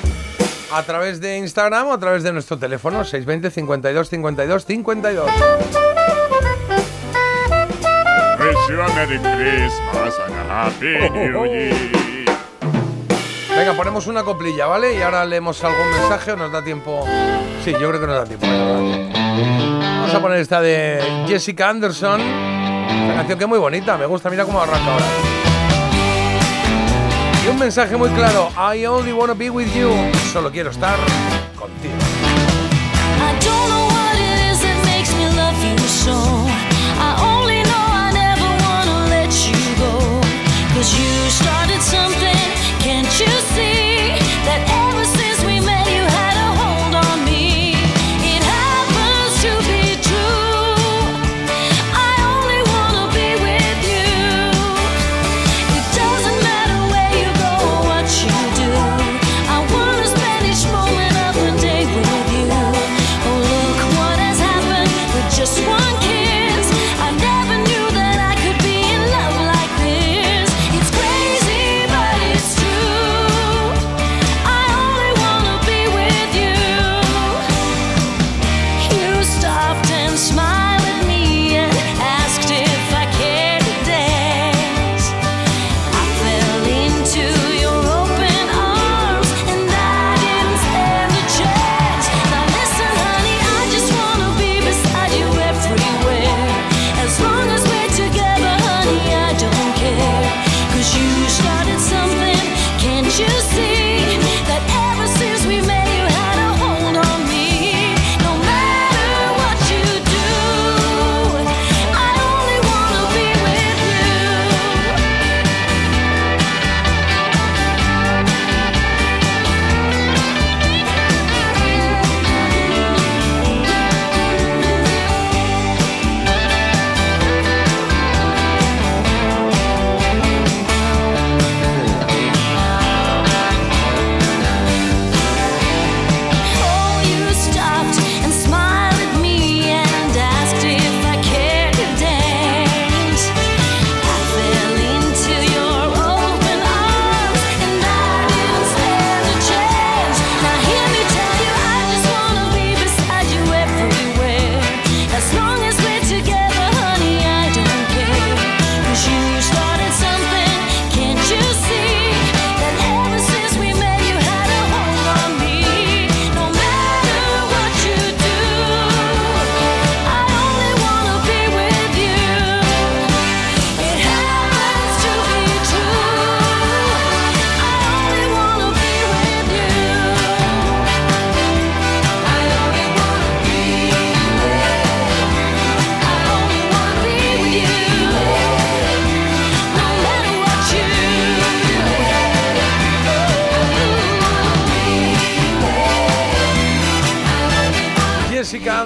a través de Instagram o a través de nuestro teléfono 620 52 52 52. Wish you a Merry Christmas and a Happy New Year. Venga, ponemos una coplilla, ¿vale? Y ahora leemos algún mensaje o nos da tiempo. Sí, yo creo que nos da tiempo. venga, nos da tiempo. Vamos a poner esta de Jessica Anderson. Una canción que es muy bonita, me gusta, mira cómo arranca ahora. Y un mensaje muy claro: I only wanna be with you. Solo quiero estar contigo.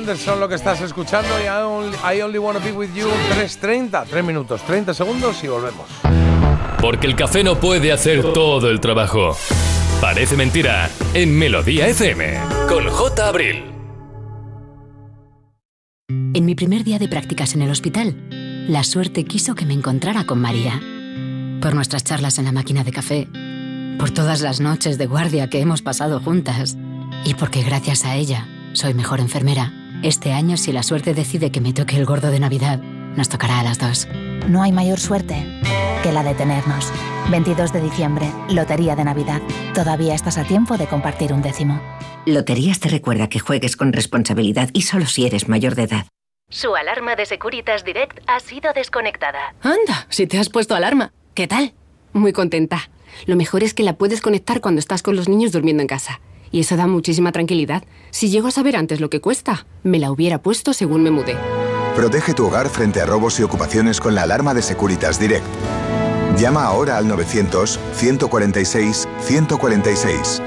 Anderson lo que estás escuchando y I only, I only Wanna Be With You 3.30, 3 minutos, 30 segundos y volvemos. Porque el café no puede hacer todo el trabajo. Parece mentira en Melodía FM con J. Abril. En mi primer día de prácticas en el hospital, la suerte quiso que me encontrara con María. Por nuestras charlas en la máquina de café, por todas las noches de guardia que hemos pasado juntas y porque gracias a ella soy mejor enfermera. Este año, si la suerte decide que me toque el gordo de Navidad, nos tocará a las dos. No hay mayor suerte que la de tenernos. 22 de diciembre, Lotería de Navidad. Todavía estás a tiempo de compartir un décimo. Loterías te recuerda que juegues con responsabilidad y solo si eres mayor de edad. Su alarma de Securitas Direct ha sido desconectada. Anda, si te has puesto alarma. ¿Qué tal? Muy contenta. Lo mejor es que la puedes conectar cuando estás con los niños durmiendo en casa. Y eso da muchísima tranquilidad. Si llego a saber antes lo que cuesta, me la hubiera puesto según me mudé. Protege tu hogar frente a robos y ocupaciones con la alarma de Securitas Direct. Llama ahora al 900-146-146.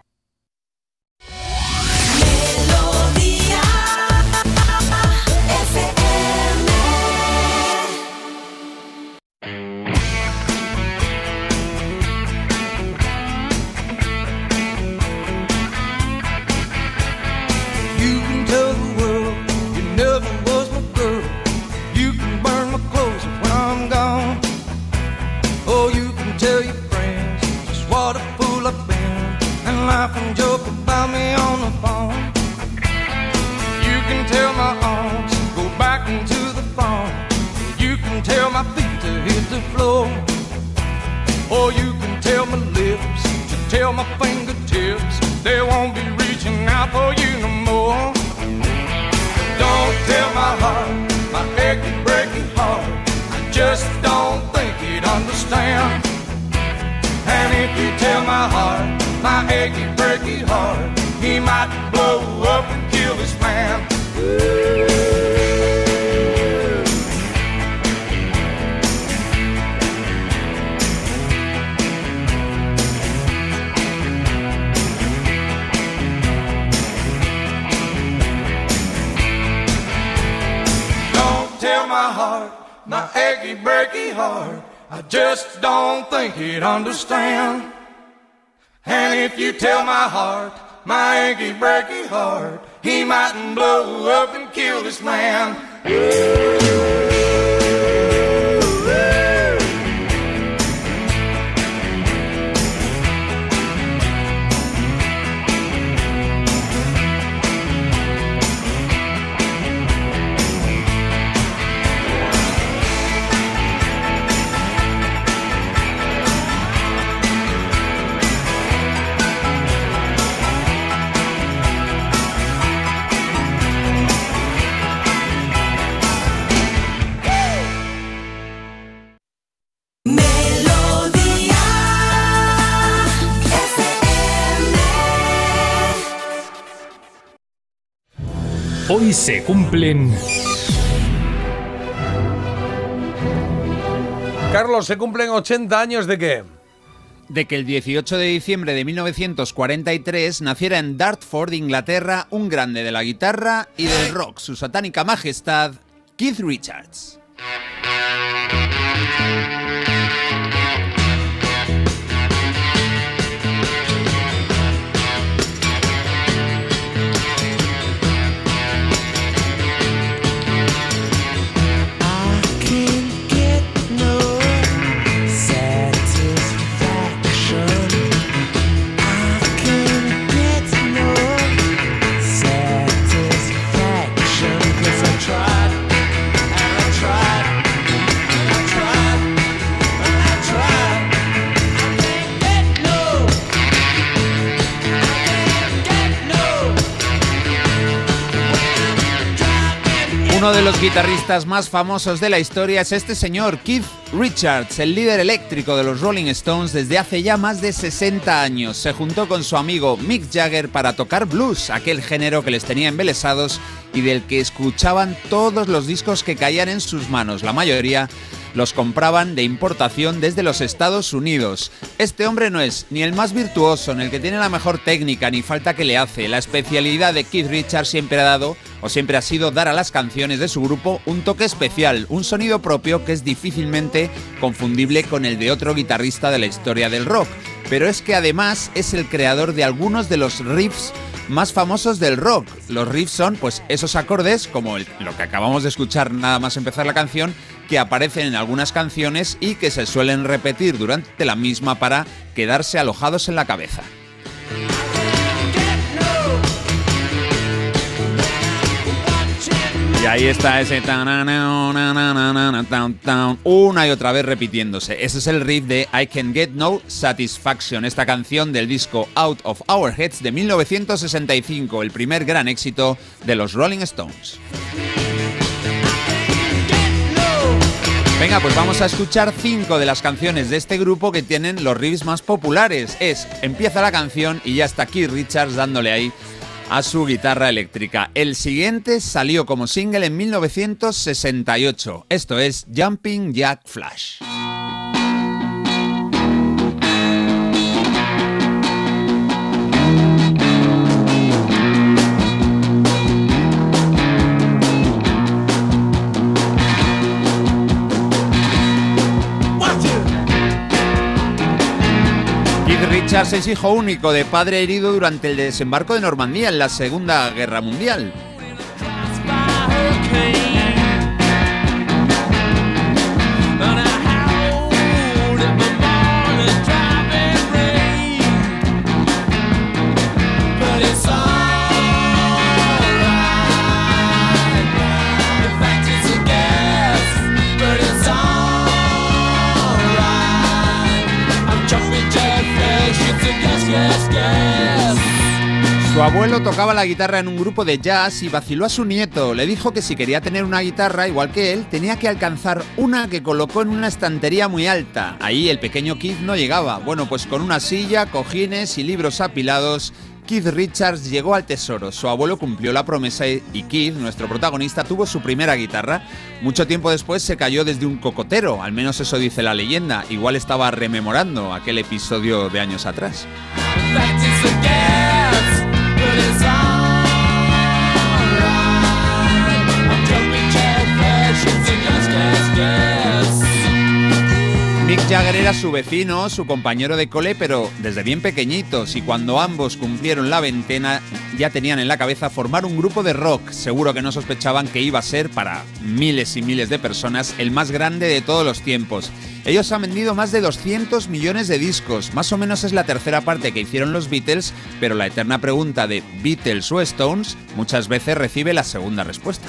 My heart, my achy, breaky heart, he mightn't blow up and kill this man. Hoy se cumplen Carlos, ¿se cumplen 80 años de qué? de que el 18 de diciembre de 1943 naciera en Dartford, Inglaterra, un grande de la guitarra y del rock, su satánica majestad, Keith Richards. Uno de los guitarristas más famosos de la historia es este señor, Keith Richards, el líder eléctrico de los Rolling Stones desde hace ya más de 60 años. Se juntó con su amigo Mick Jagger para tocar blues, aquel género que les tenía embelesados y del que escuchaban todos los discos que caían en sus manos, la mayoría los compraban de importación desde los Estados Unidos. Este hombre no es ni el más virtuoso, ni el que tiene la mejor técnica, ni falta que le hace. La especialidad de Keith Richards siempre ha dado o siempre ha sido dar a las canciones de su grupo un toque especial, un sonido propio que es difícilmente confundible con el de otro guitarrista de la historia del rock. Pero es que además es el creador de algunos de los riffs más famosos del rock. Los riffs son pues esos acordes, como lo que acabamos de escuchar nada más empezar la canción, que aparecen en algunas canciones y que se suelen repetir durante la misma para quedarse alojados en la cabeza. Y ahí está ese una y otra vez repitiéndose. Ese es el riff de I Can Get No Satisfaction, esta canción del disco Out of Our Heads de 1965, el primer gran éxito de los Rolling Stones. Venga, pues vamos a escuchar cinco de las canciones de este grupo que tienen los riffs más populares. Es, empieza la canción y ya está Keith Richards dándole ahí a su guitarra eléctrica. El siguiente salió como single en 1968. Esto es Jumping Jack Flash. Richards es hijo único de padre herido durante el desembarco de Normandía en la Segunda Guerra Mundial. Su abuelo tocaba la guitarra en un grupo de jazz y vaciló a su nieto. Le dijo que si quería tener una guitarra igual que él, tenía que alcanzar una que colocó en una estantería muy alta. Ahí el pequeño Keith no llegaba. Bueno, pues con una silla, cojines y libros apilados, Keith Richards llegó al tesoro. Su abuelo cumplió la promesa y Keith, nuestro protagonista, tuvo su primera guitarra. Mucho tiempo después se cayó desde un cocotero, al menos eso dice la leyenda. Igual estaba rememorando aquel episodio de años atrás. Mick Jagger era su vecino, su compañero de cole, pero desde bien pequeñitos y cuando ambos cumplieron la veintena ya tenían en la cabeza formar un grupo de rock. Seguro que no sospechaban que iba a ser para miles y miles de personas el más grande de todos los tiempos. Ellos han vendido más de 200 millones de discos, más o menos es la tercera parte que hicieron los Beatles, pero la eterna pregunta de Beatles o Stones muchas veces recibe la segunda respuesta.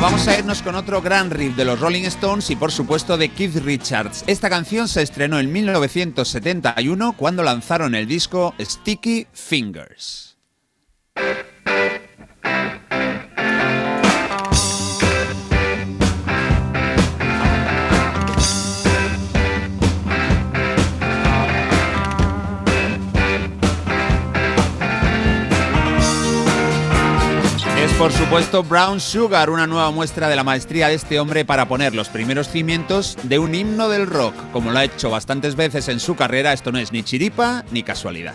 Vamos a irnos con otro gran riff de los Rolling Stones y por supuesto de Keith Richards. Esta canción se estrenó en 1971 cuando lanzaron el disco Sticky Fingers. Por supuesto Brown Sugar, una nueva muestra de la maestría de este hombre para poner los primeros cimientos de un himno del rock. Como lo ha hecho bastantes veces en su carrera, esto no es ni chiripa ni casualidad.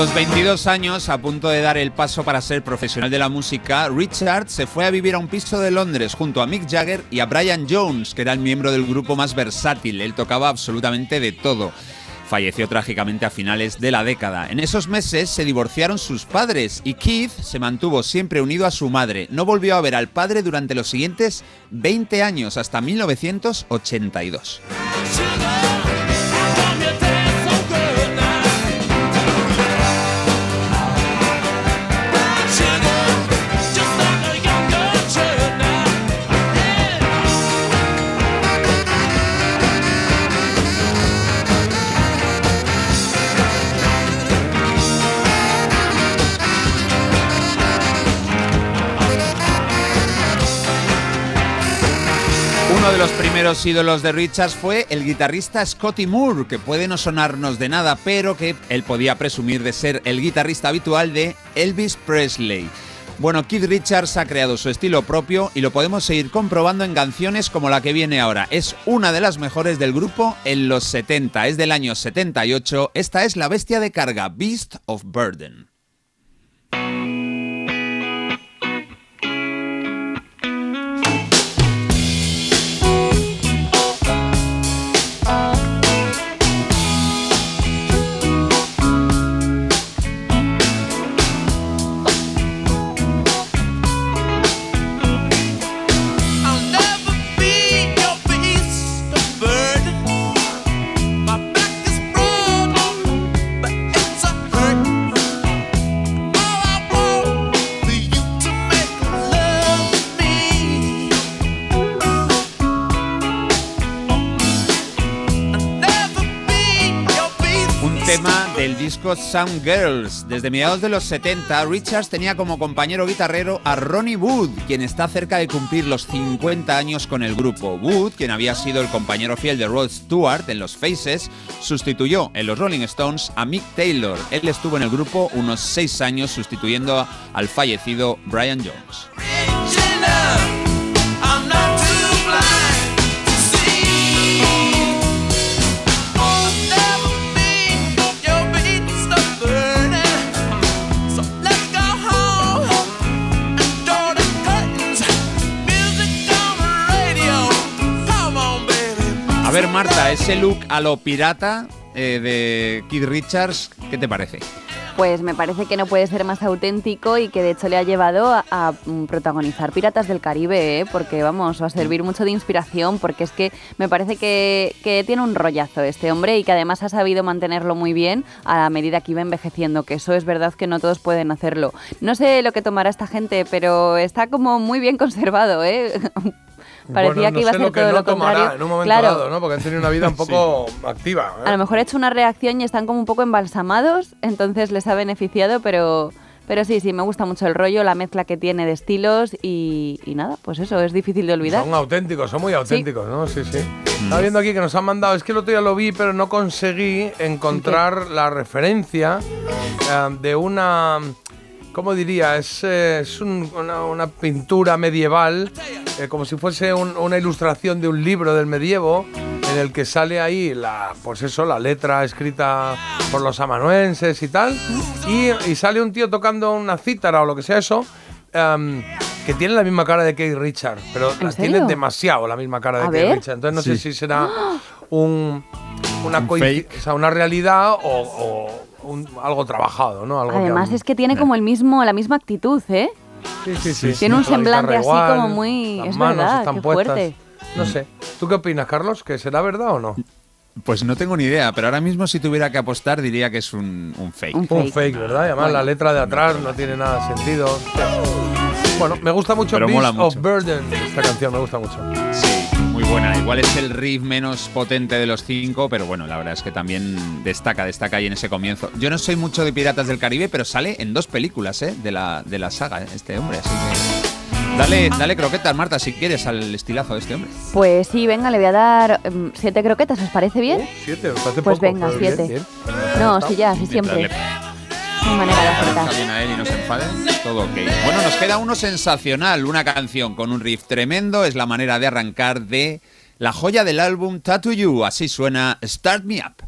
Los 22 años, a punto de dar el paso para ser profesional de la música, Richard se fue a vivir a un piso de Londres junto a Mick Jagger y a Brian Jones, que era el miembro del grupo más versátil. Él tocaba absolutamente de todo. Falleció trágicamente a finales de la década. En esos meses se divorciaron sus padres y Keith se mantuvo siempre unido a su madre. No volvió a ver al padre durante los siguientes 20 años, hasta 1982. Los primeros ídolos de Richards fue el guitarrista Scotty Moore, que puede no sonarnos de nada, pero que él podía presumir de ser el guitarrista habitual de Elvis Presley. Bueno, Keith Richards ha creado su estilo propio y lo podemos seguir comprobando en canciones como la que viene ahora. Es una de las mejores del grupo en los 70, es del año 78. Esta es La Bestia de Carga, Beast of Burden. Some Girls. Desde mediados de los 70, Richards tenía como compañero guitarrero a Ronnie Wood, quien está cerca de cumplir los 50 años con el grupo. Wood, quien había sido el compañero fiel de Rod Stewart en los Faces, sustituyó en los Rolling Stones a Mick Taylor. Él estuvo en el grupo unos 6 años sustituyendo al fallecido Brian Jones. A ver, Marta, ese look a lo pirata eh, de Keith Richards, ¿qué te parece? Pues me parece que no puede ser más auténtico y que de hecho le ha llevado a, protagonizar Piratas del Caribe, ¿eh? porque vamos, va a servir mucho de inspiración, porque es que me parece que, que tiene un rollazo este hombre y que además ha sabido mantenerlo muy bien a medida que iba envejeciendo, que eso es verdad que no todos pueden hacerlo. No sé lo que tomará esta gente, pero está como muy bien conservado, ¿eh? Parecía Bueno, no que iba a ser lo que todo no lo tomará contrario. en un momento claro, dado, ¿no? Porque han tenido una vida un [laughs] poco activa. ¿eh? a lo mejor ha hecho una reacción y están como un poco embalsamados, entonces les ha beneficiado, pero, pero sí, sí, me gusta mucho el rollo, la mezcla que tiene de estilos y, y nada, pues eso, es difícil de olvidar. Son auténticos, son muy auténticos, ¿no? Sí, sí. Estaba viendo aquí que nos han mandado, es que el otro día lo vi, pero no conseguí encontrar la referencia eh, de una, ¿cómo diría? Es, eh, es un- una, una pintura medieval, eh, como si fuese un- una ilustración de un libro del medievo, en el que sale ahí la, pues eso, la letra escrita por los amanuenses y tal, y, y sale un tío tocando una cítara o lo que sea eso. em, que tiene la misma cara de Keith Richard, pero ¿En la tiene demasiado la misma cara de ver. Richard. Entonces no sé si será un, una, Un coinci- fake. o sea, una realidad o, o un- algo trabajado, ¿no? Algo Además es que tiene como el mismo, la misma actitud, ¿eh? Sí, sí, sí. Tiene un semblante así igual, como muy... las Es manos verdad, están qué puestas. fuerte. No sé. ¿Tú qué opinas, Carlos? ¿Que será verdad o no? Pues no tengo ni idea, pero ahora mismo si tuviera que apostar diría que es un, un fake. Un fake, ¿verdad? Y además la letra de atrás no tiene nada de sentido. Bueno, me gusta mucho Pero Beast mola of. Burden. Esta canción me gusta mucho. Buena. Igual es el riff menos potente de los cinco, pero bueno, la verdad es que también destaca, destaca ahí en ese comienzo. Yo no soy mucho de Piratas del Caribe, pero sale en dos películas ¿eh? de, la, de la saga, ¿eh? este hombre. Así que. Dale, dale croquetas, Marta, si quieres, al estilazo de este hombre. Pues sí, venga, le voy a dar em, siete croquetas, ¿os parece bien? Siete, me parece Pues poco, venga, bien, siete. bien. No, sí, ya, sí, siempre. Le Mi manera de parezca acertar. bien a él y no se enfade, todo ok. Bueno, nos queda uno sensacional, una canción con un riff tremendo, es la manera de arrancar de la joya del álbum Tattoo You, así suena Start Me Up.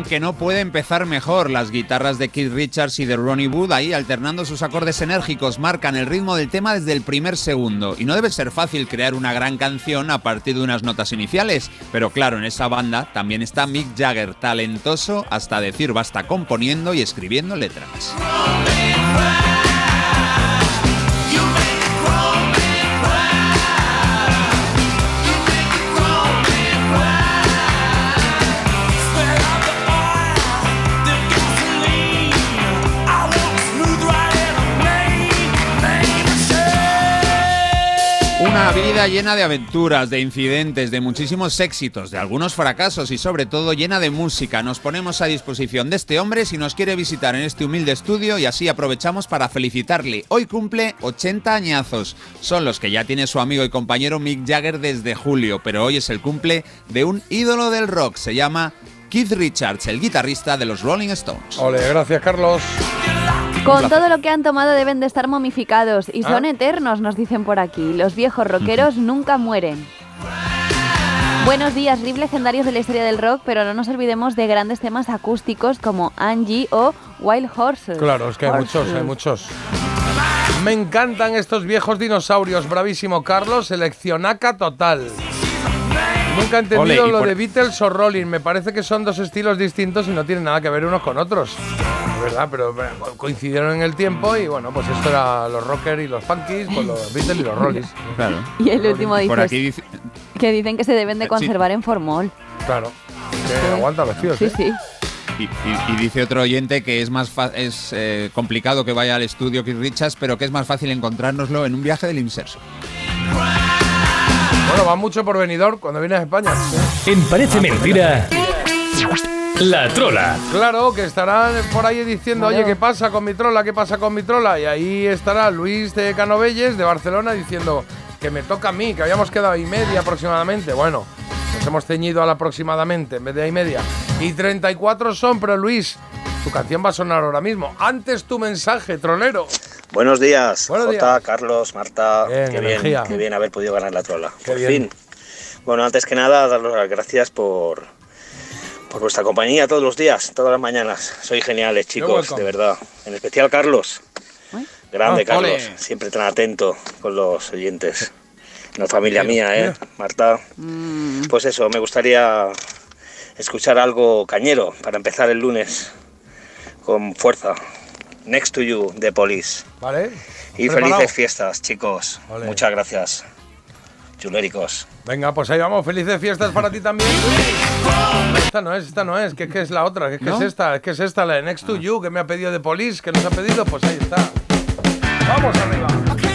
Canción que no puede empezar mejor. Las guitarras de Keith Richards y de Ronnie Wood ahí alternando sus acordes enérgicos marcan el ritmo del tema desde el primer segundo. Y no debe ser fácil crear una gran canción a partir de unas notas iniciales. Pero claro, en esa banda también está Mick Jagger, talentoso hasta decir basta componiendo y escribiendo letras. Una vida llena de aventuras, de incidentes, de muchísimos éxitos, de algunos fracasos y sobre todo llena de música. Nos ponemos a disposición de este hombre si nos quiere visitar en este humilde estudio y así aprovechamos para felicitarle. Hoy cumple 80 añazos. Son los que ya tiene su amigo y compañero Mick Jagger desde julio, pero hoy es el cumple de un ídolo del rock. Se llama Keith Richards, el guitarrista de los Rolling Stones. Ole, gracias Carlos. Con todo lo que han tomado deben de estar momificados y son eternos, nos dicen por aquí. Los viejos [laughs] rockeros nunca mueren. Buenos días, RIP legendarios de la historia del rock, pero no nos olvidemos de grandes temas acústicos como Angie o Wild Horses. Claro, es que hay Horses. muchos, hay muchos. Me encantan estos viejos dinosaurios, bravísimo Carlos, seleccionaca total. Nunca he entendido Ole, lo por- de Beatles o Rolling, me parece que son dos estilos distintos y no tienen nada que ver unos con otros. Es verdad, pero bueno, coincidieron en el tiempo y bueno, pues esto era los rockers y los punkies, pues los Beatles y los Rollins. [laughs] Claro. Y el último dice Por aquí dice, que dicen que se deben de Sí. conservar en formol. Claro. Que aguanta los tíos. Sí, ¿eh? sí. Y, y- y dice otro oyente que es más fa- es eh, complicado que vaya al estudio Keith Richards, pero que es más fácil encontrárnoslo en un viaje del inserso. Bueno, va mucho por venidor cuando vienes a España. En Parece Mentira, La Trola. Claro, que estarán por ahí diciendo, oye, ¿qué pasa con mi trola? ¿Qué pasa con mi trola? Y ahí estará Luis de Canovelles, de Barcelona, diciendo que me toca a mí, que habíamos quedado y media aproximadamente. Bueno, nos hemos ceñido al aproximadamente en vez de a y media. Y 34 son, pero Luis, tu canción va a sonar ahora mismo. Antes tu mensaje, trolero. Buenos días, Buenos Jota, días. Carlos, Marta. Bien, qué, energía. bien, qué bien haber podido ganar la trola. Qué por bien. fin. Bueno, antes que nada, daros las gracias por, por vuestra compañía todos los días, todas las mañanas. Sois geniales, chicos, de verdad. En especial Carlos. Grande, Ah, Carlos. ole. Siempre tan atento con los oyentes. Una familia mía, ¿eh? Marta. Pues eso, me gustaría escuchar algo cañero para empezar el lunes con fuerza. Next to You de Police. ¿Vale? Y ¿Preparado? felices fiestas, chicos. Muchas gracias. Chuléricos. Venga, pues ahí vamos. Felices fiestas para ti también. Esta no es, esta no es, que, que es la otra, que, que ¿No? es esta, es que es esta, la de Next to You, que me ha pedido de Police, que nos ha pedido, pues ahí está. Vamos arriba.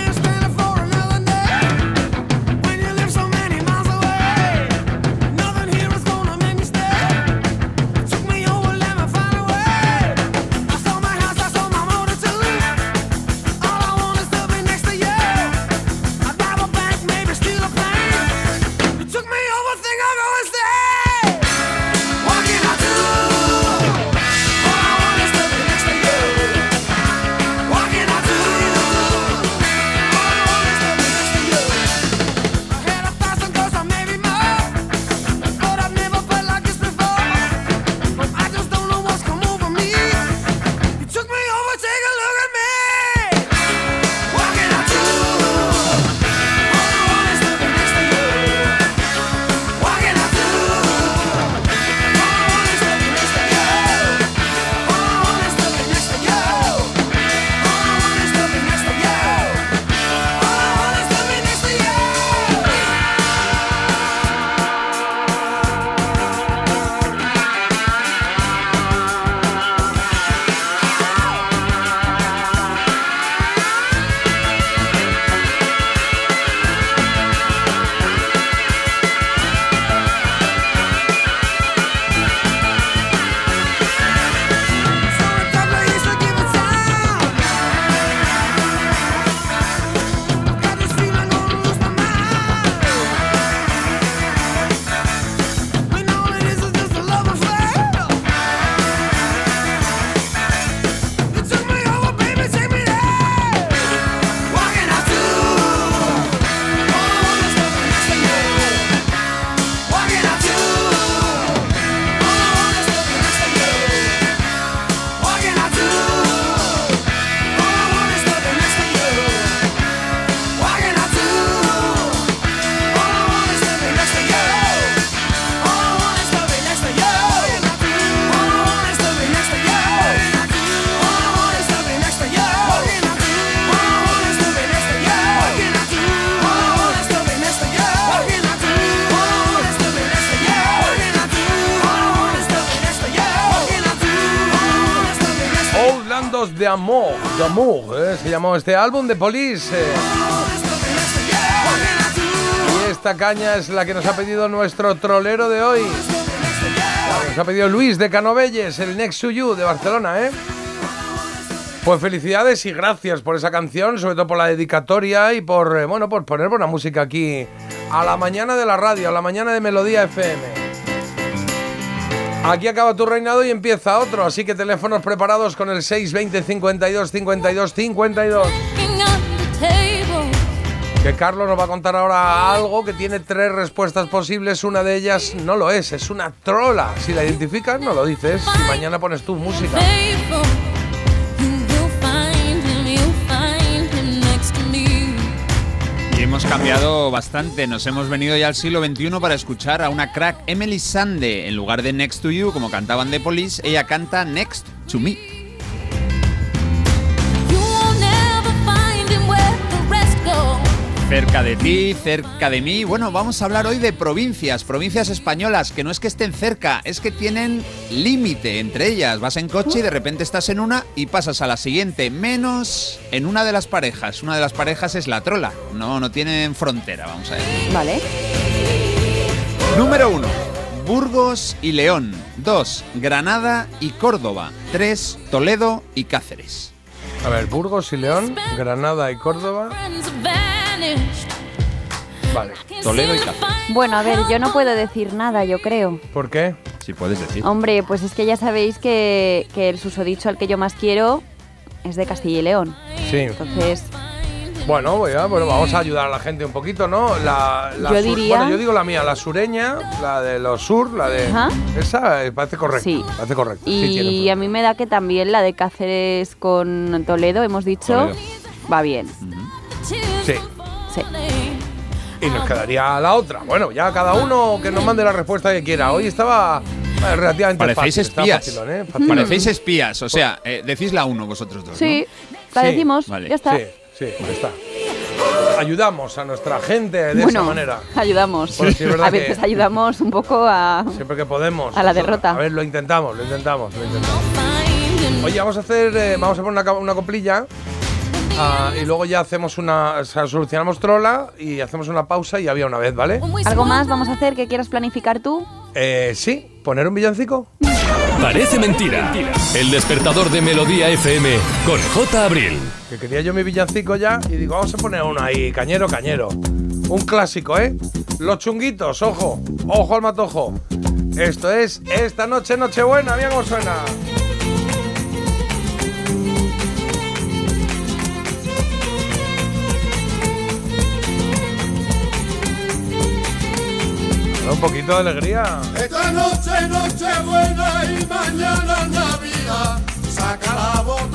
¿Eh? se llamó este álbum de Police. eh. Y esta caña es la que nos ha pedido nuestro trolero de hoy. Nos ha pedido Luis de Canovelles, el Next to You de Barcelona, ¿eh? Pues felicidades y gracias por esa canción, sobre todo por la dedicatoria y por, eh, bueno, por poner buena música aquí a la mañana de la radio, a la mañana de Melodía FM. Aquí acaba tu reinado y empieza otro, así que teléfonos preparados con el 620 52 52 52. Que Carlos nos va a contar ahora algo que tiene tres respuestas posibles, una de ellas no lo es, es una trola. Si la identificas, no lo dices y mañana pones tu música. Cambiado bastante, nos hemos venido ya al siglo XXI para escuchar a una crack, Emily Sande, en lugar de Next to You, como cantaban The Police, ella canta Next to Me. Cerca de ti, cerca de mí. Bueno, vamos a hablar hoy de provincias, provincias españolas, que no es que estén cerca, es que tienen límite entre ellas. Vas en coche y de repente estás en una y pasas a la siguiente, menos en una de las parejas. Una de las parejas es la trola, no, no tienen frontera, vamos a ver. Vale. Número 1. Burgos y León. 2. Granada y Córdoba. 3. Toledo y Cáceres. A ver, Burgos y León, Granada y Córdoba. Vale. Toledo y Cáceres. Bueno, a ver, yo no puedo decir nada, yo creo. ¿Por qué? Si puedes decir. Hombre, pues es que ya sabéis que, que el susodicho al que yo más quiero es de Castilla y León. Sí. Entonces, Bueno, voy a- bueno, vamos a ayudar a la gente un poquito, ¿no? La, la Yo sur- diría- Bueno, yo digo la mía, la sureña, la de los sur, la de. Ajá. Esa eh, parece correcta. Sí. Parece correcta. Sí, y a mí me da que también la de Cáceres con Toledo, hemos dicho, Toledo. va bien. Sí. Sí. Y nos quedaría la otra. Bueno, ya cada uno que nos mande la respuesta que quiera. Hoy estaba eh, relativamente Parecéis fácil. espías. facilón, ¿eh? Facilón. Parecéis espías, o sea, eh, decís la uno vosotros dos. Sí, ¿no? la decimos, Vale. ya está. Sí, sí, ya está. Ayudamos a nuestra gente de bueno, esa manera. ayudamos. Bueno, sí, a veces ayudamos un poco a... Siempre que podemos. A la derrota. A ver, lo intentamos, lo intentamos, lo intentamos. Oye, vamos a hacer, eh, vamos a poner una, una coplilla ah, y luego ya hacemos una, o sea, solucionamos trola y hacemos una pausa y había una vez, ¿vale? ¿Algo más vamos a hacer que quieras planificar tú? Eh, sí, poner un villancico. Parece mentira. El despertador de Melodía FM con J. Abril. Que quería yo mi villancico ya y digo, vamos a poner uno ahí, cañero, cañero. Un clásico, ¿eh? Los chunguitos, ojo, ojo al matojo. Esto es Esta Noche Nochebuena, mira cómo suena. Poquito de alegría. Esta noche noche buena y mañana Navidad. Saca la bota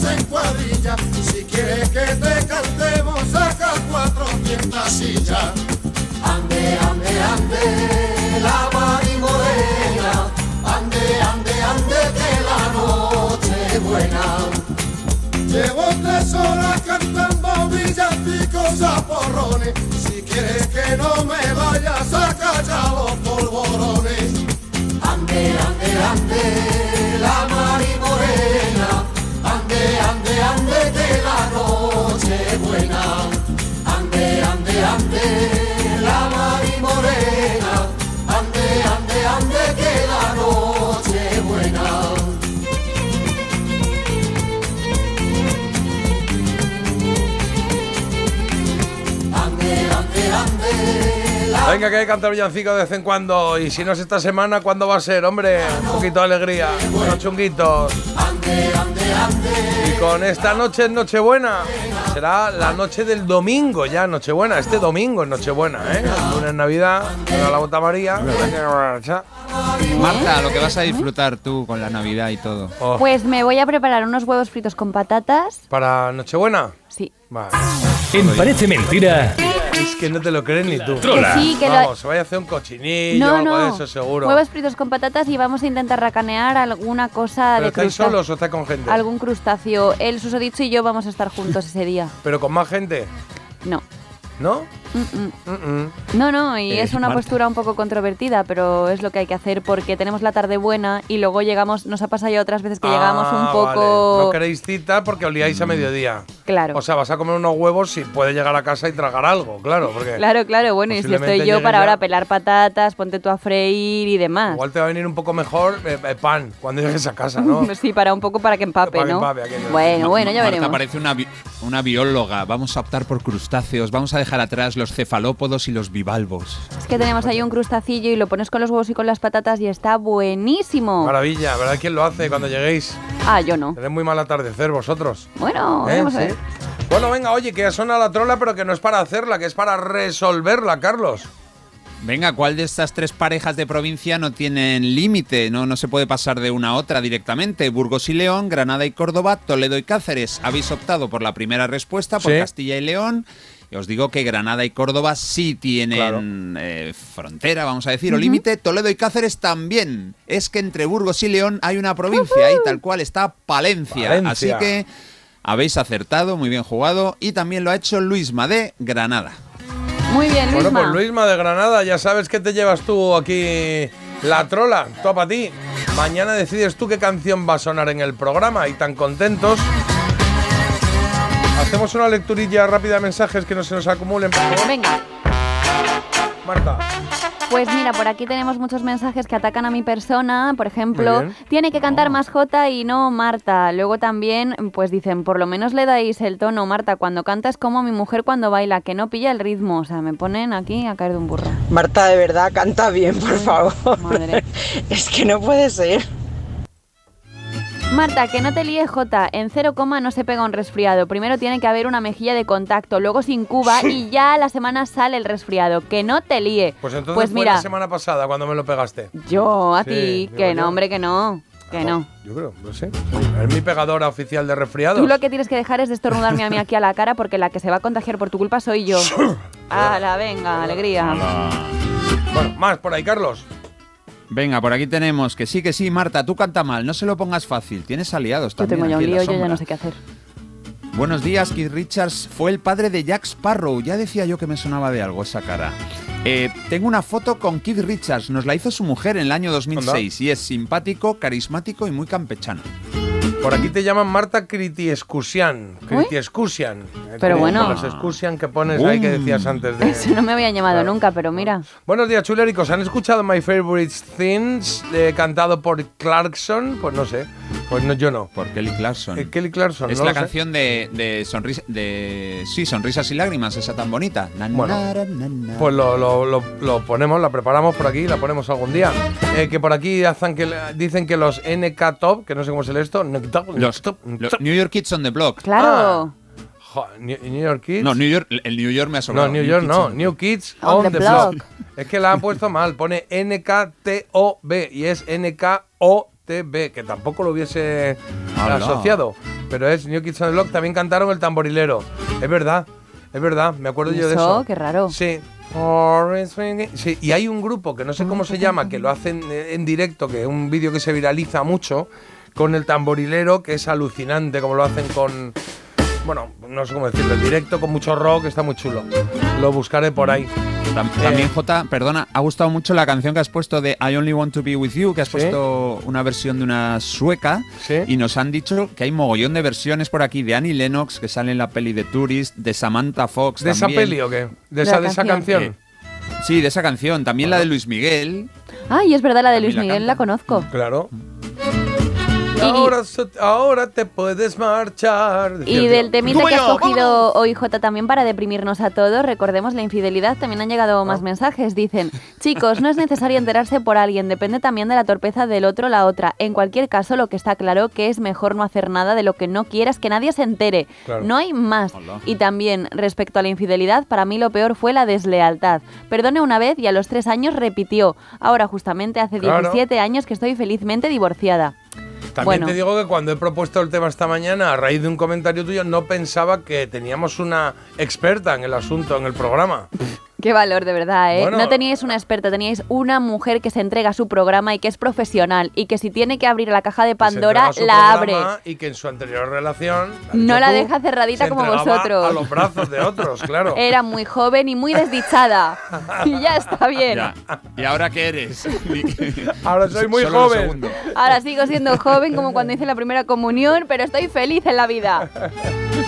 400 en cuadrilla. Si quieres que te cantemos, saca 400 sillas. Ande, ande, ande, la Mari Morena. Ande, ande, ande, que la noche buena. Llevo tres horas cantando villancicos a porrones. Si quieres que no me vaya, saca ya los polvorones. Ande, ande, ande, Ande, ande, ande, la Mari Morena. Ande, ande, ande, que la noche es buena. Ande, ande, ande, la Venga, que hay que cantar villancico de vez en cuando. Y si no es esta semana, ¿cuándo va a ser? Hombre, un poquito de alegría, unos chunguitos. Y con esta noche es Nochebuena. Será la noche del domingo ya, Nochebuena. Este domingo es Nochebuena, ¿eh? El lunes Navidad, a la bota María. Marta, lo que vas a disfrutar tú con la Navidad y todo. Oh, Pues me voy a preparar unos huevos fritos con patatas. ¿Para Nochebuena? Sí. Vale. En Parece Mentira, Es que no te lo crees ni tú. Trola. Que sí, que lo- Vamos, se vaya a hacer un cochinillo o No, algo de no. eso seguro. Huevos fritos con patatas y vamos a intentar racanear alguna cosa ¿Pero de estáis crustáceo. solos o estáis con gente? Algún crustáceo. El susodicho y yo vamos a estar juntos ese día. ¿Pero con más gente? No. ¿No? Mm, mm. No, no, y Eh, es una Marta. postura un poco controvertida, pero es lo que hay que hacer porque tenemos la tarde buena y luego llegamos, nos ha pasado ya otras veces que llegamos un Ah, poco... vale. No queréis cita porque os liáis a mediodía. Claro. O sea, vas a comer unos huevos si puedes llegar a casa y tragar algo, claro. Porque Claro, claro, bueno, y si estoy yo para ya- ahora pelar patatas, ponte tú a freír y demás. Igual te va a venir un poco mejor eh, eh, pan cuando llegues a casa, ¿no? [laughs] Sí, para un poco para que empape, Para que empape, aquello. bueno, bueno, ya Marta veremos. parece una, bi- una bióloga. Vamos a optar por crustáceos. Vamos a dejar atrás los cefalópodos y los bivalvos. Es que tenemos ahí un crustacillo y lo pones con los huevos y con las patatas y está buenísimo. Maravilla, ¿verdad? ¿Quién lo hace cuando lleguéis? Ah, yo no. Tenéis muy mal atardecer vosotros. Bueno, ¿Eh? vamos a ¿Sí? ver. Bueno, venga, oye, que suena la trola, pero que no es para hacerla, que es para resolverla, Carlos. Venga, ¿cuál de estas tres parejas de provincia no tienen límite? No, no se puede pasar de una a otra directamente. Burgos y León, Granada y Córdoba, Toledo y Cáceres. Habéis optado por la primera respuesta, por Sí. Castilla y León. Y os digo que Granada y Córdoba sí tienen eh, frontera, vamos a decir, o límite. Toledo y Cáceres también. Es que entre Burgos y León hay una provincia y tal cual está Palencia. Palencia. Así que habéis acertado, muy bien jugado. Y también lo ha hecho Luis Madé, Granada. Muy bien, Bueno, Luisma. pues Luisma de Granada, ya sabes que te llevas tú aquí la trola, todo para ti. Mañana decides tú qué canción va a sonar en el programa y tan contentos. Hacemos una lecturilla rápida de mensajes que no se nos acumulen, por favor. Venga. Marta. Pues mira, por aquí tenemos muchos mensajes que atacan a mi persona. Por ejemplo, tiene que cantar más Jota y no Marta. Luego también, pues dicen, por lo menos le dais el tono, Marta, cuando canta es como mi mujer cuando baila, que no pilla el ritmo. O sea, me ponen aquí a caer de un burro. Marta, de verdad, canta bien, por favor. [laughs] es que no puede ser. Marta, que no te líes Jota, en cero coma no se pega un resfriado. Primero tiene que haber una mejilla de contacto, luego sin cuba y ya a la semana sale el resfriado. Que no te líe. Pues entonces Pues fue mira, la semana pasada cuando me lo pegaste. yo a Sí, ti, que yo. no, hombre, que no. Que no. Yo creo, no sé. Es mi pegadora oficial de resfriados. Tú lo que tienes que dejar es de estornudarme a mí aquí a la cara porque la que se va a contagiar por tu culpa soy yo. [laughs] ¡Hala, venga, alegría! Bueno, más por ahí, Carlos. Venga, por aquí tenemos que sí, que sí, Marta, tú canta mal, no se lo pongas fácil, tienes aliados Yo también. tengo ya un lío, yo ya no sé qué hacer. Buenos días, Keith Richards fue el padre de Jack Sparrow, ya decía yo que me sonaba de algo esa cara. Eh, tengo una foto con Keith Richards, nos la hizo su mujer en el año 2006 y es simpático, carismático y muy campechano. Por aquí te llaman Marta Critiescusian. Critiescusian. Eh, Pero como bueno. Los escusian que pones ahí que decías antes de. Eso no me habían llamado nunca, pero mira. Buenos días, chuléricos. ¿Han escuchado My Favorite Things eh, cantado por Clarkson? Pues no sé. Pues no, yo no. Por Kelly Clarkson. Eh, Kelly Clarkson, Es no la canción de, de, sonrisa, de sí, Sonrisas y Lágrimas, esa tan bonita. Na, Bueno, na, na, na. Pues lo, lo- lo- lo ponemos, la preparamos por aquí, la ponemos algún día. Eh, que por aquí hacen que, dicen que los NK Top, que no sé cómo se lee esto, NK Top, Los, los New York Kids on the Block. Claro. Jo, New, York Kids. No, New York, el New York me ha sobrado. No, New York no, New. Kids On on, the the, block. block. Es que la han puesto mal, pone NKTOB y es NKOTB, que tampoco lo hubiese asociado. Pero es New Kids on the Block, también cantaron el tamborilero. Es verdad, es verdad, me acuerdo yo de Eso, eso. qué raro. Sí. Sí, y hay un grupo que no sé cómo se llama, que lo hacen eh, en directo, que es un vídeo que se viraliza mucho, con el tamborilero, que es alucinante, como lo hacen con. Bueno, no sé cómo decirlo, en directo, con mucho rock, está muy chulo. Lo buscaré por ahí. Tam- También, Jota, perdona, ha gustado mucho la canción que has puesto de I Only Want to Be With You, que has puesto una versión de una sueca. Y nos han dicho que hay mogollón de versiones por aquí de Annie Lennox, que sale en la peli de Tourist, de Samantha Fox. ¿De esa peli o qué? ¿De esa, de esa canción? Eh, sí, de esa canción. También la de Luis Miguel. Ay, es verdad, la de Luis la Miguel la conozco. Claro. Y ahora, te puedes marchar. Y el del temita que has cogido hoy, Jota, también para deprimirnos a todos, recordemos la infidelidad, también han llegado más mensajes. Dicen, chicos, no es necesario enterarse por alguien, depende también de la torpeza del otro o la otra. En cualquier caso, lo que está claro que es mejor no hacer nada de lo que no quieras que nadie se entere. Claro. No hay más. Y también, respecto a la infidelidad, para mí lo peor fue la deslealtad. Perdone una vez y a los tres años repitió. Ahora, justamente, hace Claro. 17 años que estoy felizmente divorciada. También bueno. te digo que cuando he propuesto el tema esta mañana, a raíz de un comentario tuyo, no pensaba que teníamos una experta en el asunto, en el programa. Qué valor, de verdad, ¿eh? Bueno. no teníais una experta, teníais una mujer que se entrega a su programa y que es profesional y que si tiene que abrir la caja de Pandora, la abre. Y que en su anterior relación. No la tú, deja cerradita se como vosotros. A los brazos de otros, claro. Era muy joven y muy desdichada. [laughs] y ya está bien. Ya. ¿Y ahora qué eres? [laughs] Ahora soy muy Solo lo joven. Ahora sigo siendo joven como cuando hice la primera comunión, pero estoy feliz en la vida. [laughs]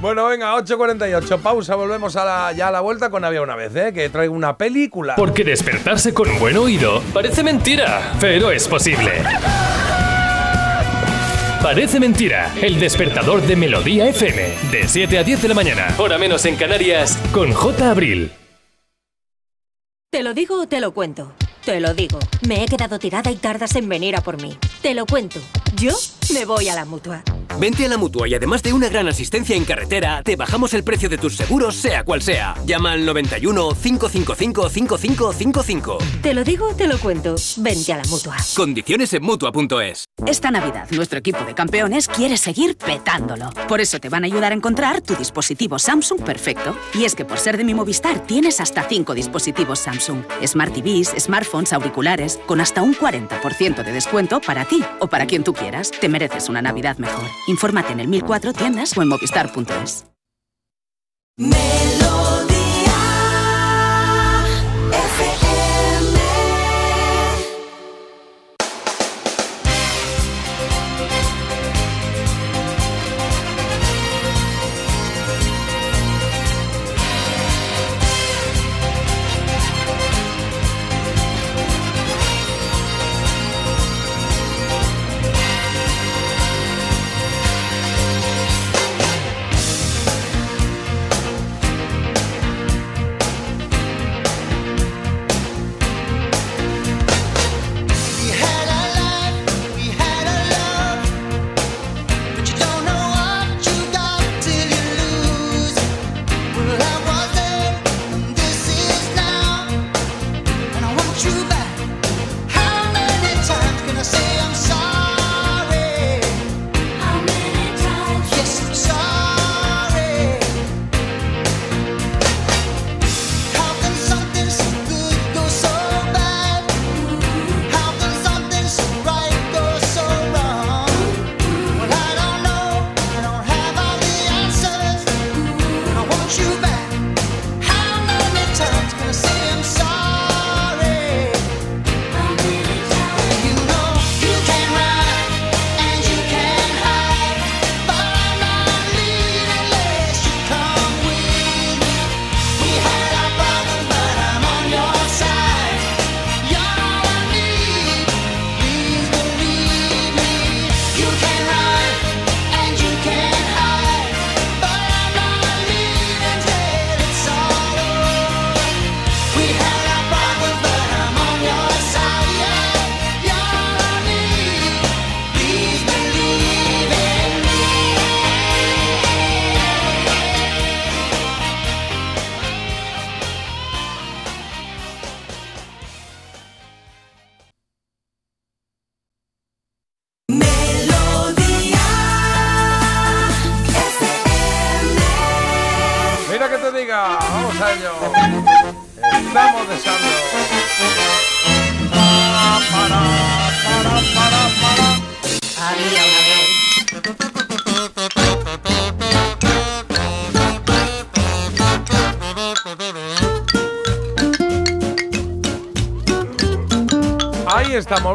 Bueno, venga, 8.48, pausa, volvemos a la, ya a la vuelta con Había una vez, ¿eh? que traigo una película. Porque despertarse con buen oído parece mentira, pero es posible. Parece mentira, el despertador de Melodía FM, de 7 a 10 de la mañana, hora menos en Canarias, con J. Abril. ¿Te lo digo o te lo cuento? Te lo digo. Me he quedado tirada y tardas en venir a por mí. Te lo cuento. Yo me voy a la mutua. Vente a la mutua y además de una gran asistencia en carretera, te bajamos el precio de tus seguros, sea cual sea. Llama al 91 555 5555. Te lo digo o te lo cuento. Vente a la mutua. Condiciones en mutua.es. Esta Navidad, nuestro equipo de campeones quiere seguir petándolo. Por eso te van a ayudar a encontrar tu dispositivo Samsung perfecto. Y es que por ser de mi Movistar tienes hasta 5 dispositivos Samsung. Smart TVs, smartphones, auriculares, con hasta un 40% de descuento para ti o para quien tú quieras. Te mereces una Navidad mejor. Infórmate en el 1004 tiendas o en movistar.es.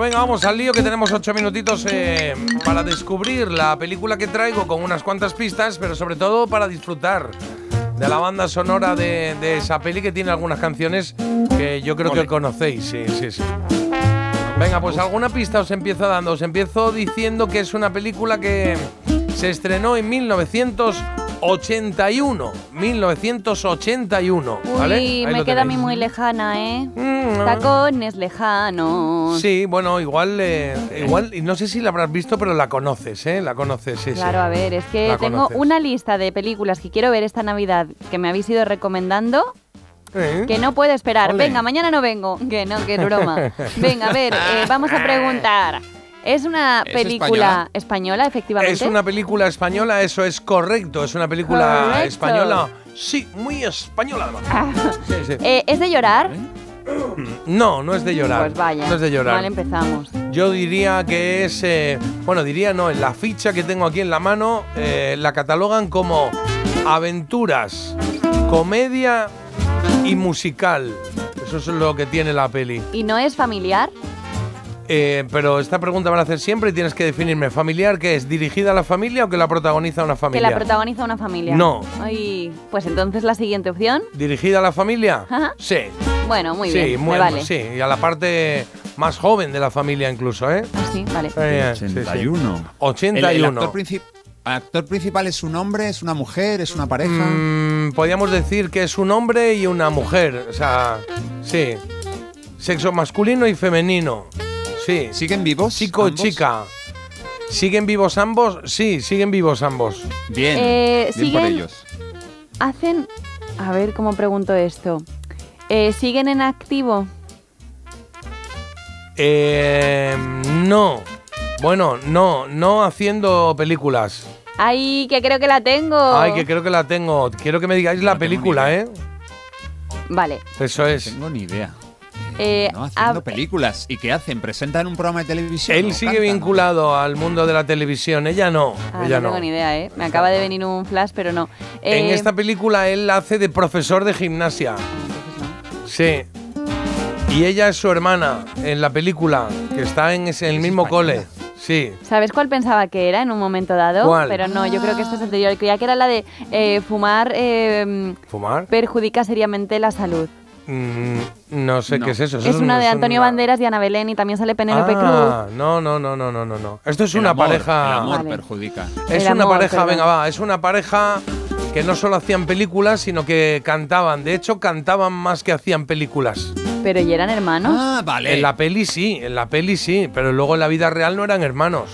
venga, vamos al lío que tenemos ocho minutitos eh, para descubrir la película que traigo con unas cuantas pistas, pero sobre todo para disfrutar de la banda sonora de, de esa peli que tiene algunas canciones que yo creo que conocéis, sí, sí, sí. Venga, pues alguna pista os empiezo dando. Os empiezo diciendo que es una película que se estrenó en 1981. 1981. ¿vale? Ahí Uy, me queda a mí muy lejana, ¿eh? Tacones lejanos. Sí, bueno, igual, eh, igual, no sé si la habrás visto, pero la conoces, ¿eh? La conoces, sí, sí. Claro, a ver, es que La tengo conoces. una lista de películas que quiero ver esta Navidad que me habéis ido recomendando. ¿Eh? Que no puedo esperar. Ole. Venga, mañana no vengo. Que no, que broma. [laughs] Venga, a ver, eh, vamos a preguntar. ¿Es una ¿Es española española, efectivamente? Es una película española, eso es correcto. Es una película Correcto. española. Sí, muy española además. Sí, sí. Eh, ¿Es de llorar? No, no es de llorar. Pues vaya. No es de llorar. Mal empezamos. Yo diría que es. eh, bueno, diría no, en la ficha que tengo aquí en la mano eh, la catalogan como aventuras, comedia y musical. Eso es lo que tiene la peli. ¿Y no es familiar? Eh, pero esta pregunta me la hacer siempre y tienes que definirme. ¿Familiar qué es? ¿Dirigida a la familia o que la protagoniza una Que familia? la protagoniza una familia. No. Ay, pues entonces la siguiente opción. ¿Dirigida a la familia? Ajá. Sí. Bueno, muy sí, bien. muy- me vale. sí, y a la parte más joven de la familia incluso, ¿eh? Ah, sí, vale. Eh, sí, sí. 81. 81. El, el actor, princip- actor principal es un hombre, es una mujer, es una pareja. Mm, podríamos decir que es un hombre y una mujer. O sea, sí. Sexo masculino y femenino. Sí. ¿Siguen vivos? Chico y ambos? chica. ¿Siguen vivos ambos? Sí, siguen vivos ambos. Bien, Eh, bien por ellos. Hacen. A ver cómo pregunto esto. Eh, ¿Siguen en activo? Eh, no. Bueno, no, no haciendo películas. Ay, que creo que la tengo. Ay, que creo que la tengo. Quiero que me digáis la película, ¿eh? Vale. Eso es. No tengo ni idea. Eh, No, haciendo películas. ¿Y qué hacen? ¿Presentan un programa de televisión? Él ¿O sigue vinculado al mundo de la televisión, ella no. Ah, ella no tengo ni idea, ¿eh? Me acaba de venir un flash, pero no. En Eh, esta película él hace de profesor de gimnasia. Sí. Y ella es su hermana en la película, que está en ese- en el mismo cole. Sí. ¿Sabes cuál pensaba que era en un momento dado? ¿Cuál? Pero no, yo creo que esta es anterior. Creía que era la de eh, fumar eh, ¿Fumar? perjudica seriamente la salud. Mm, no sé qué es eso. Eso es una de Antonio una- Banderas y Ana Belén y también sale Penélope Ah, no, no, no, no, no, no, no. Esto es El una amor, pareja. El amor Vale. perjudica. Es El una amor, pareja, perdón. venga, va, es una pareja que no solo hacían películas, sino que cantaban. De hecho, cantaban más que hacían películas. Cruz. Pero ¿y eran hermanos? Ah, vale. En la peli sí, en la peli sí, pero luego en la vida real no eran hermanos.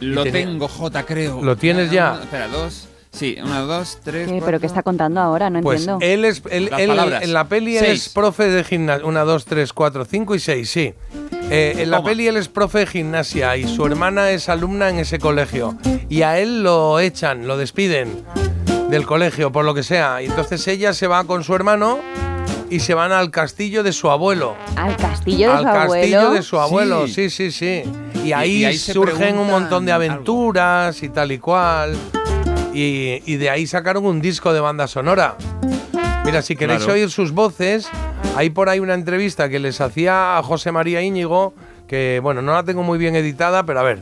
Lo tenía- tengo, J, creo. ¿Lo tienes ya? Espera, dos. Sí, una, dos, tres. ¿Qué? ¿Pero qué está contando ahora? No Pues entiendo. él es, él- Las él- palabras. en la peli él es profe de gimnasia. Una, dos, tres, cuatro, cinco y seis, sí. Eh, en la Toma. peli él es profe de gimnasia y su hermana es alumna en ese colegio. Y a él lo echan, lo despiden del colegio, por lo que sea. Y entonces ella se va con su hermano y se van al castillo de su abuelo. Al castillo de al su castillo abuelo. de su abuelo, Sí. sí, sí, sí. Y ahí, y ahí se surgen un montón de algo. aventuras y tal y cual. Y, y de ahí sacaron un disco de banda sonora. Mira, si queréis Claro. oír sus voces, hay por ahí una entrevista que les hacía a José María Íñigo, que bueno, no la tengo muy bien editada, pero a ver.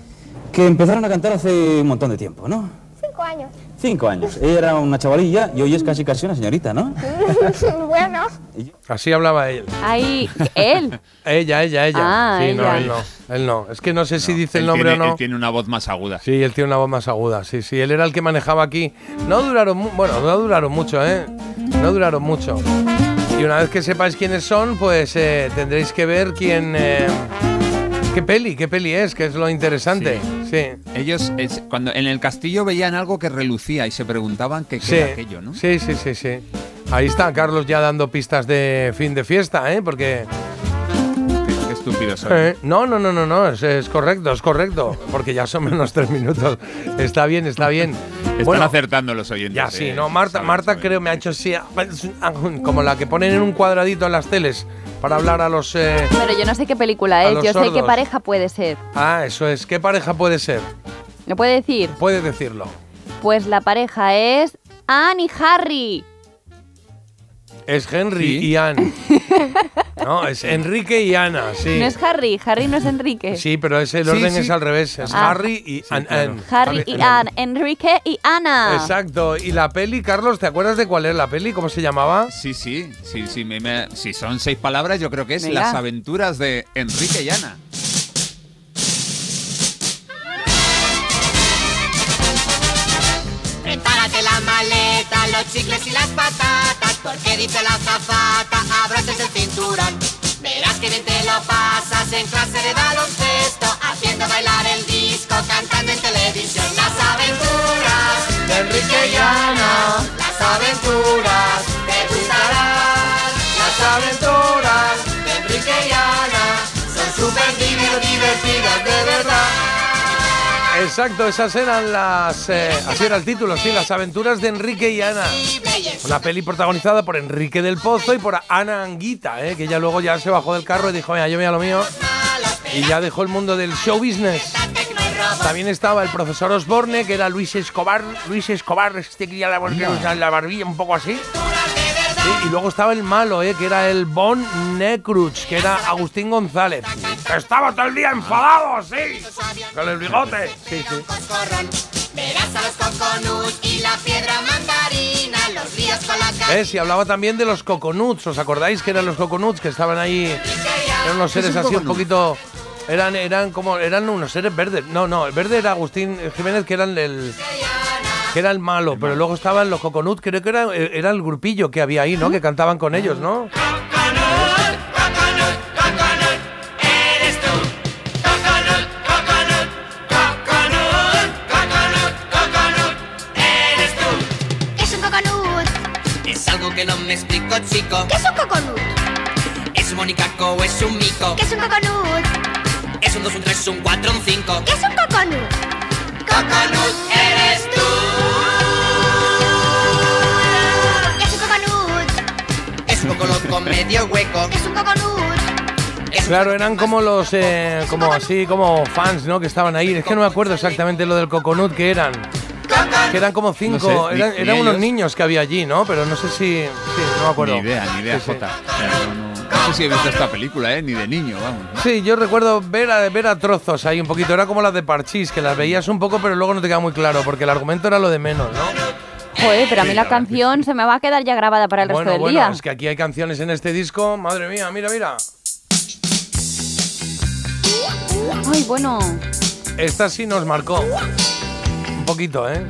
Que empezaron a cantar hace un montón de tiempo, ¿no? Cinco años. Cinco años. Ella era una chavalilla y hoy es casi casi una señorita, ¿no? [laughs] bueno. Así hablaba él. Ahí, [laughs] él. Ella, ella, ella. Ah, sí, no, él no. Él no. Es que no sé si dice el nombre tiene, o no. Él tiene una voz más aguda. Sí, él tiene una voz más aguda. Sí, sí, él era el que manejaba aquí. No duraron, bueno, no duraron mucho, ¿eh? No duraron mucho. Y una vez que sepáis quiénes son, pues eh, tendréis que ver quién. eh, ¿Qué peli? ¿Qué peli es? Que es lo interesante. Sí. Ellos, es- cuando en el castillo veían algo que relucía y se preguntaban qué, qué Sí, era aquello, ¿no? sí, sí, sí, sí. Ahí está Carlos ya dando pistas de fin de fiesta, ¿eh? Porque estúpido. Eh, no, no, no, no, no, es, es correcto, es correcto, porque ya son menos tres minutos. Está bien, está bien. Están acertando los oyentes. Ya sí, eh, no, Marta, saben, Marta saben. creo me ha hecho así, como la que ponen en un cuadradito en las teles para hablar a los... eh, Pero yo no sé qué película es. Yo sé qué pareja puede ser. Ah, eso es. ¿Qué pareja puede ser? ¿Me puede decir? Puede decirlo. Pues la pareja es Anne y Harry. Es Henry y Anne. [laughs] No, es Enrique y Ana, sí. No es Harry, Harry no es Enrique. Sí, pero es, el orden es al revés. Es ah. Harry y Anne. Harry y Anne, Enrique y Ana. Exacto. Y la peli, Carlos, ¿te acuerdas de cuál era la peli? ¿Cómo se llamaba? Sí, sí, sí, sí, si son seis palabras, yo creo que es Las aventuras de Enrique y Ana. Prepárate la maleta, los chicles y las patas porque dice la zafata, abroches el cinturón. Verás que bien te lo pasas en clase de baloncesto, haciendo bailar el disco, cantando en televisión. Las aventuras de Enrique y Ana, las aventuras te gustarán. Las aventuras de Enrique y Ana son súper divertidas de verdad. Exacto, esas eran las. eh, así era el título, sí, Las aventuras de Enrique y Ana. Una peli protagonizada por Enrique del Pozo y por Ana Anguita, eh, que ella luego ya se bajó del carro y dijo, mira, yo me a lo mío. Y ya dejó el mundo del show business. También estaba el profesor Osborne, que era Luis Escobar. Luis Escobar, este que ya la barbilla un poco así. Sí, y luego estaba el malo, eh, que era el Bon Necruch, que era Agustín González. Que estaba todo el día enfadado, sí. Con el bigote. Sí, sí. Verás a los coconuts y la piedra mandarina, los ríos con la ca- ¿Ves? Y hablaba también de los coconuts. ¿Os acordáis que eran los coconuts que estaban ahí? Eran unos ¿Qué es seres un así un poquito. Eran, eran como. Eran unos seres verdes. No, no, el verde era Agustín Jiménez, que eran el. Que era el malo, pero luego estaban los coconuts, creo que era, era el grupillo que había ahí, ¿no? Que cantaban con ellos, ¿no? Eres tú, coconut, coconut, coconut, coconut, coconut, eres tú. ¿Qué es un coconut? Es algo que no me explico, chico. ¿Qué es un coconut? ¿Es un monicaco o es un mico? ¿Qué es un coconut? ¿Es un 2, un 3, un 4, un 5? ¿Qué es un coconut? Coconut eres tú. Coconut? Es un coco loco medio hueco. ¿Qué es un coconut? Claro, eran como los, eh, como así, como fans, ¿no? Que estaban ahí. Es que no me acuerdo exactamente lo del coconut que eran. Que eran como cinco, No sé, ni- eran, ni eran unos ellos. niños que había allí, ¿no? Pero no sé si, sí, no me acuerdo. Ni idea, ni idea, Sí, sí. Jota. No- no sé si he visto esta película, ¿eh? Ni de niño, vamos. ¿no? Sí, yo recuerdo ver a, ver a trozos ahí un poquito. Era como las de Parchís, que las veías un poco, pero luego no te queda muy claro, porque el argumento era lo de menos, ¿no? Joder, pero a mí Sí, la canción se me va a quedar ya grabada para el resto bueno, del bueno, día. es que aquí hay canciones en este disco. Madre mía, mira, mira. Ay, bueno. Esta sí nos marcó. Un poquito, ¿eh?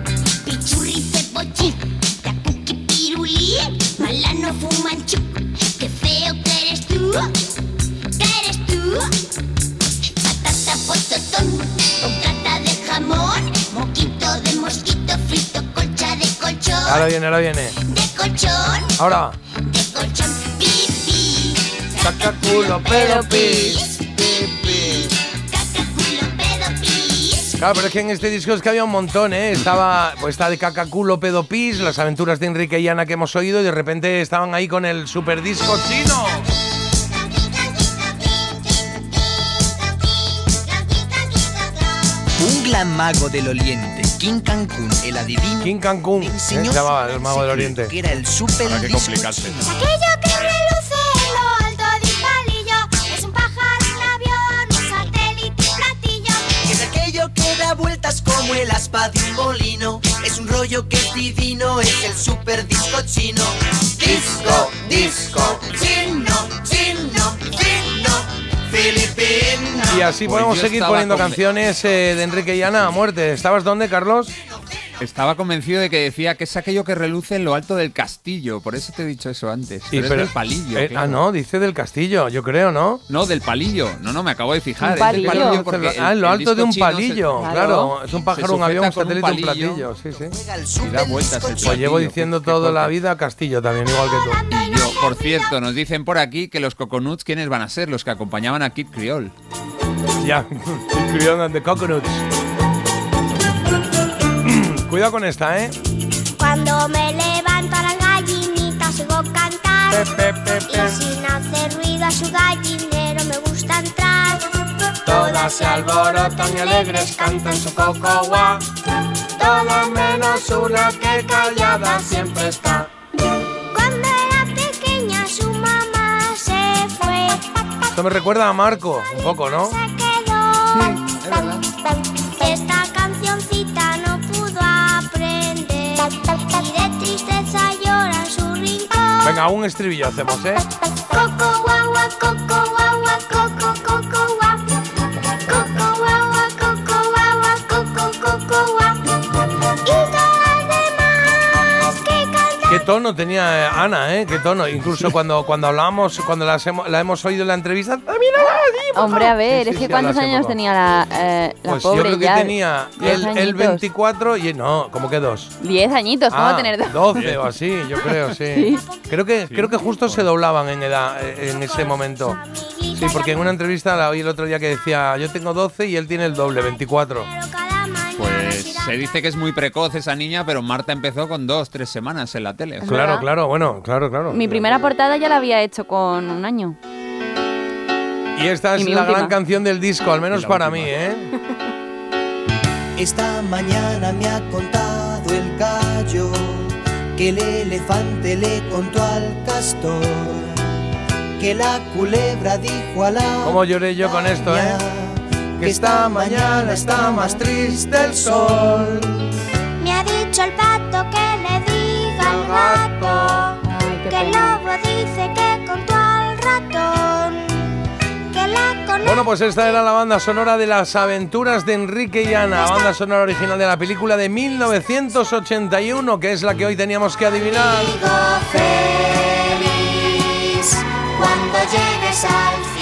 Qué feo que eres tú, que eres tú. Patata pototón, bocata de jamón, moquito de mosquito colchón, Ahora viene, ahora viene. de colchón, Ahora. de colchón, pipí. Caca, culo, pedo, pis. Claro, pero es que en este disco es que había un montón, ¿eh? Estaba, pues está de Cacaculo, Pedo Pis, las aventuras de Enrique y Ana que hemos oído, y de repente estaban ahí con el super disco chino. Un gran mago del Oriente, King Cancún, el adivino. King Cancún, ¿eh? se llamaba el mago del Oriente. Que era el super que disco complicarse. Aquello que reluce en lo alto de un palillo es un pájaro, un avión, un satélite, un platillo. Es aquello que da vueltas como el aspa de un molino. Es un rollo que es divino, es el super disco chino. Disco, disco, chino, chino. Y así podemos seguir poniendo canciones eh, de Enrique y Ana a muerte. ¿Estabas dónde, Carlos? Estaba convencido de que decía que es aquello que reluce en lo alto del castillo. Por eso te he dicho eso antes. Pero, pero- es del palillo. eh, claro. Ah, no, dice del castillo, yo creo, ¿no? No, del palillo. No, no, me acabo de fijar. Un es del palillo. porque Ah, en lo el alto de un se- palillo, claro. Es un pájaro, un avión, un satélite, un palillo platillo. Sí, sí. Y da vueltas el Pues platillo. llevo diciendo toda la vida Castillo también, igual que tú. Y yo, por cierto, nos dicen por aquí que los coconuts, ¿quiénes van a ser? Los que acompañaban a Kid Creole. Ya, [laughs] Creole and the Coconuts. Cuidado con esta, ¿eh? Cuando me levanto a las gallinitas oigo cantar Y sin hacer ruido a su gallinero me gusta entrar Todas se alborotan y alegres cantan su coco guá. Todas menos una que callada siempre está. Cuando era pequeña su mamá se fue Esto me recuerda a Marco, un poco, ¿no? Esta Y de tristeza llora en su rincón Venga, un estribillo hacemos, ¿eh? Coco guagua, coco tono tenía eh, Ana, ¿eh? Qué tono. Incluso cuando, cuando hablábamos, cuando las hemos- la hemos oído en la entrevista. ¡Ah, mira, Hombre, a ver, Sí, es sí, que sí, ¿cuántos años tenía la, eh, la Pues pobre yo creo que ya? tenía el, el añitos. 24 y no, como que dos. Diez añitos, ¿cómo Ah, tener dos? 12 o así, yo creo, sí. [laughs] Sí. Creo que creo que justo se doblaban en edad eh, en ese momento. Sí, porque en una entrevista la oí el otro día que decía, yo tengo 12 y él tiene el doble, 24. Se dice que es muy precoz esa niña, pero Marta empezó con dos, tres semanas en la tele. Claro, verdad. claro, bueno, claro, claro. Mi primera portada ya la había hecho con un año. Y esta Y es mi la última. gran canción del disco, al menos para última. mí, ¿eh? [laughs] Esta mañana me ha contado el gallo que el elefante le contó al castor que la culebra dijo a la ¿Cómo lloré yo con esto, eh? Que esta mañana está más triste el sol. Me ha dicho el pato que le diga al gato que el lobo dice que contó al ratón que la Bueno, pues esta era la banda sonora de las aventuras de Enrique y Ana, banda sonora original de la película de 1981, que es la que hoy teníamos que adivinar. feliz cuando llegues al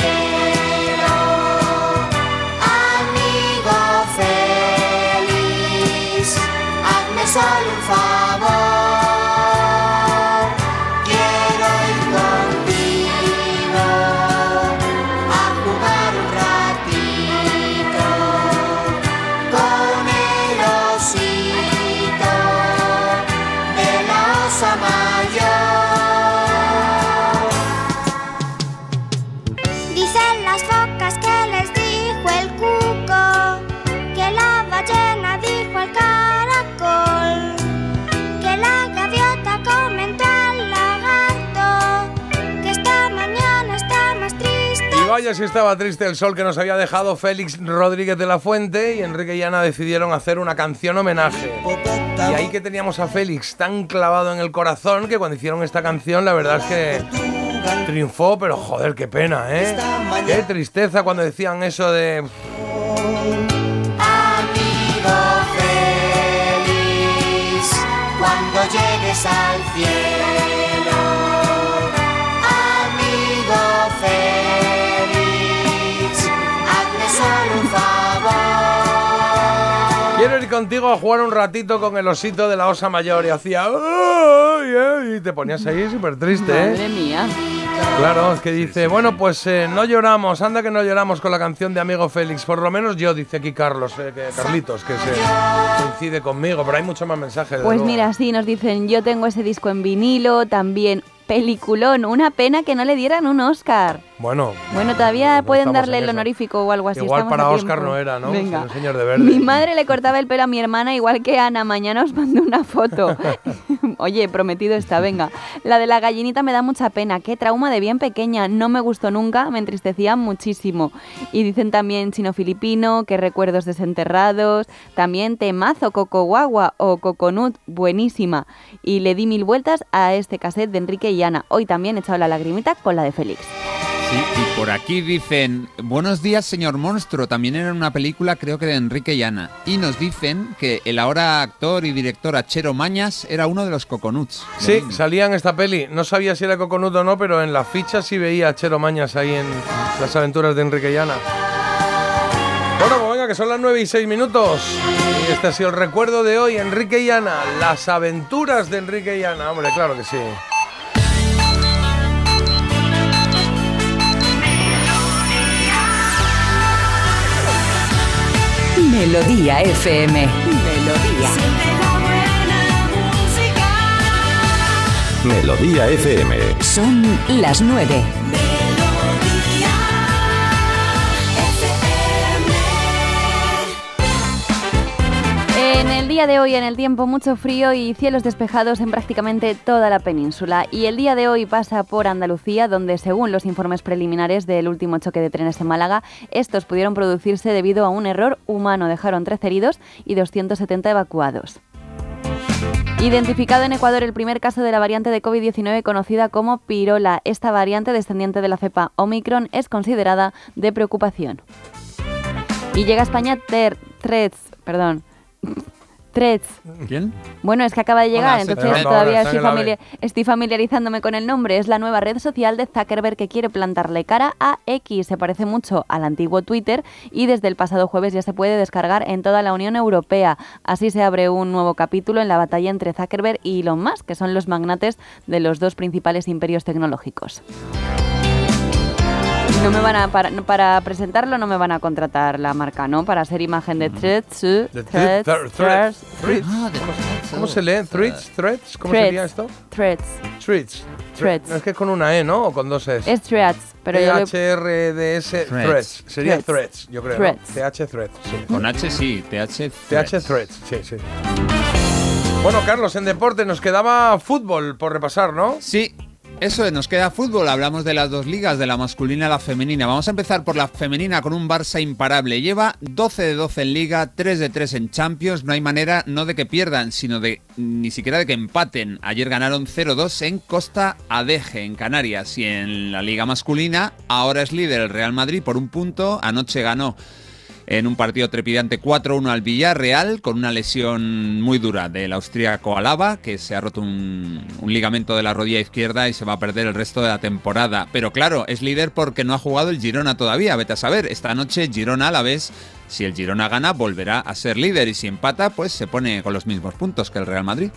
estaba triste el sol que nos había dejado Félix Rodríguez de la Fuente y Enrique y Ana decidieron hacer una canción homenaje. Y ahí que teníamos a Félix tan clavado en el corazón que cuando hicieron esta canción la verdad es que triunfó, pero joder, qué pena, ¿eh? Qué tristeza cuando decían eso de... Amigo feliz, cuando llegues al cielo. Contigo a jugar un ratito con el osito de la osa mayor y hacía... "Ay, ay", y te ponías ahí súper triste, ¿eh? Madre mía. Claro, es que dice, bueno, pues eh, no lloramos, anda que no lloramos con la canción de Amigo Félix, por lo menos yo, dice aquí Carlos, eh, que- Carlitos, que se coincide conmigo, pero hay mucho más mensajes. Pues luego. mira, sí, nos dicen, yo tengo ese disco en vinilo, también peliculón, una pena que no le dieran un Oscar. Bueno, Bueno, todavía pueden darle el honorífico o algo así. igual para Oscar tiempo. no era, ¿no? Venga. El señor de verde. Mi madre le cortaba el pelo a mi hermana igual que Ana. Mañana os mando una foto. [laughs] Oye, prometido está, venga. La de la gallinita me da mucha pena. Qué trauma de bien pequeña. No me gustó nunca, me entristecía muchísimo. Y dicen también chino filipino, que recuerdos desenterrados. También temazo Coco Guagua o Coconut, buenísima. Y le di mil vueltas a este cassette de Enrique y Ana. Hoy también he echado la lagrimita con la de Félix. Sí, y por aquí dicen, buenos días señor monstruo, también era una película creo que de Enrique y Ana. Y nos dicen que el ahora actor y director Achero Mañas era uno de los Coconuts. Sí, salía en esta peli. No sabía si era Coconut o no, pero en la ficha sí veía a Chero Mañas ahí en las aventuras de Enrique y Ana. Bueno, pues venga, que son las 9 y 6 minutos. Y este ha sido el recuerdo de hoy, Enrique y Ana. Las aventuras de Enrique y Ana. Hombre, claro que sí. Melodía FM. Melodía. Melodía FM. Son las nueve. Día de hoy, en el tiempo, mucho frío y cielos despejados en prácticamente toda la península. Y el día de hoy pasa por Andalucía, donde, según los informes preliminares del último choque de trenes en Málaga, estos pudieron producirse debido a un error humano. Dejaron 13 heridos y 270 evacuados. Identificado en Ecuador el primer caso de la variante de COVID-19 conocida como pirola. Esta variante descendiente de la cepa Omicron es considerada de preocupación. Y llega a España Ter Threads, perdón, Threads. ¿Quién? Bueno, es que acaba de llegar, Hola, entonces todavía Ahora, estoy, estoy familiarizándome con el nombre. Es la nueva red social de Zuckerberg que quiere plantarle cara a X. Se parece mucho al antiguo Twitter y desde el pasado jueves ya se puede descargar en toda la Unión Europea. Así se abre un nuevo capítulo en la batalla entre Zuckerberg y Elon Musk, que son los magnates de los dos principales imperios tecnológicos. No me van a para, no, para presentarlo no me van a contratar la marca, ¿no? Para hacer imagen de Threads, Threads, thread- threads. Ah, ¿Cómo, se lee? ¿Threads? ¿Threads? ¿Cómo sería esto? Threads. Threads. Threads. No, es que con una E, ¿no? O con dos Es. Es Threads, pero T-H-R-D-S, Threads. Threads. Sería Threads. Yo creo. TH Threads, sí. Con H sí, TH. TH Threads, sí, sí. Bueno, Carlos, en deporte nos quedaba fútbol por repasar, ¿no? Sí, eso es, nos queda fútbol. Hablamos de las dos ligas, de la masculina y la femenina. Vamos a empezar por la femenina con un Barça imparable. Lleva 12 de 12 en liga, 3 de 3 en Champions. No hay manera no de que pierdan, sino de ni siquiera de que empaten. Ayer ganaron 0-2 en Costa Adeje, en Canarias. Y en la liga masculina, ahora es líder el Real Madrid por un punto. Anoche ganó en un partido trepidante 4-1 al Villarreal con una lesión muy dura del austríaco Alaba que se ha roto un, ligamento de la rodilla izquierda y se va a perder el resto de la temporada. Pero claro, es líder porque no ha jugado el Girona todavía, vete a saber. Esta noche Girona a la vez, si el Girona gana volverá a ser líder y si empata pues se pone con los mismos puntos que el Real Madrid.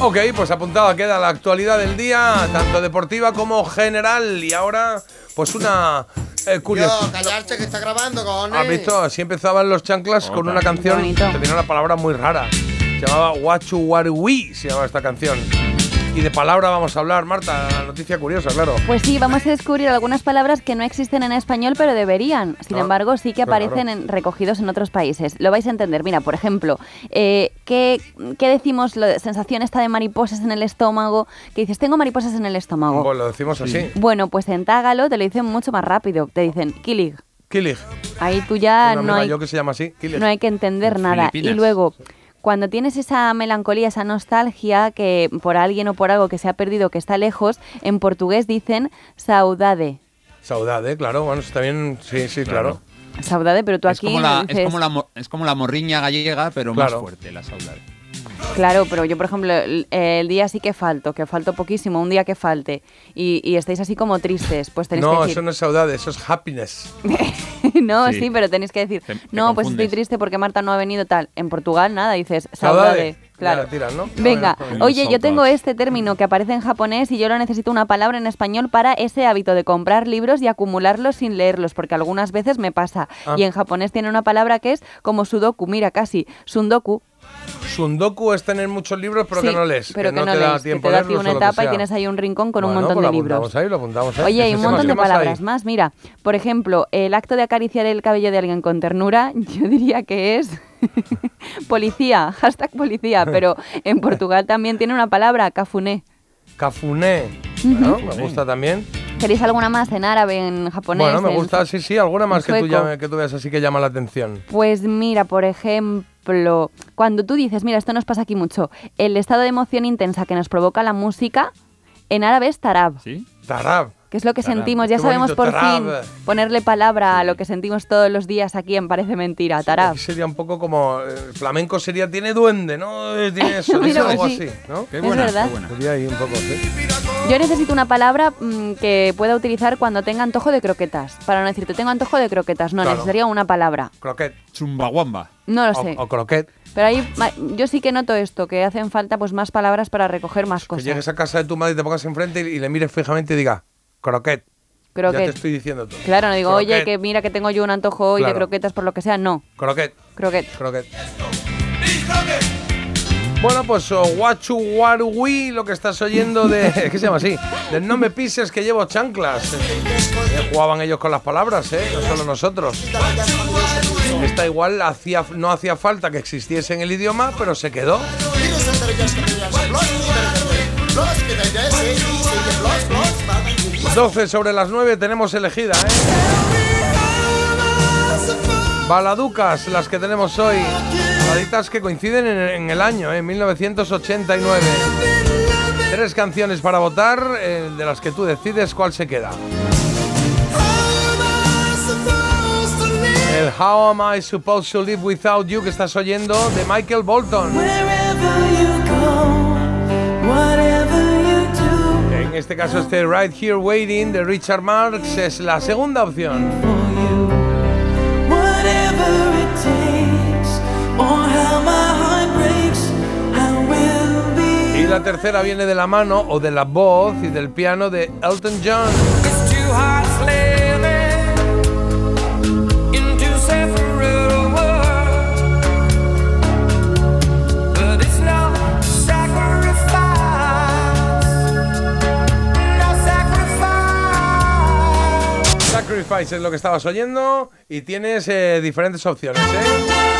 Ok, pues apuntada queda la actualidad del día, tanto deportiva como general. Y ahora, pues una eh, curiosidad. Yo, callarse que está grabando, cojones. ¿Has visto? Así empezaban los chanclas con una canción que tenía una palabra muy rara. Se llamaba Wachu Warui, se llamaba esta canción. Y de palabra vamos a hablar, Marta, la noticia curiosa, claro. Pues sí, vamos a descubrir algunas palabras que no existen en español, pero deberían. Sin Ah, embargo, sí que claro. aparecen en- recogidos en otros países. Lo vais a entender. Mira, por ejemplo, eh, ¿qué, qué decimos? La sensación esta de mariposas en el estómago. Que dices, tengo mariposas en el estómago. Pues lo decimos así. Bueno, pues en tágalo te lo dicen mucho más rápido. Te dicen, kilig. Kilig. Ahí tú ya Una no hay, yo que se llama así, Kilig. no hay que entender nada. Y luego, cuando tienes esa melancolía, esa nostalgia que por alguien o por algo que se ha perdido, que está lejos, en portugués dicen saudade. Saudade, claro, bueno, está bien, sí, sí, claro. Saudade, pero tú Es aquí como, la, dices- es, como la, mo- es como la morriña gallega, pero Claro. más fuerte, la saudade. Claro, pero yo, por ejemplo, el, el día sí que falto, que falto poquísimo, un día que falte, y, y estáis así como tristes, pues tenéis No, que eso decir... no es saudade, eso es happiness. [laughs] no, sí. Sí. pero tenéis que decir, Te- te no, pues estoy triste porque Marta no ha venido tal. En Portugal nada, dices Saudade. saudade. Claro. Ya tiras, ¿no? Venga, oye, yo tengo este término que aparece en japonés y yo lo necesito una palabra en español para ese hábito de comprar libros y acumularlos sin leerlos, porque algunas veces me pasa. Ah. Y en japonés tiene una palabra que es como sudoku, mira, casi, sundoku. Sundoku es tener muchos libros, pero Sí, que no lees. pero que no, te da lees, que tiempo te da leerlos una que etapa y tienes ahí un rincón con un montón pues de lo libros. apuntamos ahí, lo apuntamos ahí. Oye, hay ¿Qué un montón de hay? palabras más. Mira, por ejemplo, el acto de acariciar el cabello de alguien con ternura, [laughs] yo diría que es [laughs] policía, hashtag policía, [laughs] pero en Portugal también tiene una palabra, cafuné. Cafuné. Bueno, me gusta también. ¿Queréis alguna más en árabe, en japonés? Bueno, me en- gusta, sí, sí, alguna más que tú, llame- que tú veas así que llama la atención. Pues mira, por ejemplo, cuando tú dices, mira, esto nos pasa aquí mucho, el estado de emoción intensa que nos provoca la música, en árabe es tarab. ¿Sí? Tarab. Que es lo que sentimos, ya sabemos bonito, por tarab. fin ponerle palabra a lo que sentimos todos los días aquí en Parece Mentira, tarab. Sería un poco como. eh, flamenco sería. Tiene duende, ¿no? Tiene eso, [laughs] Mira, algo sí. así, ¿no? Qué Es buena, verdad. qué buena. Ahí un poco, sí. Yo necesito una palabra mm, que pueda utilizar cuando tenga antojo de croquetas. Para no decirte, tengo antojo de croquetas. No, Claro. necesitaría una palabra. Croquet. Chumbawamba. No lo O- sé. O, croquet. Pero ahí yo sí que noto esto, que hacen falta pues más palabras para recoger más Que cosas. llegues a casa de tu madre y te pongas enfrente y, y le mires fijamente y diga, croquet. Croquet. Ya te estoy diciendo todo. Claro, no digo, oye, que mira que tengo yo un antojo hoy de croquetas por lo que sea. No, Croquet. croquet. Croquet. Bueno, pues oh, Warui, lo que estás oyendo de. [laughs] ¿Qué se llama así? Del no me pises que llevo chanclas. Eh, jugaban ellos con las palabras, ¿eh? No solo nosotros. Esta igual hacía, no hacía falta que existiese en el idioma, pero se quedó. 12 sobre las 9 tenemos elegida, ¿eh? Baladucas, las que tenemos hoy. Baladitas que coinciden en, el año, ¿eh? 1989. Tres canciones para votar, eh, de las que tú decides cuál se queda. El How Am I Supposed to Live Without You que estás oyendo de Michael Bolton. Este caso este Right Here Waiting de Richard Marx es la segunda opción. Y la tercera viene de la mano o de la voz y del piano de Elton John. Sacrifice. Es lo que estabas oyendo y tienes eh, diferentes opciones, ¿eh?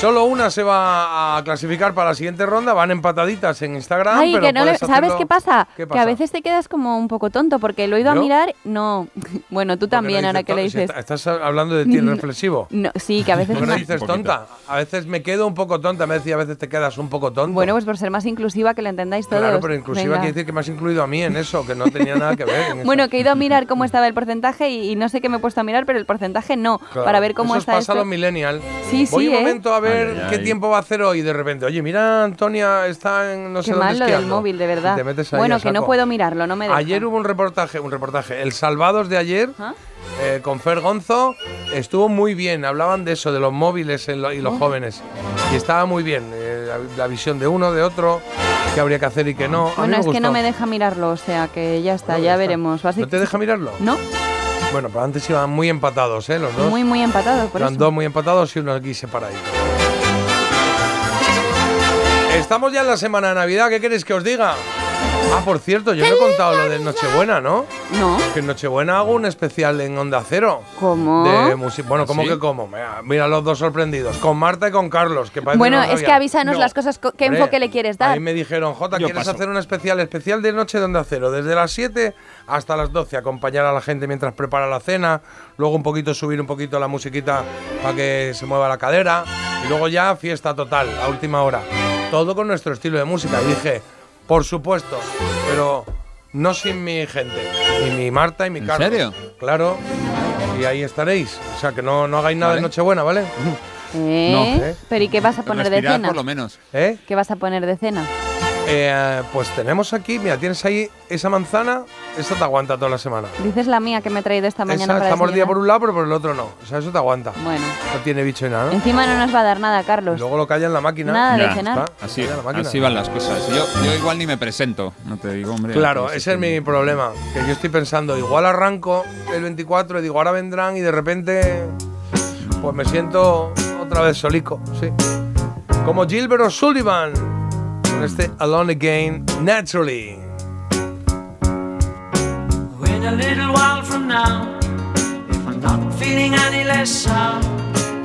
Solo una se va a clasificar para la siguiente ronda, van empataditas en Instagram. Ay, pero que no le- puedes ¿Sabes hacerlo- qué pasa? ¿Qué Que a veces te quedas como un poco tonto porque lo he ido ¿Yo? a mirar. No, [laughs] bueno, tú también, no ahora que le dices. está- Estás hablando de ti, [laughs] reflexivo. No, sí, que a veces. ¿Por qué no dices tonta? A veces me quedo un poco tonta, me decía, a veces te quedas un poco tonto. Bueno, pues por ser más inclusiva, que lo entendáis todos. Claro, pero inclusive Venga. quiere decir que me has incluido a mí en eso, que no tenía nada que ver. en [laughs] eso. Bueno, que he ido a mirar cómo estaba el porcentaje y, y no sé qué me he puesto a mirar, pero el porcentaje no. Claro, Para ver cómo eso está os pasa esto. a los millennials. Sí, Voy sí, un ¿eh? momento a ver Ay, ay, qué ay. tiempo va a hacer hoy de repente, oye, mira, Antonia está en no sé Qué dónde mal lo del esquiando". móvil, de verdad. te metes ahí Bueno, que no puedo mirarlo, no me deja. Ayer hubo un reportaje, un reportaje, el Salvados de ayer, ¿Ah? eh, con Fer Gonzo, estuvo muy bien. Hablaban de eso, de los móviles en lo- y los Oh. jóvenes. Y estaba muy bien. eh, la, la visión de uno, de otro, qué habría que hacer y qué no. Bueno, es que no me deja mirarlo, o sea que ya está, ya ya está. veremos. Así- ¿No te deja mirarlo? No, Bueno, pero antes iban muy empatados, ¿eh? Los dos. muy, muy empatados, por Iban eso. dos muy empatados y uno aquí separadito. Estamos ya en la semana de Navidad, ¿qué queréis que os diga? Ah, por cierto, yo no he contado lo de Nochebuena, ¿no? No. Que en Nochebuena hago un especial en Onda Cero. ¿Cómo? De bueno, ¿cómo ¿Sí? que cómo? Mira, mira los dos sorprendidos. Con Marta y con Carlos, que parece Bueno, no lo es que avísanos No. las cosas, co- qué Hombre, enfoque le quieres dar. Ahí me dijeron, Jota, Yo ¿quieres paso. hacer un especial? Especial de noche de Onda Cero, desde las 7 hasta las 12, acompañar a la gente mientras prepara la cena, luego un poquito subir un poquito la musiquita para que se mueva la cadera, y luego ya fiesta total, a última hora. Todo con nuestro estilo de música. Y dije, por supuesto, pero no sin mi gente, ni mi Marta y mi ¿En Carlos. serio? Claro. Y ahí estaréis. O sea, que no, no hagáis nada de. Nochebuena, ¿vale? ¿Eh? No, ¿eh? Pero ¿y qué vas a poner de Respirar cena? por lo menos. ¿Eh? ¿Qué vas a poner de cena? Eh, pues tenemos aquí, mira, tienes ahí esa manzana, esa te aguanta toda la semana. Dices la mía que me he traído esta mañana esa para está mordida por un lado, pero por el otro no. O sea, eso te aguanta. Bueno, No tiene bicho ni nada, ¿no? encima no nos va a dar nada, Y Carlos. luego lo calla en la máquina. Nada de Ya, cenar. está. Así, Calla en la máquina. así van las cosas. Yo, yo igual ni me presento. No te digo, hombre. Claro, ese es mi problema. Que yo estoy pensando, igual arranco el 24 y digo, ahora vendrán y de repente, pues me siento otra vez solico, sí. Como Gilbert O'Sullivan, este Alone Again, Naturally. When a little while from now, if I'm not feeling any less sound,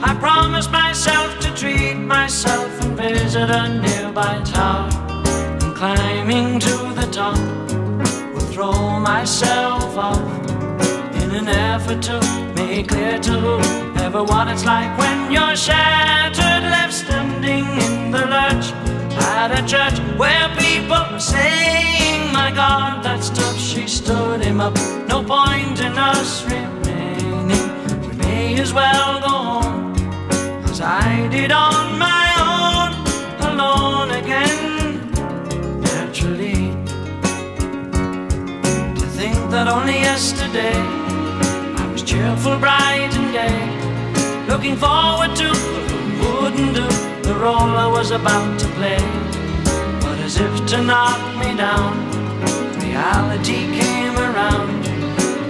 I promise myself to treat myself and visit a nearby tower. And climbing to the top, will throw myself off in an effort to make clear to whoever what it's like when you're shattered, left standing in the lurch at a church where people were saying, My God, that stuff she stood him up. No point in us remaining. We may as well go home as I did on my own, alone again, naturally. To think that only yesterday I was cheerful, bright and gay, looking forward to what wouldn't do role I was about to play. But as if to knock me down, reality came around,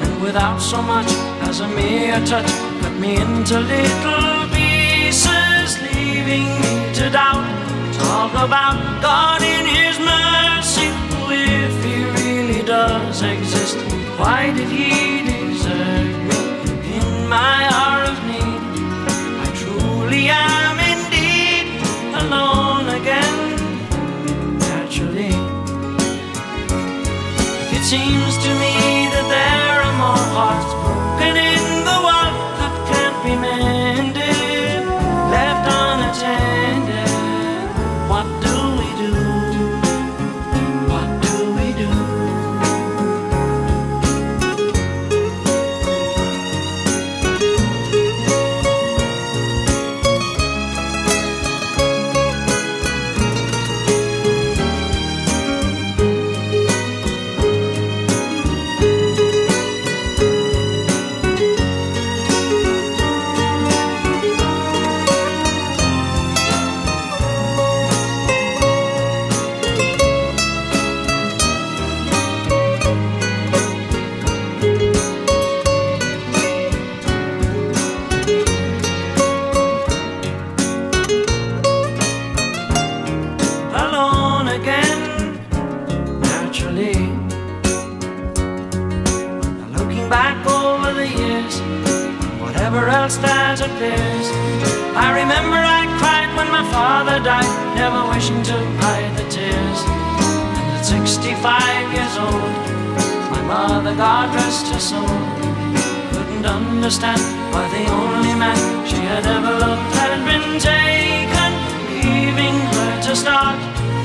and without so much as a mere touch, cut me into little pieces, leaving me to doubt. Talk about God in His mercy, if He really does exist, why did He desert me in my hour of need? I truly am seems to me that there are more hearts broken I remember I cried when my father died, never wishing to hide the tears. And at 65 years old, my mother, God rest her soul, couldn't understand why the only man she had ever loved had been taken, leaving her to start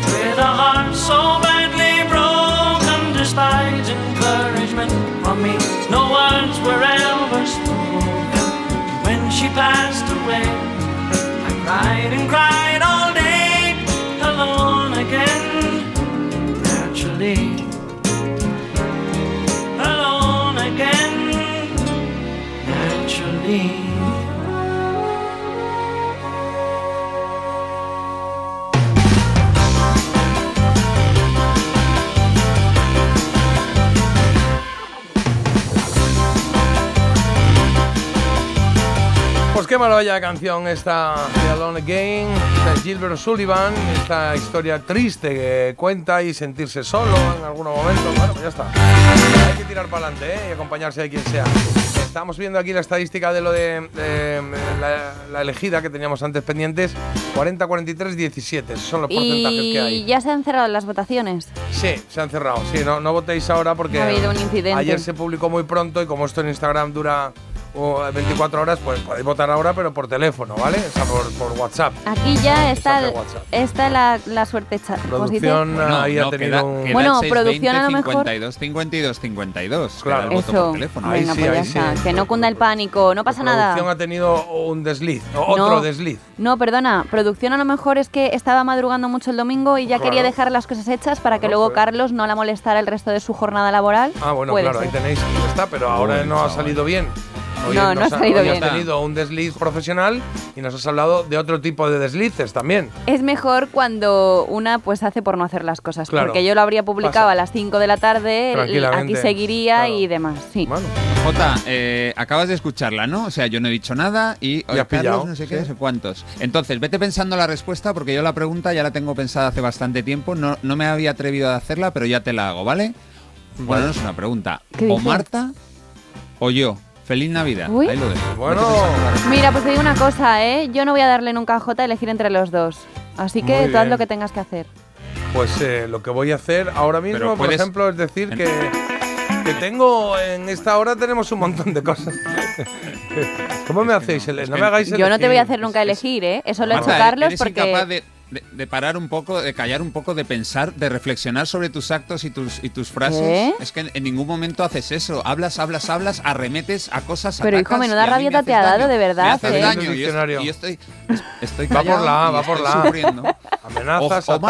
with a heart so badly broken. Despite encouragement from me, no words were ever spoken. When she passed away, cried and cried all day, alone again. Naturally, alone again. Naturally. Qué maravilla de canción esta de Alone Again, de Gilbert Sullivan, esta historia triste que cuenta y sentirse solo en algunos momentos. Bueno, pues ya está. Hay que tirar para adelante ¿eh? y acompañarse de quien sea. Estamos viendo aquí la estadística de lo de, de la, la elegida que teníamos antes pendientes. 40, 43, 17. Esos son los porcentajes que hay. Y ya se han cerrado las votaciones. Sí, se han cerrado. Sí, no, no votéis ahora porque Ha habido un incidente. ayer se publicó muy pronto y como esto en Instagram dura uh, 24 horas, pues podéis votar ahora, pero por teléfono, ¿vale? O sea, por, por WhatsApp. Aquí ya está, WhatsApp. está la, la suerte hecha. Producción ahí ha tenido queda- un... queda Bueno, producción a lo 620, mejor- 52, 52, 52. Claro. Queda el voto Eso, por teléfono. venga, sí, pues ya sí. Que no cunda el pánico, no pasa nada. Producción ha tenido un desliz, o otro No. desliz. No, perdona, producción a lo mejor es que estaba madrugando mucho el domingo y ya Claro. quería dejar las cosas hechas para que Claro, luego pues. Carlos no la molestara el resto de su jornada laboral. Ah, bueno, Puede claro, ser. ahí tenéis, ahí está, pero ahora Uy, no ha salido bien. Hoy No, no ha salido hoy bien. has tenido un desliz profesional y nos has hablado de otro tipo de deslices también. Es mejor cuando una pues hace por no hacer las cosas, Claro. porque yo lo habría publicado Pasa. a las 5 de la tarde, aquí seguiría Claro. y demás. Sí. Bueno, Jota, eh, acabas de escucharla, ¿no? O sea, yo no he dicho nada y Ya has Carlos, no sé qué, sí. no sé cuántos. Entonces, vete pensando la respuesta porque yo la pregunta ya la tengo pensada hace bastante tiempo. No, no me había atrevido a hacerla, pero ya te la hago, ¿vale? Bueno, no es una pregunta. ¿Qué ¿O dice? Marta o yo? Feliz Navidad. Uy. Ahí lo dejo. Bueno. Mira, pues te digo una cosa, ¿eh? Yo no voy a darle nunca a Jota a elegir entre los dos. Así que tú haz lo que tengas que hacer. pues eh, lo que voy a hacer ahora mismo, Pero por puedes- ejemplo, es decir que, que tengo, en esta hora tenemos un montón de cosas. [laughs] ¿Cómo me hacéis? es no me hagáis Yo no te voy a elegir. hacer nunca elegir, ¿eh? Eso lo ha hecho Marta, Carlos eres porque... incapaz de, de- de parar un poco, de callar un poco, de pensar, de reflexionar sobre tus actos y tus, y tus frases. ¿Qué? Es que en, en ningún momento haces eso. Hablas, hablas, hablas, arremetes a cosas. Pero, hijo, menuda rabieta te ha dado, daño. de verdad, Me haces ¿eh? daño. El Y yo, yo estoy, [laughs] estoy Va por callado la A, va por la A. sufriendo. Amenazas, O- o atacas,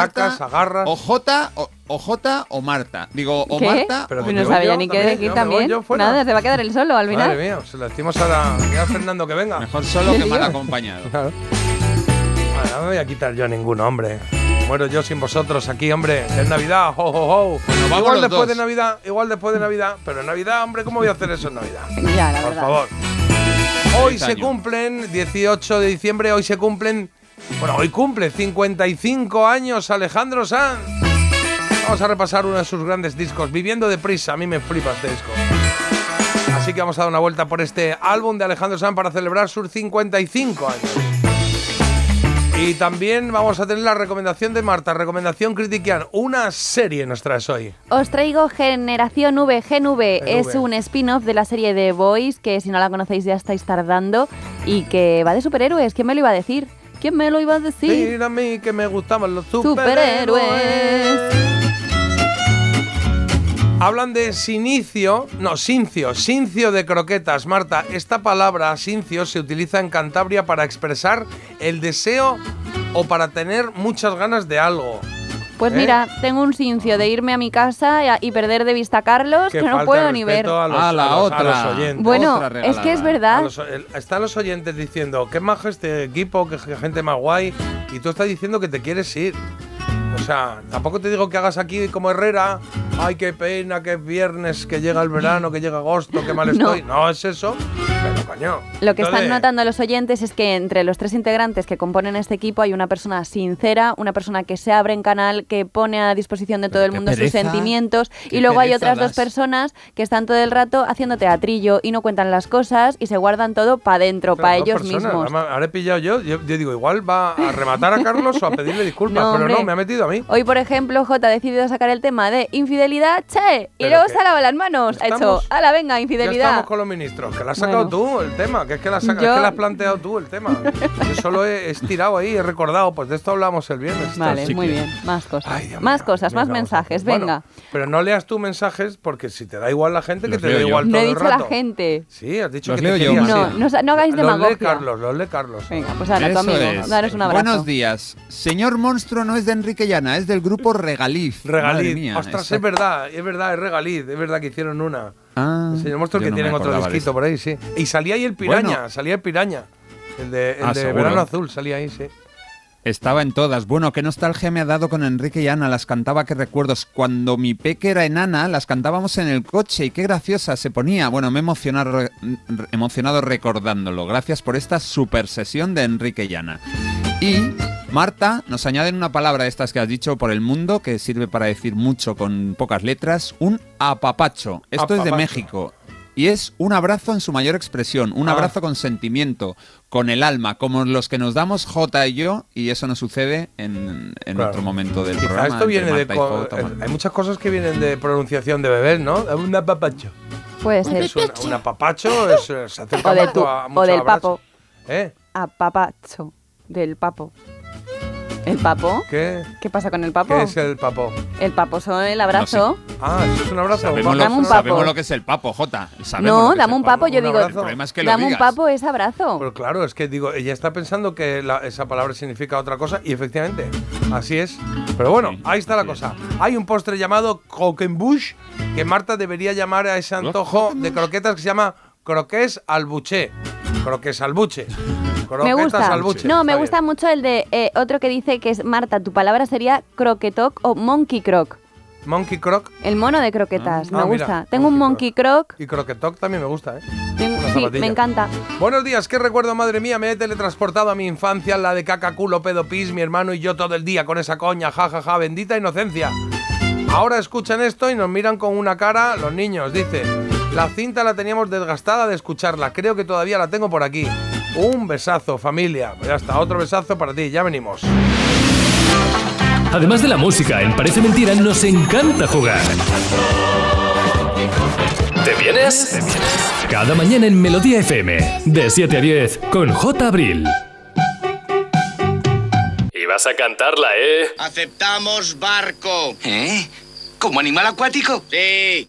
Marta, agarras. O J, o, o J o Marta. Digo, o ¿Qué? Marta Pero o Pues no sabía ni qué voy también. yo. Nada, se va a quedar él solo al final. Madre mía, se lo decimos a Fernando que venga. Mejor solo que [laughs] mal acompañado. [laughs] Claro. No me voy a quitar yo a ningún hombre. Muero yo sin vosotros aquí, hombre. Es Navidad, ho, ho, ho. vamos igual después dos. de Navidad, igual después de Navidad. Pero en Navidad, hombre, ¿cómo voy a hacer eso en Navidad? Ya, la Por verdad. favor. Hoy se año. cumplen, 18 de diciembre, hoy se cumplen. Bueno, hoy cumple 55 años Alejandro Sanz. Vamos a repasar uno de sus grandes discos, Viviendo deprisa. A mí me flipa este disco. Así que vamos a dar una vuelta por este álbum de Alejandro Sanz para celebrar sus 55 años. Y también vamos a tener la recomendación de Marta, recomendación Critiquian. Una serie nos traes hoy. Os traigo Generación V. Gen V es un spin-off de la serie The Boys, que si no la conocéis ya estáis tardando, y que va de superhéroes. ¿Quién me lo iba a decir? ¿Quién me lo iba a decir? Mira a mí que me gustaban los superhéroes. Superhéroes. Hablan de sinicio, no, sincio, sincio de croquetas. Marta, esta palabra sincio se utiliza en Cantabria para expresar el deseo o para tener muchas ganas de algo. Pues ¿Eh? mira, tengo un cincio de irme a mi casa y perder de vista a Carlos, que, no puedo ni ver. A los, A la a los- a otra. los oyentes. Bueno, Otra es que es verdad. los- el- están los oyentes diciendo, qué majo este equipo, qué gente más guay, y tú estás diciendo que te quieres ir. O sea, tampoco te digo que hagas aquí como Herrera, ay, qué pena, que es viernes, que llega el verano, que llega agosto, qué mal [laughs] No. estoy. No, es eso. Pero coño. Lo que están notando los oyentes es que entre los tres integrantes que componen este equipo hay una persona sincera, una persona que se abre en canal, que pone a disposición de todo el mundo sus pereza, sentimientos qué y luego hay otras dos das. personas que están todo el rato haciendo teatrillo y no cuentan las cosas y se guardan todo para adentro, para Dos ellos personas. mismos. Además, Ahora he pillado yo, yo, yo digo, igual va a rematar a Carlos o a pedirle disculpas, [laughs] No, pero no, me ha metido a mí. Hoy, por ejemplo, J ha decidido sacar el tema de infidelidad, che, y luego se ha lavado las manos. Ha hecho, estamos- ala, venga, Ya infidelidad. estamos con los ministros, que la has sacado tú el tema, que es que la has, saca- Yo- es que la has planteado tú el tema. Yo solo he estirado ahí, he recordado, pues de esto hablamos el viernes. Vale, Así muy que- bien. Más cosas. Ay, Dios más cosas, más mensajes. Bueno, Venga. pero no leas tú mensajes porque si te da igual la gente, que te da yo. igual No todo he el dicho la rato. gente. Sí, has dicho Los que te yo, No, no, no hagáis Los lee demagogia. Carlos, los lee Carlos. Venga, pues ahora, tu amigo, es. daros un abrazo. Buenos días. Señor Monstruo no es de Enrique Llana, es del grupo Regaliz. [laughs] Regaliz. mía, Ostras, esa- es verdad, es verdad, es Regaliz, es verdad que hicieron una. Ah, El señor Monstruo que no tienen otro disquito eso. por ahí, sí. Y salía ahí el Piraña, Bueno. salía el Piraña. El de, el Ah, de. Verano Azul salía ahí, sí. Estaba en todas. Bueno, qué nostalgia me ha dado con Enrique y Ana. Las cantaba, qué recuerdos. Cuando mi peque era enana, las cantábamos en el coche y qué graciosa se ponía. Bueno, me he emocionado, re- emocionado recordándolo. Gracias por esta super sesión de Enrique y Ana. Y Marta nos añaden una palabra de estas que has dicho por el mundo, que sirve para decir mucho con pocas letras, un apapacho. Esto es de Apapacho. México. Y es un abrazo en su mayor expresión, un Ah. abrazo con sentimiento, con el alma, como los que nos damos J y yo, y eso no sucede en, en Claro. otro momento del Quizá programa. esto viene de. Eh, hay muchas cosas que vienen de pronunciación de bebés, ¿no? Un apapacho. Puede ser. Es un, un apapacho es, eh, se acerca O, de mucho tu- a o del abrazo. papo. ¿Eh? A papacho. Del papo. ¿El papo? ¿Qué? ¿Qué pasa con el papo? ¿Qué es el papo? El papo son el abrazo. Ah, eso es un abrazo. Sabemos, Dame lo, un papo. sabemos lo que es el papo, Jota. Sabemos No, dame un papo. papo, yo Un digo. abrazo. El problema es que lo Dame un papo es abrazo. Pero claro, es que digo, ella está pensando que la- esa palabra significa otra cosa y efectivamente, así es. Pero bueno, Sí, ahí está la cosa. Hay un postre llamado Croquembouche que Marta debería llamar a ese antojo de croquetas que se llama croqués al buché. Croqués al buche. Me gusta. al buche. No, me Está gusta bien. mucho el de eh, otro que dice que es Marta, tu palabra sería croquetoc o monkey croc. Monkey croc El mono de croquetas, Ah, me mira, gusta. Tengo un monkey croc. y croquetoc también me gusta, ¿eh? tengo- sí, zapatilla. me encanta. Buenos días, qué recuerdo, madre mía, me he teletransportado a mi infancia, la de caca, culo, pedo, pis, mi hermano y yo todo el día con esa coña, ja, ja, ja, bendita inocencia. Ahora escuchan esto y nos miran con una cara los niños, dice. La cinta la teníamos desgastada de escucharla, creo que todavía la tengo por aquí. Un besazo, familia. Pues ya está, otro besazo para ti, ya venimos. Además de la música, en Parece Mentira nos encanta jugar. ¿Te vienes? Cada mañana en Melodía FM, de 7 a 10, con J. Abril. Y vas a cantarla, ¿eh? Aceptamos barco. ¿Eh? ¿Como animal acuático? Sí.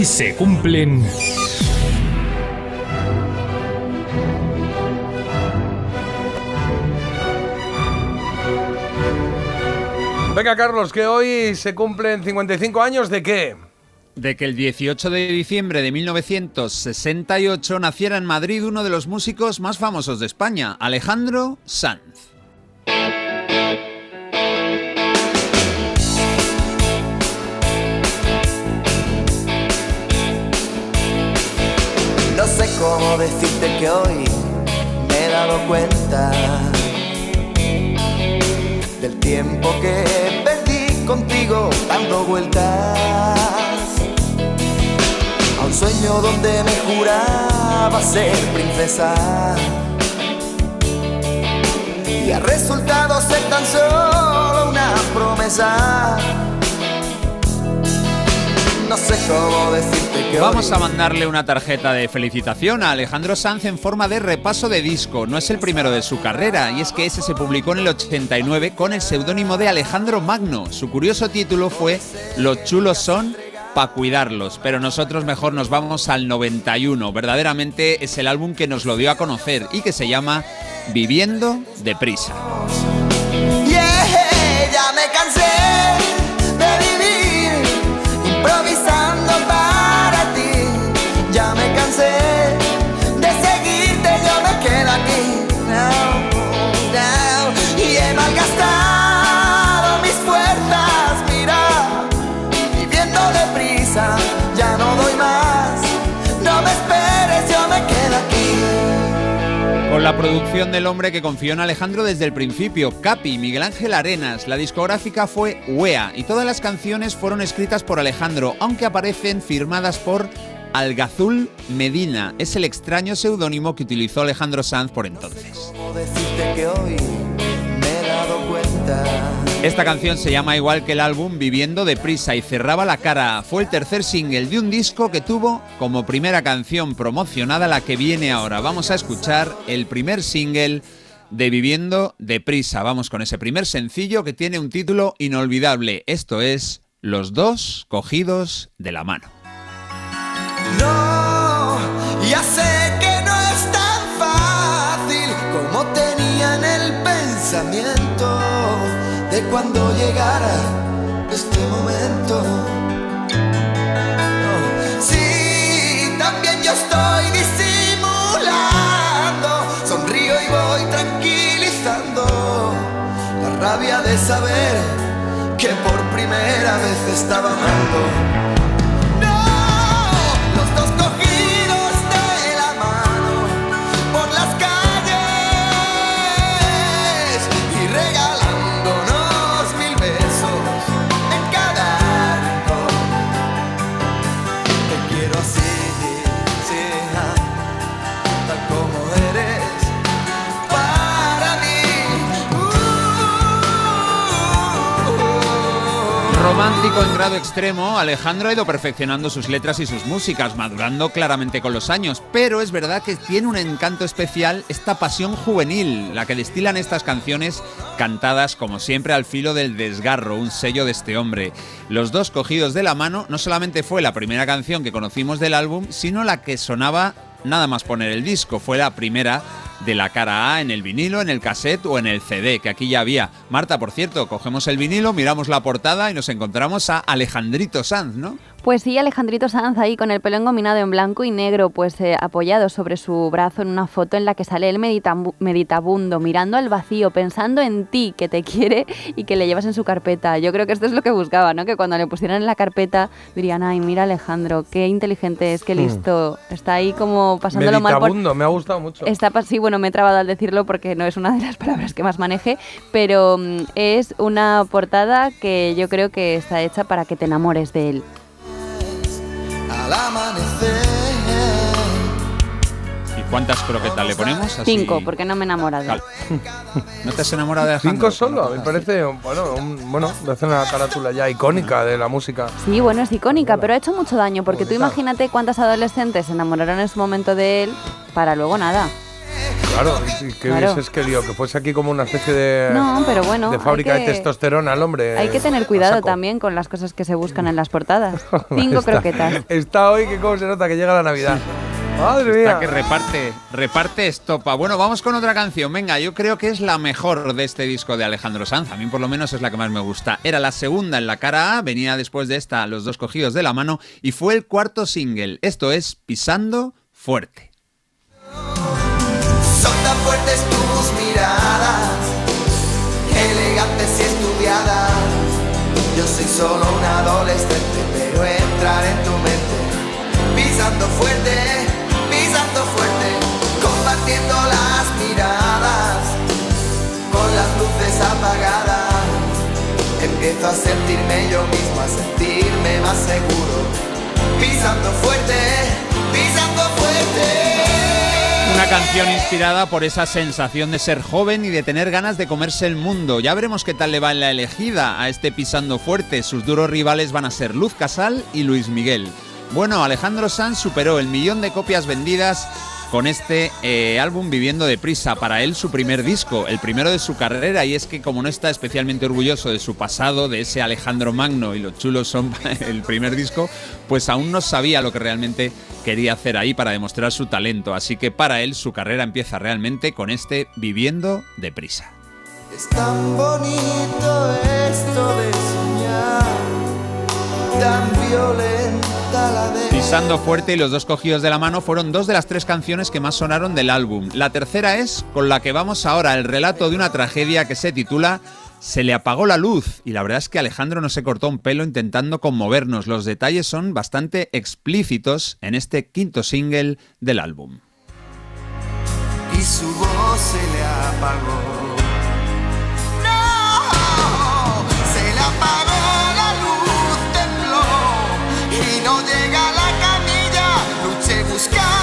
Hoy se cumplen... Venga, Carlos, que hoy se cumplen 55 años de qué? De que el 18 de diciembre de 1968 naciera en Madrid uno de los músicos más famosos de España, Alejandro Sanz. Cómo decirte que hoy me he dado cuenta del tiempo que perdí contigo dando vueltas a un sueño donde me juraba ser princesa y ha resultado ser tan solo una promesa. No sé cómo decirte que Vamos hoy a mandarle una tarjeta de felicitación a Alejandro Sanz en forma de repaso de disco. No es el primero de su carrera, y es que ese se publicó en el 89 con el seudónimo de Alejandro Magno. Su curioso título fue Los chulos son pa' cuidarlos, pero nosotros mejor nos vamos al 91. Verdaderamente es el álbum que nos lo dio a conocer y que se llama Viviendo deprisa. Yeah, ya me cansé la producción del hombre que confió en Alejandro desde el principio, Capi, Miguel Ángel Arenas. La discográfica fue WEA y todas las canciones fueron escritas por Alejandro, aunque aparecen firmadas por Algazul Medina. Es el extraño seudónimo que utilizó Alejandro Sanz por entonces. ¿Cómo decirte Esta canción se llama igual que el álbum Viviendo deprisa y cerraba la cara. Fue el tercer single de un disco que tuvo como primera canción promocionada la que viene ahora. Vamos a escuchar el primer single de Viviendo deprisa. Vamos con ese primer sencillo que tiene un título inolvidable. Esto es Los dos cogidos de la mano. No, ya sé que no es tan fácil como tenía en el pensamiento cuando llegara este momento. No, sí, también yo estoy disimulando, sonrío y voy tranquilizando la rabia de saber que por primera vez estaba amando. Romántico en grado extremo, Alejandro ha ido perfeccionando sus letras y sus músicas, madurando claramente con los años, pero es verdad que tiene un encanto especial esta pasión juvenil, la que destilan estas canciones cantadas como siempre al filo del desgarro, un sello de este hombre. Los dos cogidos de la mano no solamente fue la primera canción que conocimos del álbum, sino la que sonaba nada más poner el disco, fue la primera de la cara A en el vinilo, en el cassette o en el CD, que aquí ya había. Marta, por cierto, cogemos el vinilo, miramos la portada y nos encontramos a Alejandrito Sanz, ¿no? Pues sí, Alejandrito Sanz ahí con el pelo engominado en blanco y negro, pues eh, apoyado sobre su brazo en una foto en la que sale él meditabu- meditabundo, mirando al vacío, pensando en ti, que te quiere y que le llevas en su carpeta. Yo creo que esto es lo que buscaba, ¿no? Que cuando le pusieran en la carpeta dirían, ay, mira Alejandro, qué inteligente es, qué Hmm. listo. Está ahí como pasándolo mal por... Meditabundo, me ha gustado mucho. Está sí, bueno, me he trabado al decirlo porque no es una de las [laughs] palabras que más maneje, pero mm, es una portada que yo creo que está hecha para que te enamores de él. Al amanecer. ¿Y cuántas croquetas le ponemos? Así- Cinco, porque no me he enamorado. Cal- [laughs] ¿No te has enamorado de Alejandro? Cinco solo, me parece, bueno, un- bueno, me hace una carátula ya icónica de la música. Sí, bueno, es icónica, pero ha hecho mucho daño, porque tú imagínate cuántas adolescentes se enamoraron en su momento de él para luego nada. Claro, hubieses querido que fuese aquí como una especie de, No, pero bueno, de fábrica de testosterona al hombre. Hay que tener cuidado también con las cosas que se buscan en las portadas. [laughs] Cinco Está- croquetas. Está hoy que cómo se nota que llega la Navidad. Madre mía. Está que reparte, reparte estopa. Bueno, vamos con otra canción. Venga, yo creo que es la mejor de este disco de Alejandro Sanz. A mí por lo menos es la que más me gusta. Era la segunda en la cara A, venía después de esta Los dos cogidos de la mano y fue el cuarto single. Esto es Pisando Fuerte. Fuertes tus miradas, elegantes y estudiadas. Yo soy solo un adolescente, pero entrar en tu mente, pisando fuerte, pisando fuerte, compartiendo las miradas, con las luces apagadas. Empiezo a sentirme yo mismo, a sentirme más seguro, pisando fuerte, pisando fuerte. Canción inspirada por esa sensación de ser joven y de tener ganas de comerse el mundo. Ya veremos qué tal le va en la elegida a este pisando fuerte. Sus duros rivales van a ser Luz Casal y Luis Miguel. Bueno, Alejandro Sanz superó el millón de copias vendidas con este eh, álbum Viviendo Deprisa. Para él su primer disco, el primero de su carrera. Y es que como no está especialmente orgulloso de su pasado, de ese Alejandro Magno y los chulos son [laughs] el primer disco, pues aún no sabía lo que realmente quería hacer ahí para demostrar su talento. Así que para él su carrera empieza realmente con este Viviendo Deprisa. Es tan bonito esto de soñar, tan violenta la de... Pisando fuerte y los dos cogidos de la mano fueron dos de las tres canciones que más sonaron del álbum. La tercera es con la que vamos ahora, el relato de una tragedia que se titula Se le apagó la luz. Y la verdad es que Alejandro no se cortó un pelo intentando conmovernos. Los detalles son bastante explícitos en este quinto single del álbum. y su voz se le apagó. No llega la camilla. Luché buscando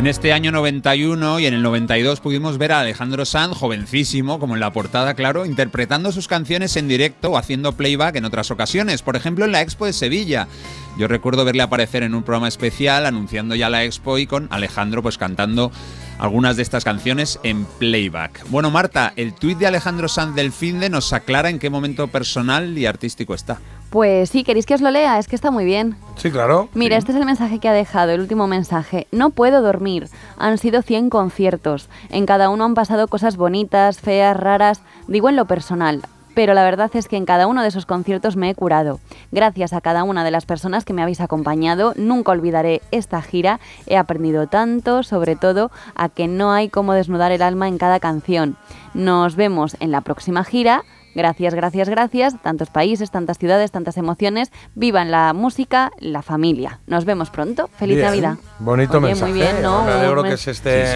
En este año 91 y en el 92 pudimos ver a Alejandro Sanz, jovencísimo, como en la portada, claro, interpretando sus canciones en directo o haciendo playback en otras ocasiones, por ejemplo en la Expo de Sevilla. Yo recuerdo verle aparecer en un programa especial anunciando ya la Expo y con Alejandro pues cantando algunas de estas canciones en playback. Bueno, Marta, el tuit de Alejandro Sanz del Finde nos aclara en qué momento personal y artístico está. Pues sí, ¿queréis que os lo lea? Es que está muy bien. Sí, claro. Mira, este es el mensaje que ha dejado, el último mensaje. No puedo dormir. Han sido 100 conciertos. En cada uno han pasado cosas bonitas, feas, raras. Digo en lo personal. Pero la verdad es que en cada uno de esos conciertos me he curado. Gracias a cada una de las personas que me habéis acompañado, nunca olvidaré esta gira. He aprendido tanto, sobre todo, a que no hay cómo desnudar el alma en cada canción. Nos vemos en la próxima gira. Gracias, gracias, gracias. Tantos países, tantas ciudades, tantas emociones. Vivan la música, la familia. Nos vemos pronto. Feliz Bien, Navidad. Bonito Oye, mensaje. Muy bien, ¿no? Me alegro que se esté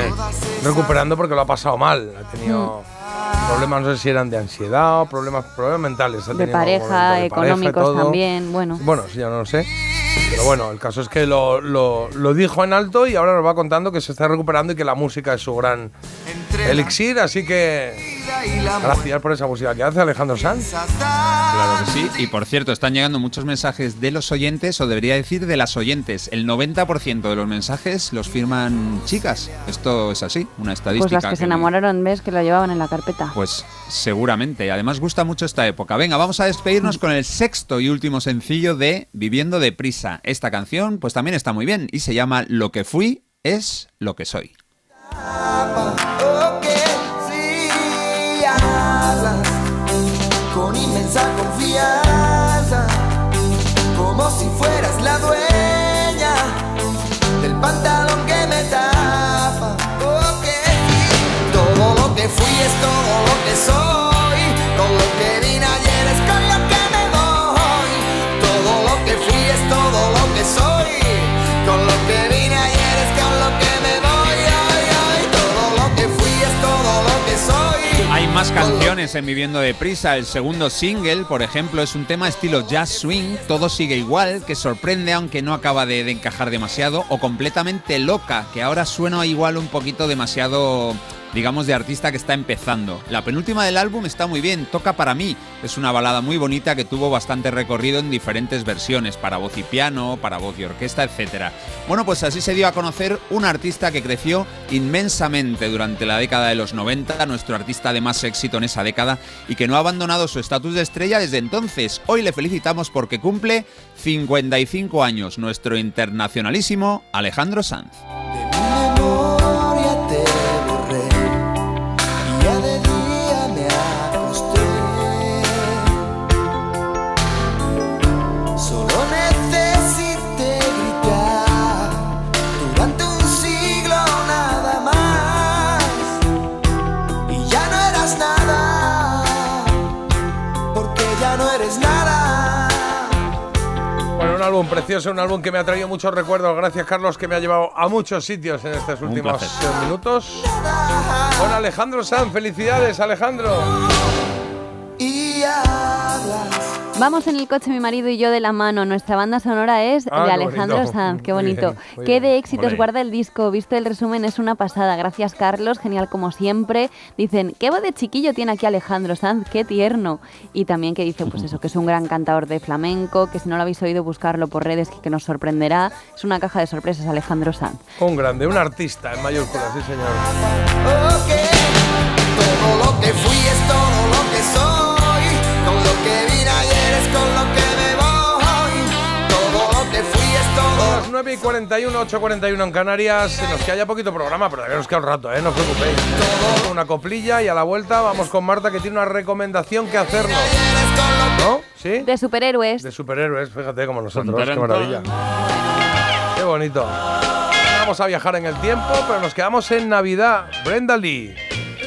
recuperando porque lo ha pasado mal. Ha tenido problemas, no sé si eran de ansiedad o problemas, problemas mentales. Ha Mm. De pareja, de económicos también. Bueno. Bueno, sí, ya no lo sé. Pero bueno, el caso es que lo, lo- lo dijo en alto y ahora nos va contando que se está recuperando y que la música es su gran elixir. Así que gracias por esa música que hace Alejandro Sanz. Claro que sí. Y por cierto, están llegando muchos mensajes de los oyentes, o debería decir de las oyentes. El 90% de los mensajes los firman chicas. Esto es así, una estadística. Pues las que se enamoraron, ves, que lo llevaban en la carpeta. Pues seguramente. Además gusta mucho esta época. Venga, vamos a despedirnos con el sexto y último sencillo de Viviendo deprisa. Esta canción pues también está muy bien y se llama Lo que fui es lo que soy. Fui es todo lo que soy, con lo que vine más canciones en Viviendo Deprisa. El segundo single, por ejemplo, es un tema estilo jazz swing, todo sigue igual, que sorprende aunque no acaba de, de encajar demasiado, o completamente loca, que ahora suena igual un poquito demasiado digamos, de artista que está empezando. La penúltima del álbum está muy bien, toca para mí. Es una balada muy bonita que tuvo bastante recorrido en diferentes versiones, para voz y piano, para voz y orquesta, etc. Bueno, pues así se dio a conocer un artista que creció inmensamente durante la década de los 90, nuestro artista de más éxito en esa década y que no ha abandonado su estatus de estrella desde entonces. Hoy le felicitamos porque cumple 55 años, nuestro internacionalísimo Alejandro Sanz. memoria te álbum precioso, un álbum que me ha traído muchos recuerdos. Gracias, Carlos, que me ha llevado a muchos sitios en estos últimos eh, minutos. Con Alejandro Sanz. Felicidades, Alejandro. Y hablas. Vamos en el coche mi marido y yo de la mano. Nuestra banda sonora es Ah, de Alejandro bonito. Sanz. Qué Muy bonito. bien, muy Qué bien. de éxitos guarda el disco. Visto el resumen es una pasada. Gracias Carlos, genial como siempre. Dicen, qué voz de chiquillo tiene aquí Alejandro Sanz, qué tierno. Y también que dice, pues eso, que es un gran cantador de flamenco, que si no lo habéis oído buscarlo por redes, que, que nos sorprenderá. Es una caja de sorpresas Alejandro Sanz. Un grande, un artista en mayúsculas, sí, señor. Todo lo que fui es todo 9 y 41, 8 y 41 en Canarias. Nos queda ya poquito programa, pero todavía nos queda un rato, ¿eh? No os preocupéis. Una coplilla y a la vuelta vamos con Marta que tiene una recomendación que hacernos. ¿No? ¿Sí? De superhéroes. De superhéroes, fíjate como nosotros. Qué maravilla. Qué bonito. Vamos a viajar en el tiempo, pero nos quedamos en Navidad. Brenda Lee.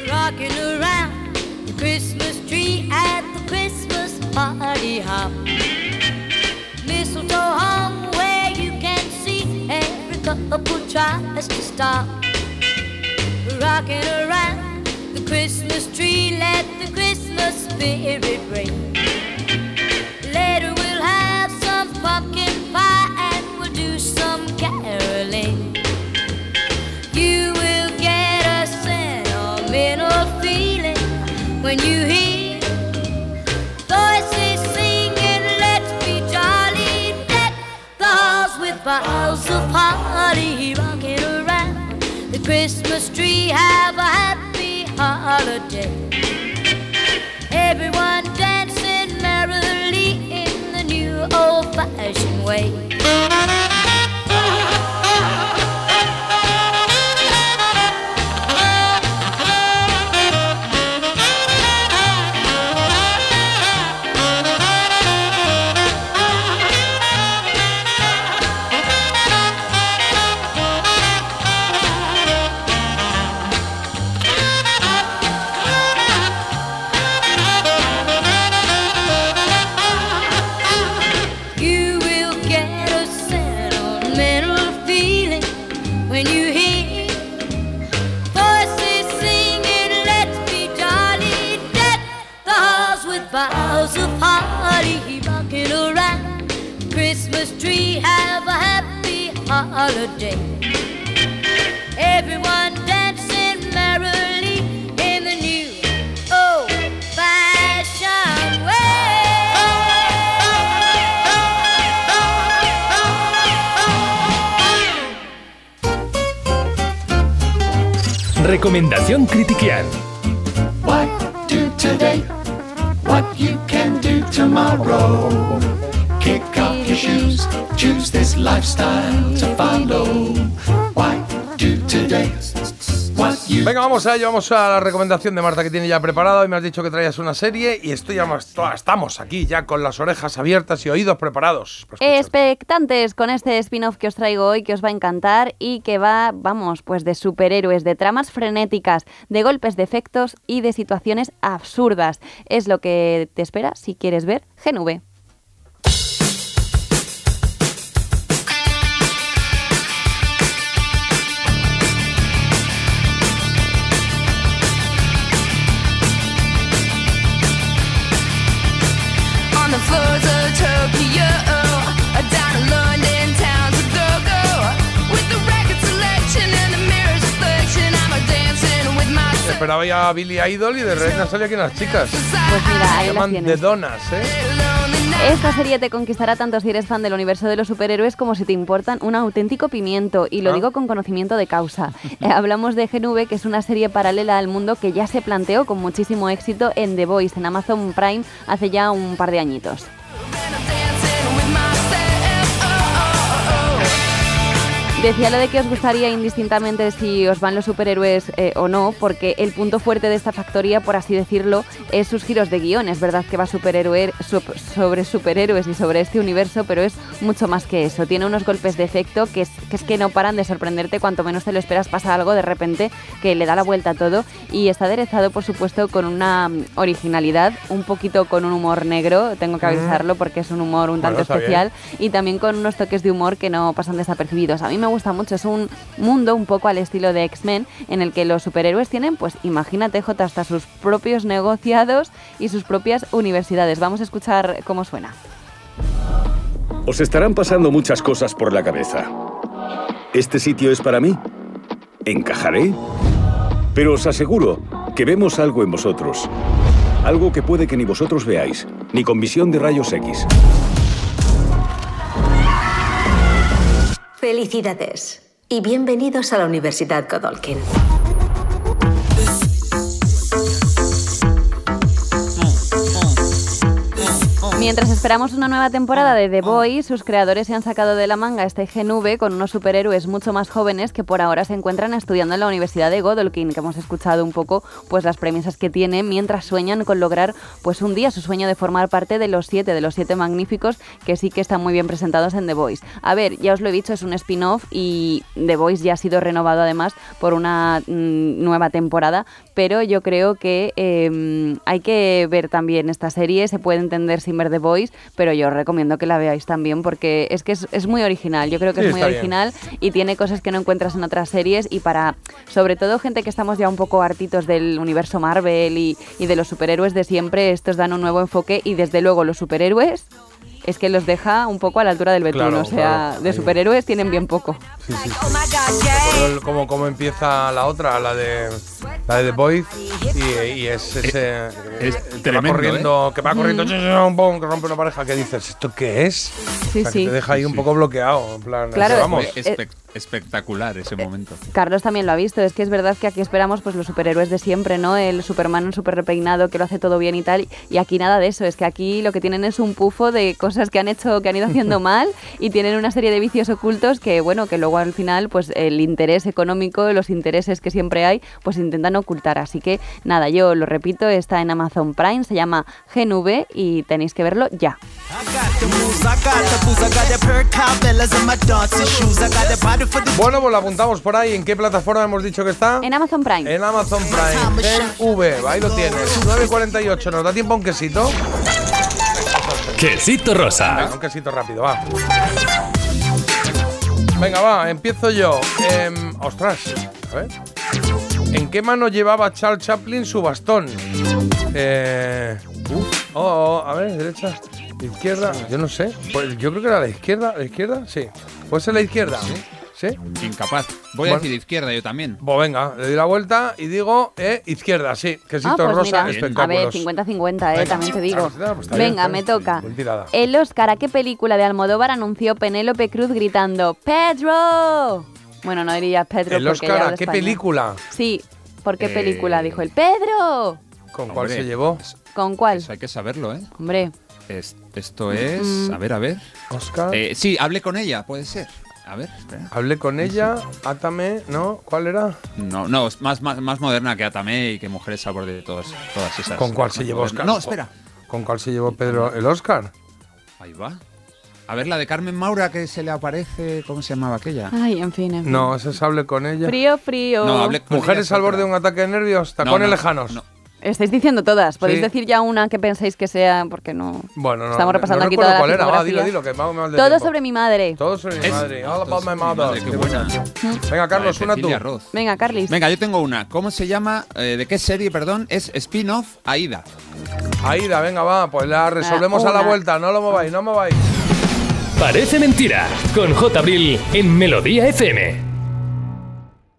Rocking around the Christmas tree at the Christmas party hop. Couple tries to stop. Rocking around the Christmas tree, let the Christmas spirit ring. Later we'll have some pumpkin pie and we'll do some caroling. You will get a sentimental feeling when you hear voices singing, let's be jolly, the halls with holly rocking around the Christmas tree. Have a happy holiday. Everyone dancing merrily in the new old-fashioned way. Holiday. Everyone dancing merrily in the new old-fashioned way. Recomendación Critiquial. Vamos a ello, vamos a la recomendación de Marta que tiene ya preparado y me has dicho que traías una serie y estoy ya estamos aquí ya con las orejas abiertas y oídos preparados. Pues, Expectantes con este spin-off que os traigo hoy, que os va a encantar y que va, vamos, pues de superhéroes, de tramas frenéticas, de golpes de efectos y de situaciones absurdas. Es lo que te espera si quieres ver GNV. Esperaba ya a Billy Idol y de repente salido aquí unas chicas. Pues mira, ahí Se las llaman tienes. The Donas, ¿eh? Esta serie te conquistará tanto si eres fan del universo de los superhéroes como si te importan un auténtico pimiento, y lo Ah. digo con conocimiento de causa. Eh, hablamos de GNV, que es una serie paralela al mundo que ya se planteó con muchísimo éxito en The Voice, en Amazon Prime, hace ya un par de añitos. Decía lo de que os gustaría indistintamente si os van los superhéroes eh, o no, porque el punto fuerte de esta factoría, por así decirlo, es sus giros de guion. Es verdad que va superhéroe, sup- sobre superhéroes y sobre este universo, pero es mucho más que eso. Tiene unos golpes de efecto que es, que es que no paran de sorprenderte. Cuanto menos te lo esperas, pasa algo de repente que le da la vuelta a todo. Y está aderezado, por supuesto, con una mm, originalidad, un poquito con un humor negro, tengo que Mm. avisarlo porque es un humor un tanto especial y también con unos toques de humor que no pasan desapercibidos. A mí me gusta mucho, es un mundo un poco al estilo de X-Men en el que los superhéroes tienen, pues imagínate, J, hasta sus propios negociados y sus propias universidades. Vamos a escuchar cómo suena. Os estarán pasando muchas cosas por la cabeza. ¿Este sitio es para mí? ¿Encajaré? Pero os aseguro que vemos algo en vosotros. Algo que puede que ni vosotros veáis, ni con visión de rayos X. Felicidades y bienvenidos a la Universidad Godolkin. Mientras esperamos una nueva temporada de The Boys, sus creadores se han sacado de la manga este GNV con unos superhéroes mucho más jóvenes que por ahora se encuentran estudiando en la Universidad de Godolkin, que hemos escuchado un poco pues las premisas que tienen mientras sueñan con lograr pues un día su sueño de formar parte de los siete, de los siete magníficos que sí que están muy bien presentados en The Boys. A ver, ya os lo he dicho, es un spin-off y The Boys ya ha sido renovado además por una mm, nueva temporada, pero yo creo que eh, hay que ver también esta serie, se puede entender sin ver The Voice, pero yo os recomiendo que la veáis también porque es que es, es muy original, yo creo que Sí, es muy bien. original y tiene cosas que no encuentras en otras series y para, sobre todo gente que estamos ya un poco hartitos del universo Marvel y, y de los superhéroes de siempre, estos dan un nuevo enfoque y desde luego los superhéroes es que los deja un poco a la altura del betún, Claro, o sea, claro, de superhéroes tienen bien poco. Sí, sí. Como, como empieza la otra, la de la de The Boys, y, y es ese es que va tremendo, corriendo, que va corriendo, Mm. chum, chum, pum, que rompe una pareja, que dices, ¿esto qué es? Sí, O sea, que sí. te deja ahí un poco bloqueado, en plan, Claro, vamos. eh, Espe- espectacular ese momento. Carlos también lo ha visto, es que es verdad que aquí esperamos pues los superhéroes de siempre, ¿no? El Superman súper repeinado que lo hace todo bien y tal, y aquí nada de eso, es que aquí lo que tienen es un pufo de cosas que han hecho, que han ido haciendo [laughs] mal y tienen una serie de vicios ocultos que, bueno, que luego al final pues el interés económico, los intereses que siempre hay, pues intentan ocultar, así que nada, yo lo repito, está en Amazon Prime, se llama GNV y tenéis que verlo ya. Bueno, pues la apuntamos por ahí. ¿En qué plataforma hemos dicho que está? En Amazon Prime. En Amazon Prime. Gen V, ahí lo tienes. 9.48. ¿Nos da tiempo a un quesito? Quesito rosa. Venga, un quesito rápido, va. Venga, va, empiezo yo. Em, ostras, a ver. ¿En qué mano llevaba Charles Chaplin su bastón? Eh, uf, oh, oh, a ver, derecha, izquierda, yo no sé. Pues yo creo que era la izquierda, la izquierda, sí. ¿Puede ser la izquierda? ¿Sí? Incapaz. Voy a decir izquierda yo también. Pues venga, le doy la vuelta y digo eh, izquierda, sí. Quesito Ah, pues rosa, mira, a espectáculos. ver, 50-50, eh, también te digo. Pues bien, Venga, está me toca. El Oscar, ¿a qué película de Almodóvar anunció Penélope Cruz gritando ¡Pedro! Bueno, no diría Pedro El porque Oscar, ¿a qué español. película? Sí, ¿por qué Eh, película? Dijo el ¡Pedro! ¿Con cuál Hombre, se llevó? ¿Con cuál? Eso hay que saberlo, ¿eh? Hombre, Es- esto es. Mm. A ver, a ver. Oscar. Eh, sí, hablé con ella, puede ser. A ver, espera. Hablé con ella, Átame, ¿no? ¿Cuál era? No, no, es más, más, más moderna que Atame y que Mujeres Sabor de todas, todas esas. ¿Con cuál se llevó. Oscar? No, espera. ¿Con cuál se llevó Pedro el Oscar? Ahí va. A ver, la de Carmen Maura que se le aparece. ¿Cómo se llamaba aquella? ay, en fin, en fin. No, ese es Hable con ella. Frío, frío. No, hablé con Mujeres ella, al borde de un ataque de nervios, tacones no, lejanos. no. Estáis diciendo todas. Podéis Sí. decir ya una que penséis que sea, porque no. Bueno, no. Estamos repasando no aquí la cuál era. Va, filmografía. dilo, dilo, que vamos mal de Todo tiempo. sobre mi madre. Todo sobre mi madre. All about my mother. madre, qué Qué buena. buena. Venga, Carlos, una tú. Venga, Carlis. Venga, yo tengo una. ¿Cómo se llama? Eh, ¿De qué serie, perdón? Es spin-off Aida. Aida, venga, va, pues la resolvemos a la vuelta. No lo mováis, no mováis. Parece mentira. Con J. Abril en Melodía FM.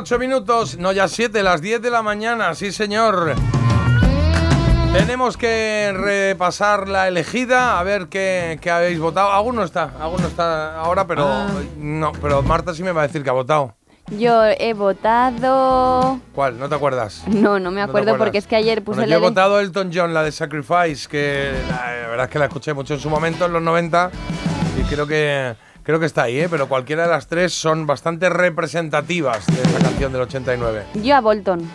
8 minutos, no ya 7, las 10 de la mañana, sí señor. Tenemos que repasar la elegida, a ver qué, qué habéis votado. Alguno está, alguno está ahora, pero Ah. no, pero Marta sí me va a decir que ha votado. Yo he votado. ¿Cuál? ¿No te acuerdas? No, no me ¿No te acuerdo porque es que ayer puse Bueno, la yo he ele- votado Elton John, la de Sacrifice, que la, la verdad es que la escuché mucho en su momento, en los 90, y creo que, creo que está ahí, ¿eh? pero cualquiera de las tres son bastante representativas de esa canción del 89. Yo a Bolton.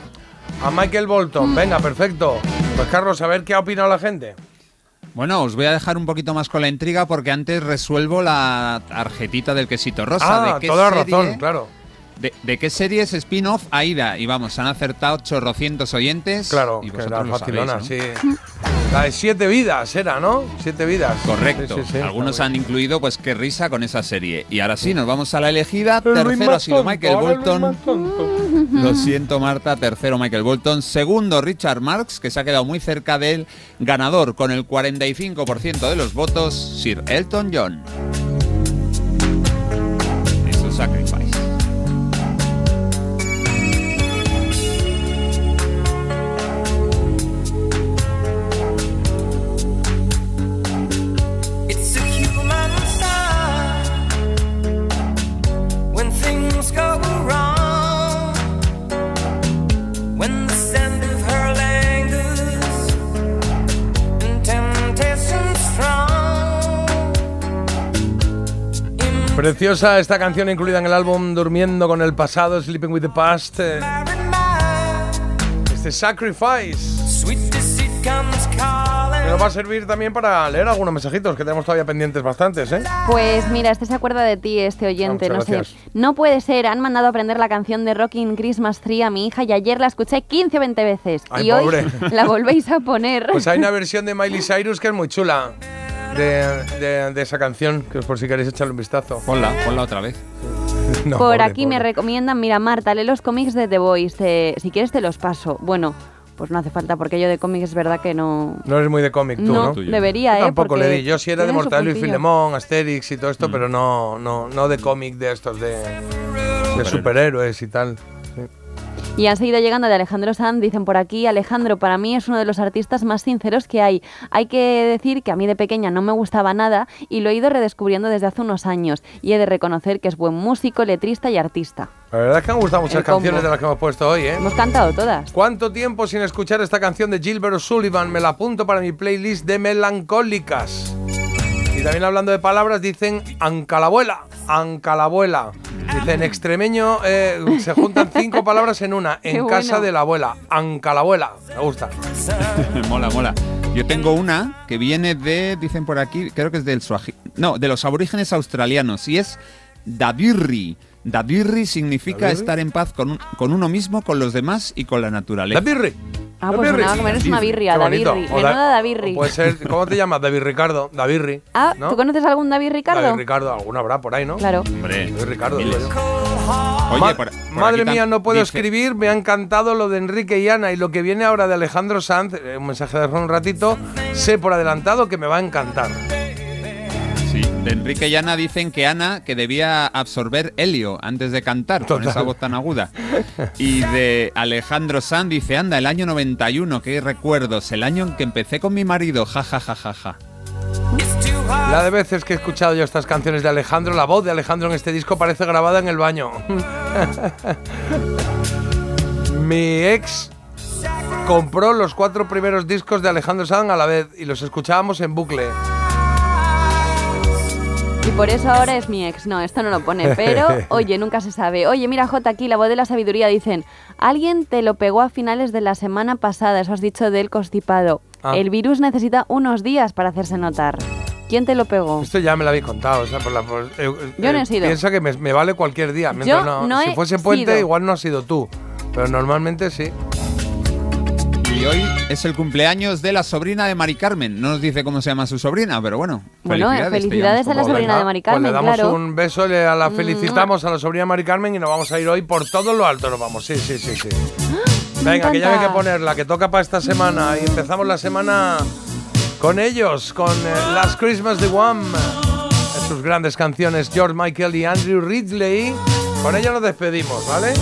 A Michael Bolton, venga, perfecto. Pues Carlos, a ver qué ha opinado la gente. Bueno, os voy a dejar un poquito más con la intriga porque antes resuelvo la tarjetita del quesito rosa. Ah, ¿De qué toda la serie- razón, claro. De, de qué serie es spin-off Aida? Y vamos, han acertado chorrocientos oyentes. Claro, y que era lo facilona, sabéis, sí. La de siete vidas era, ¿no? Siete vidas. Correcto. Sí, sí, sí, Algunos han incluido, pues qué risa con esa serie. Y ahora sí, nos vamos a la elegida. El Tercero ha sido tonto, Michael Bolton. Lo siento, Marta. Tercero, Michael Bolton. Segundo, Richard Marx, que se ha quedado muy cerca del ganador con el 45% de los votos, Sir Elton John. Preciosa esta canción incluida en el álbum Durmiendo con el pasado, Sleeping with the Past. eh, Este Sacrifice. Nos va a servir también para leer algunos mensajitos que tenemos todavía pendientes bastantes, ¿eh? Pues mira, este se acuerda de ti, este oyente, Ah, no sé. No puede ser, han mandado a aprender la canción de Rocking Christmas Tree a mi hija y ayer la escuché 15 o 20 veces. Ay, y hoy pobre. [laughs] la volvéis a poner. Pues hay una versión de Miley Cyrus que es muy chula. De, de- de esa canción, que por si queréis echarle un vistazo. Ponla, ponla otra vez. [laughs] No, Por pobre, aquí me recomiendan, mira Marta, lee los cómics de The Voice, eh, si quieres te los paso. Bueno, pues no hace falta porque yo de cómics es verdad que no... No eres muy de cómic tú, No, ¿no? debería, Yo ¿eh? Tampoco Porque le di. Yo sí era de Mortadelo y. Filemón, Asterix y todo esto, pero no, no, no de cómic de estos de, de superhéroes y tal. Y han seguido llegando de Alejandro Sanz, dicen por aquí, Alejandro para mí es uno de los artistas más sinceros que hay. Hay que decir que a mí de pequeña no me gustaba nada y lo he ido redescubriendo desde hace unos años y he de reconocer que es buen músico, letrista y artista. La verdad es que han gustado muchas El combo. canciones de las que hemos puesto hoy, ¿eh? Hemos cantado todas. ¿Cuánto tiempo sin escuchar esta canción de Gilbert O'Sullivan? Me la apunto para mi playlist de melancólicas. Y también hablando de palabras, dicen ancalabuela, ancalabuela. Dicen extremeño, eh, se juntan cinco palabras en una, en Qué casa bueno. de la abuela, ancalabuela. Me gusta. [laughs] mola, mola. Yo tengo una que viene de, dicen por aquí, creo que es del Suaji. No, de los aborígenes australianos y es Dadirri. Dadirri significa ¿Dadirri? estar en paz con, un- con uno mismo, con los demás y con la naturaleza. Dadirri. Ah, pues sonaba como eres una birria. Davirri. Menuda Davirri. Puede ser, ¿cómo te llamas? David Ricardo. Davirri. Ah, ¿no? ¿tú conoces algún David Ricardo? David Ricardo, alguna habrá por ahí, ¿no? Claro. Hombre, David Ricardo. digo yo. Oye, Ma- por- por madre mía, no puedo dice- escribir. Me ha encantado lo de Enrique y Ana y lo que viene ahora de Alejandro Sanz. eh, Un mensaje de hace un ratito. Sé por adelantado que me va a encantar. Sí, de Enrique y Ana dicen que Ana que debía absorber helio antes de cantar con esa voz tan aguda. Y de Alejandro Sanz dice, anda, el año 91, qué recuerdos, el año en que empecé con mi marido, ja, ja, ja, ja, ja. La de veces que he escuchado yo estas canciones de Alejandro, la voz de Alejandro en este disco parece grabada en el baño. [laughs] Mi ex compró los cuatro primeros discos de Alejandro Sanz a la vez y los escuchábamos en bucle. Y por eso ahora es mi ex. No, esto no lo pone. Pero, [laughs] oye, nunca se sabe. Oye, mira, J, aquí, la voz de la sabiduría, dicen, alguien te lo pegó a finales de la semana pasada, eso has dicho del constipado. Ah. El virus necesita unos días para hacerse notar. ¿Quién te lo pegó? Esto ya me lo habéis contado. o sea, por la- por- eh, Yo no he eh, sido. Piensa que me, me vale cualquier día. Yo Mientras no si fuese puente, sido. igual no has sido tú. Pero normalmente sí. Y hoy es el cumpleaños de la sobrina de Mari Carmen. No nos dice cómo se llama su sobrina, pero bueno. Bueno, eh, felicidades, te felicidades a la sobrina de Mari Pues Carmen, le damos claro. un beso, le a la Mm. felicitamos a la sobrina Mari Carmen y nos vamos a ir hoy por todo lo alto. Nos vamos, sí, sí, sí, sí. [gasps] Venga, que ya hay que ponerla, que toca para esta semana. Y empezamos la semana con ellos, con eh, Last Christmas de Wham. Sus grandes canciones, George Michael y Andrew Ridley. Con ellos nos despedimos, ¿vale?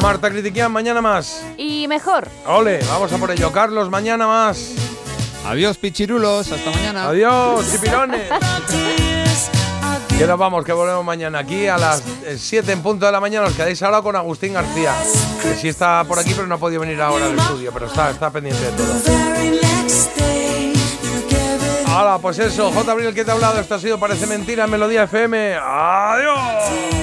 Marta Critiquian, mañana más. Y mejor. Ole, vamos a por ello. Carlos, mañana más. Adiós, pichirulos. Hasta mañana. Adiós, chipirones. Que nos vamos, que volvemos mañana aquí a las 7 en punto de la mañana. Os quedáis ahora con Agustín García, que sí está por aquí, pero no ha podido venir ahora al estudio, pero está, está pendiente de todo. Hola, pues eso, J. Abril, que te ha hablado? Esto ha sido Parece Mentira en Melodía FM. ¡Adiós!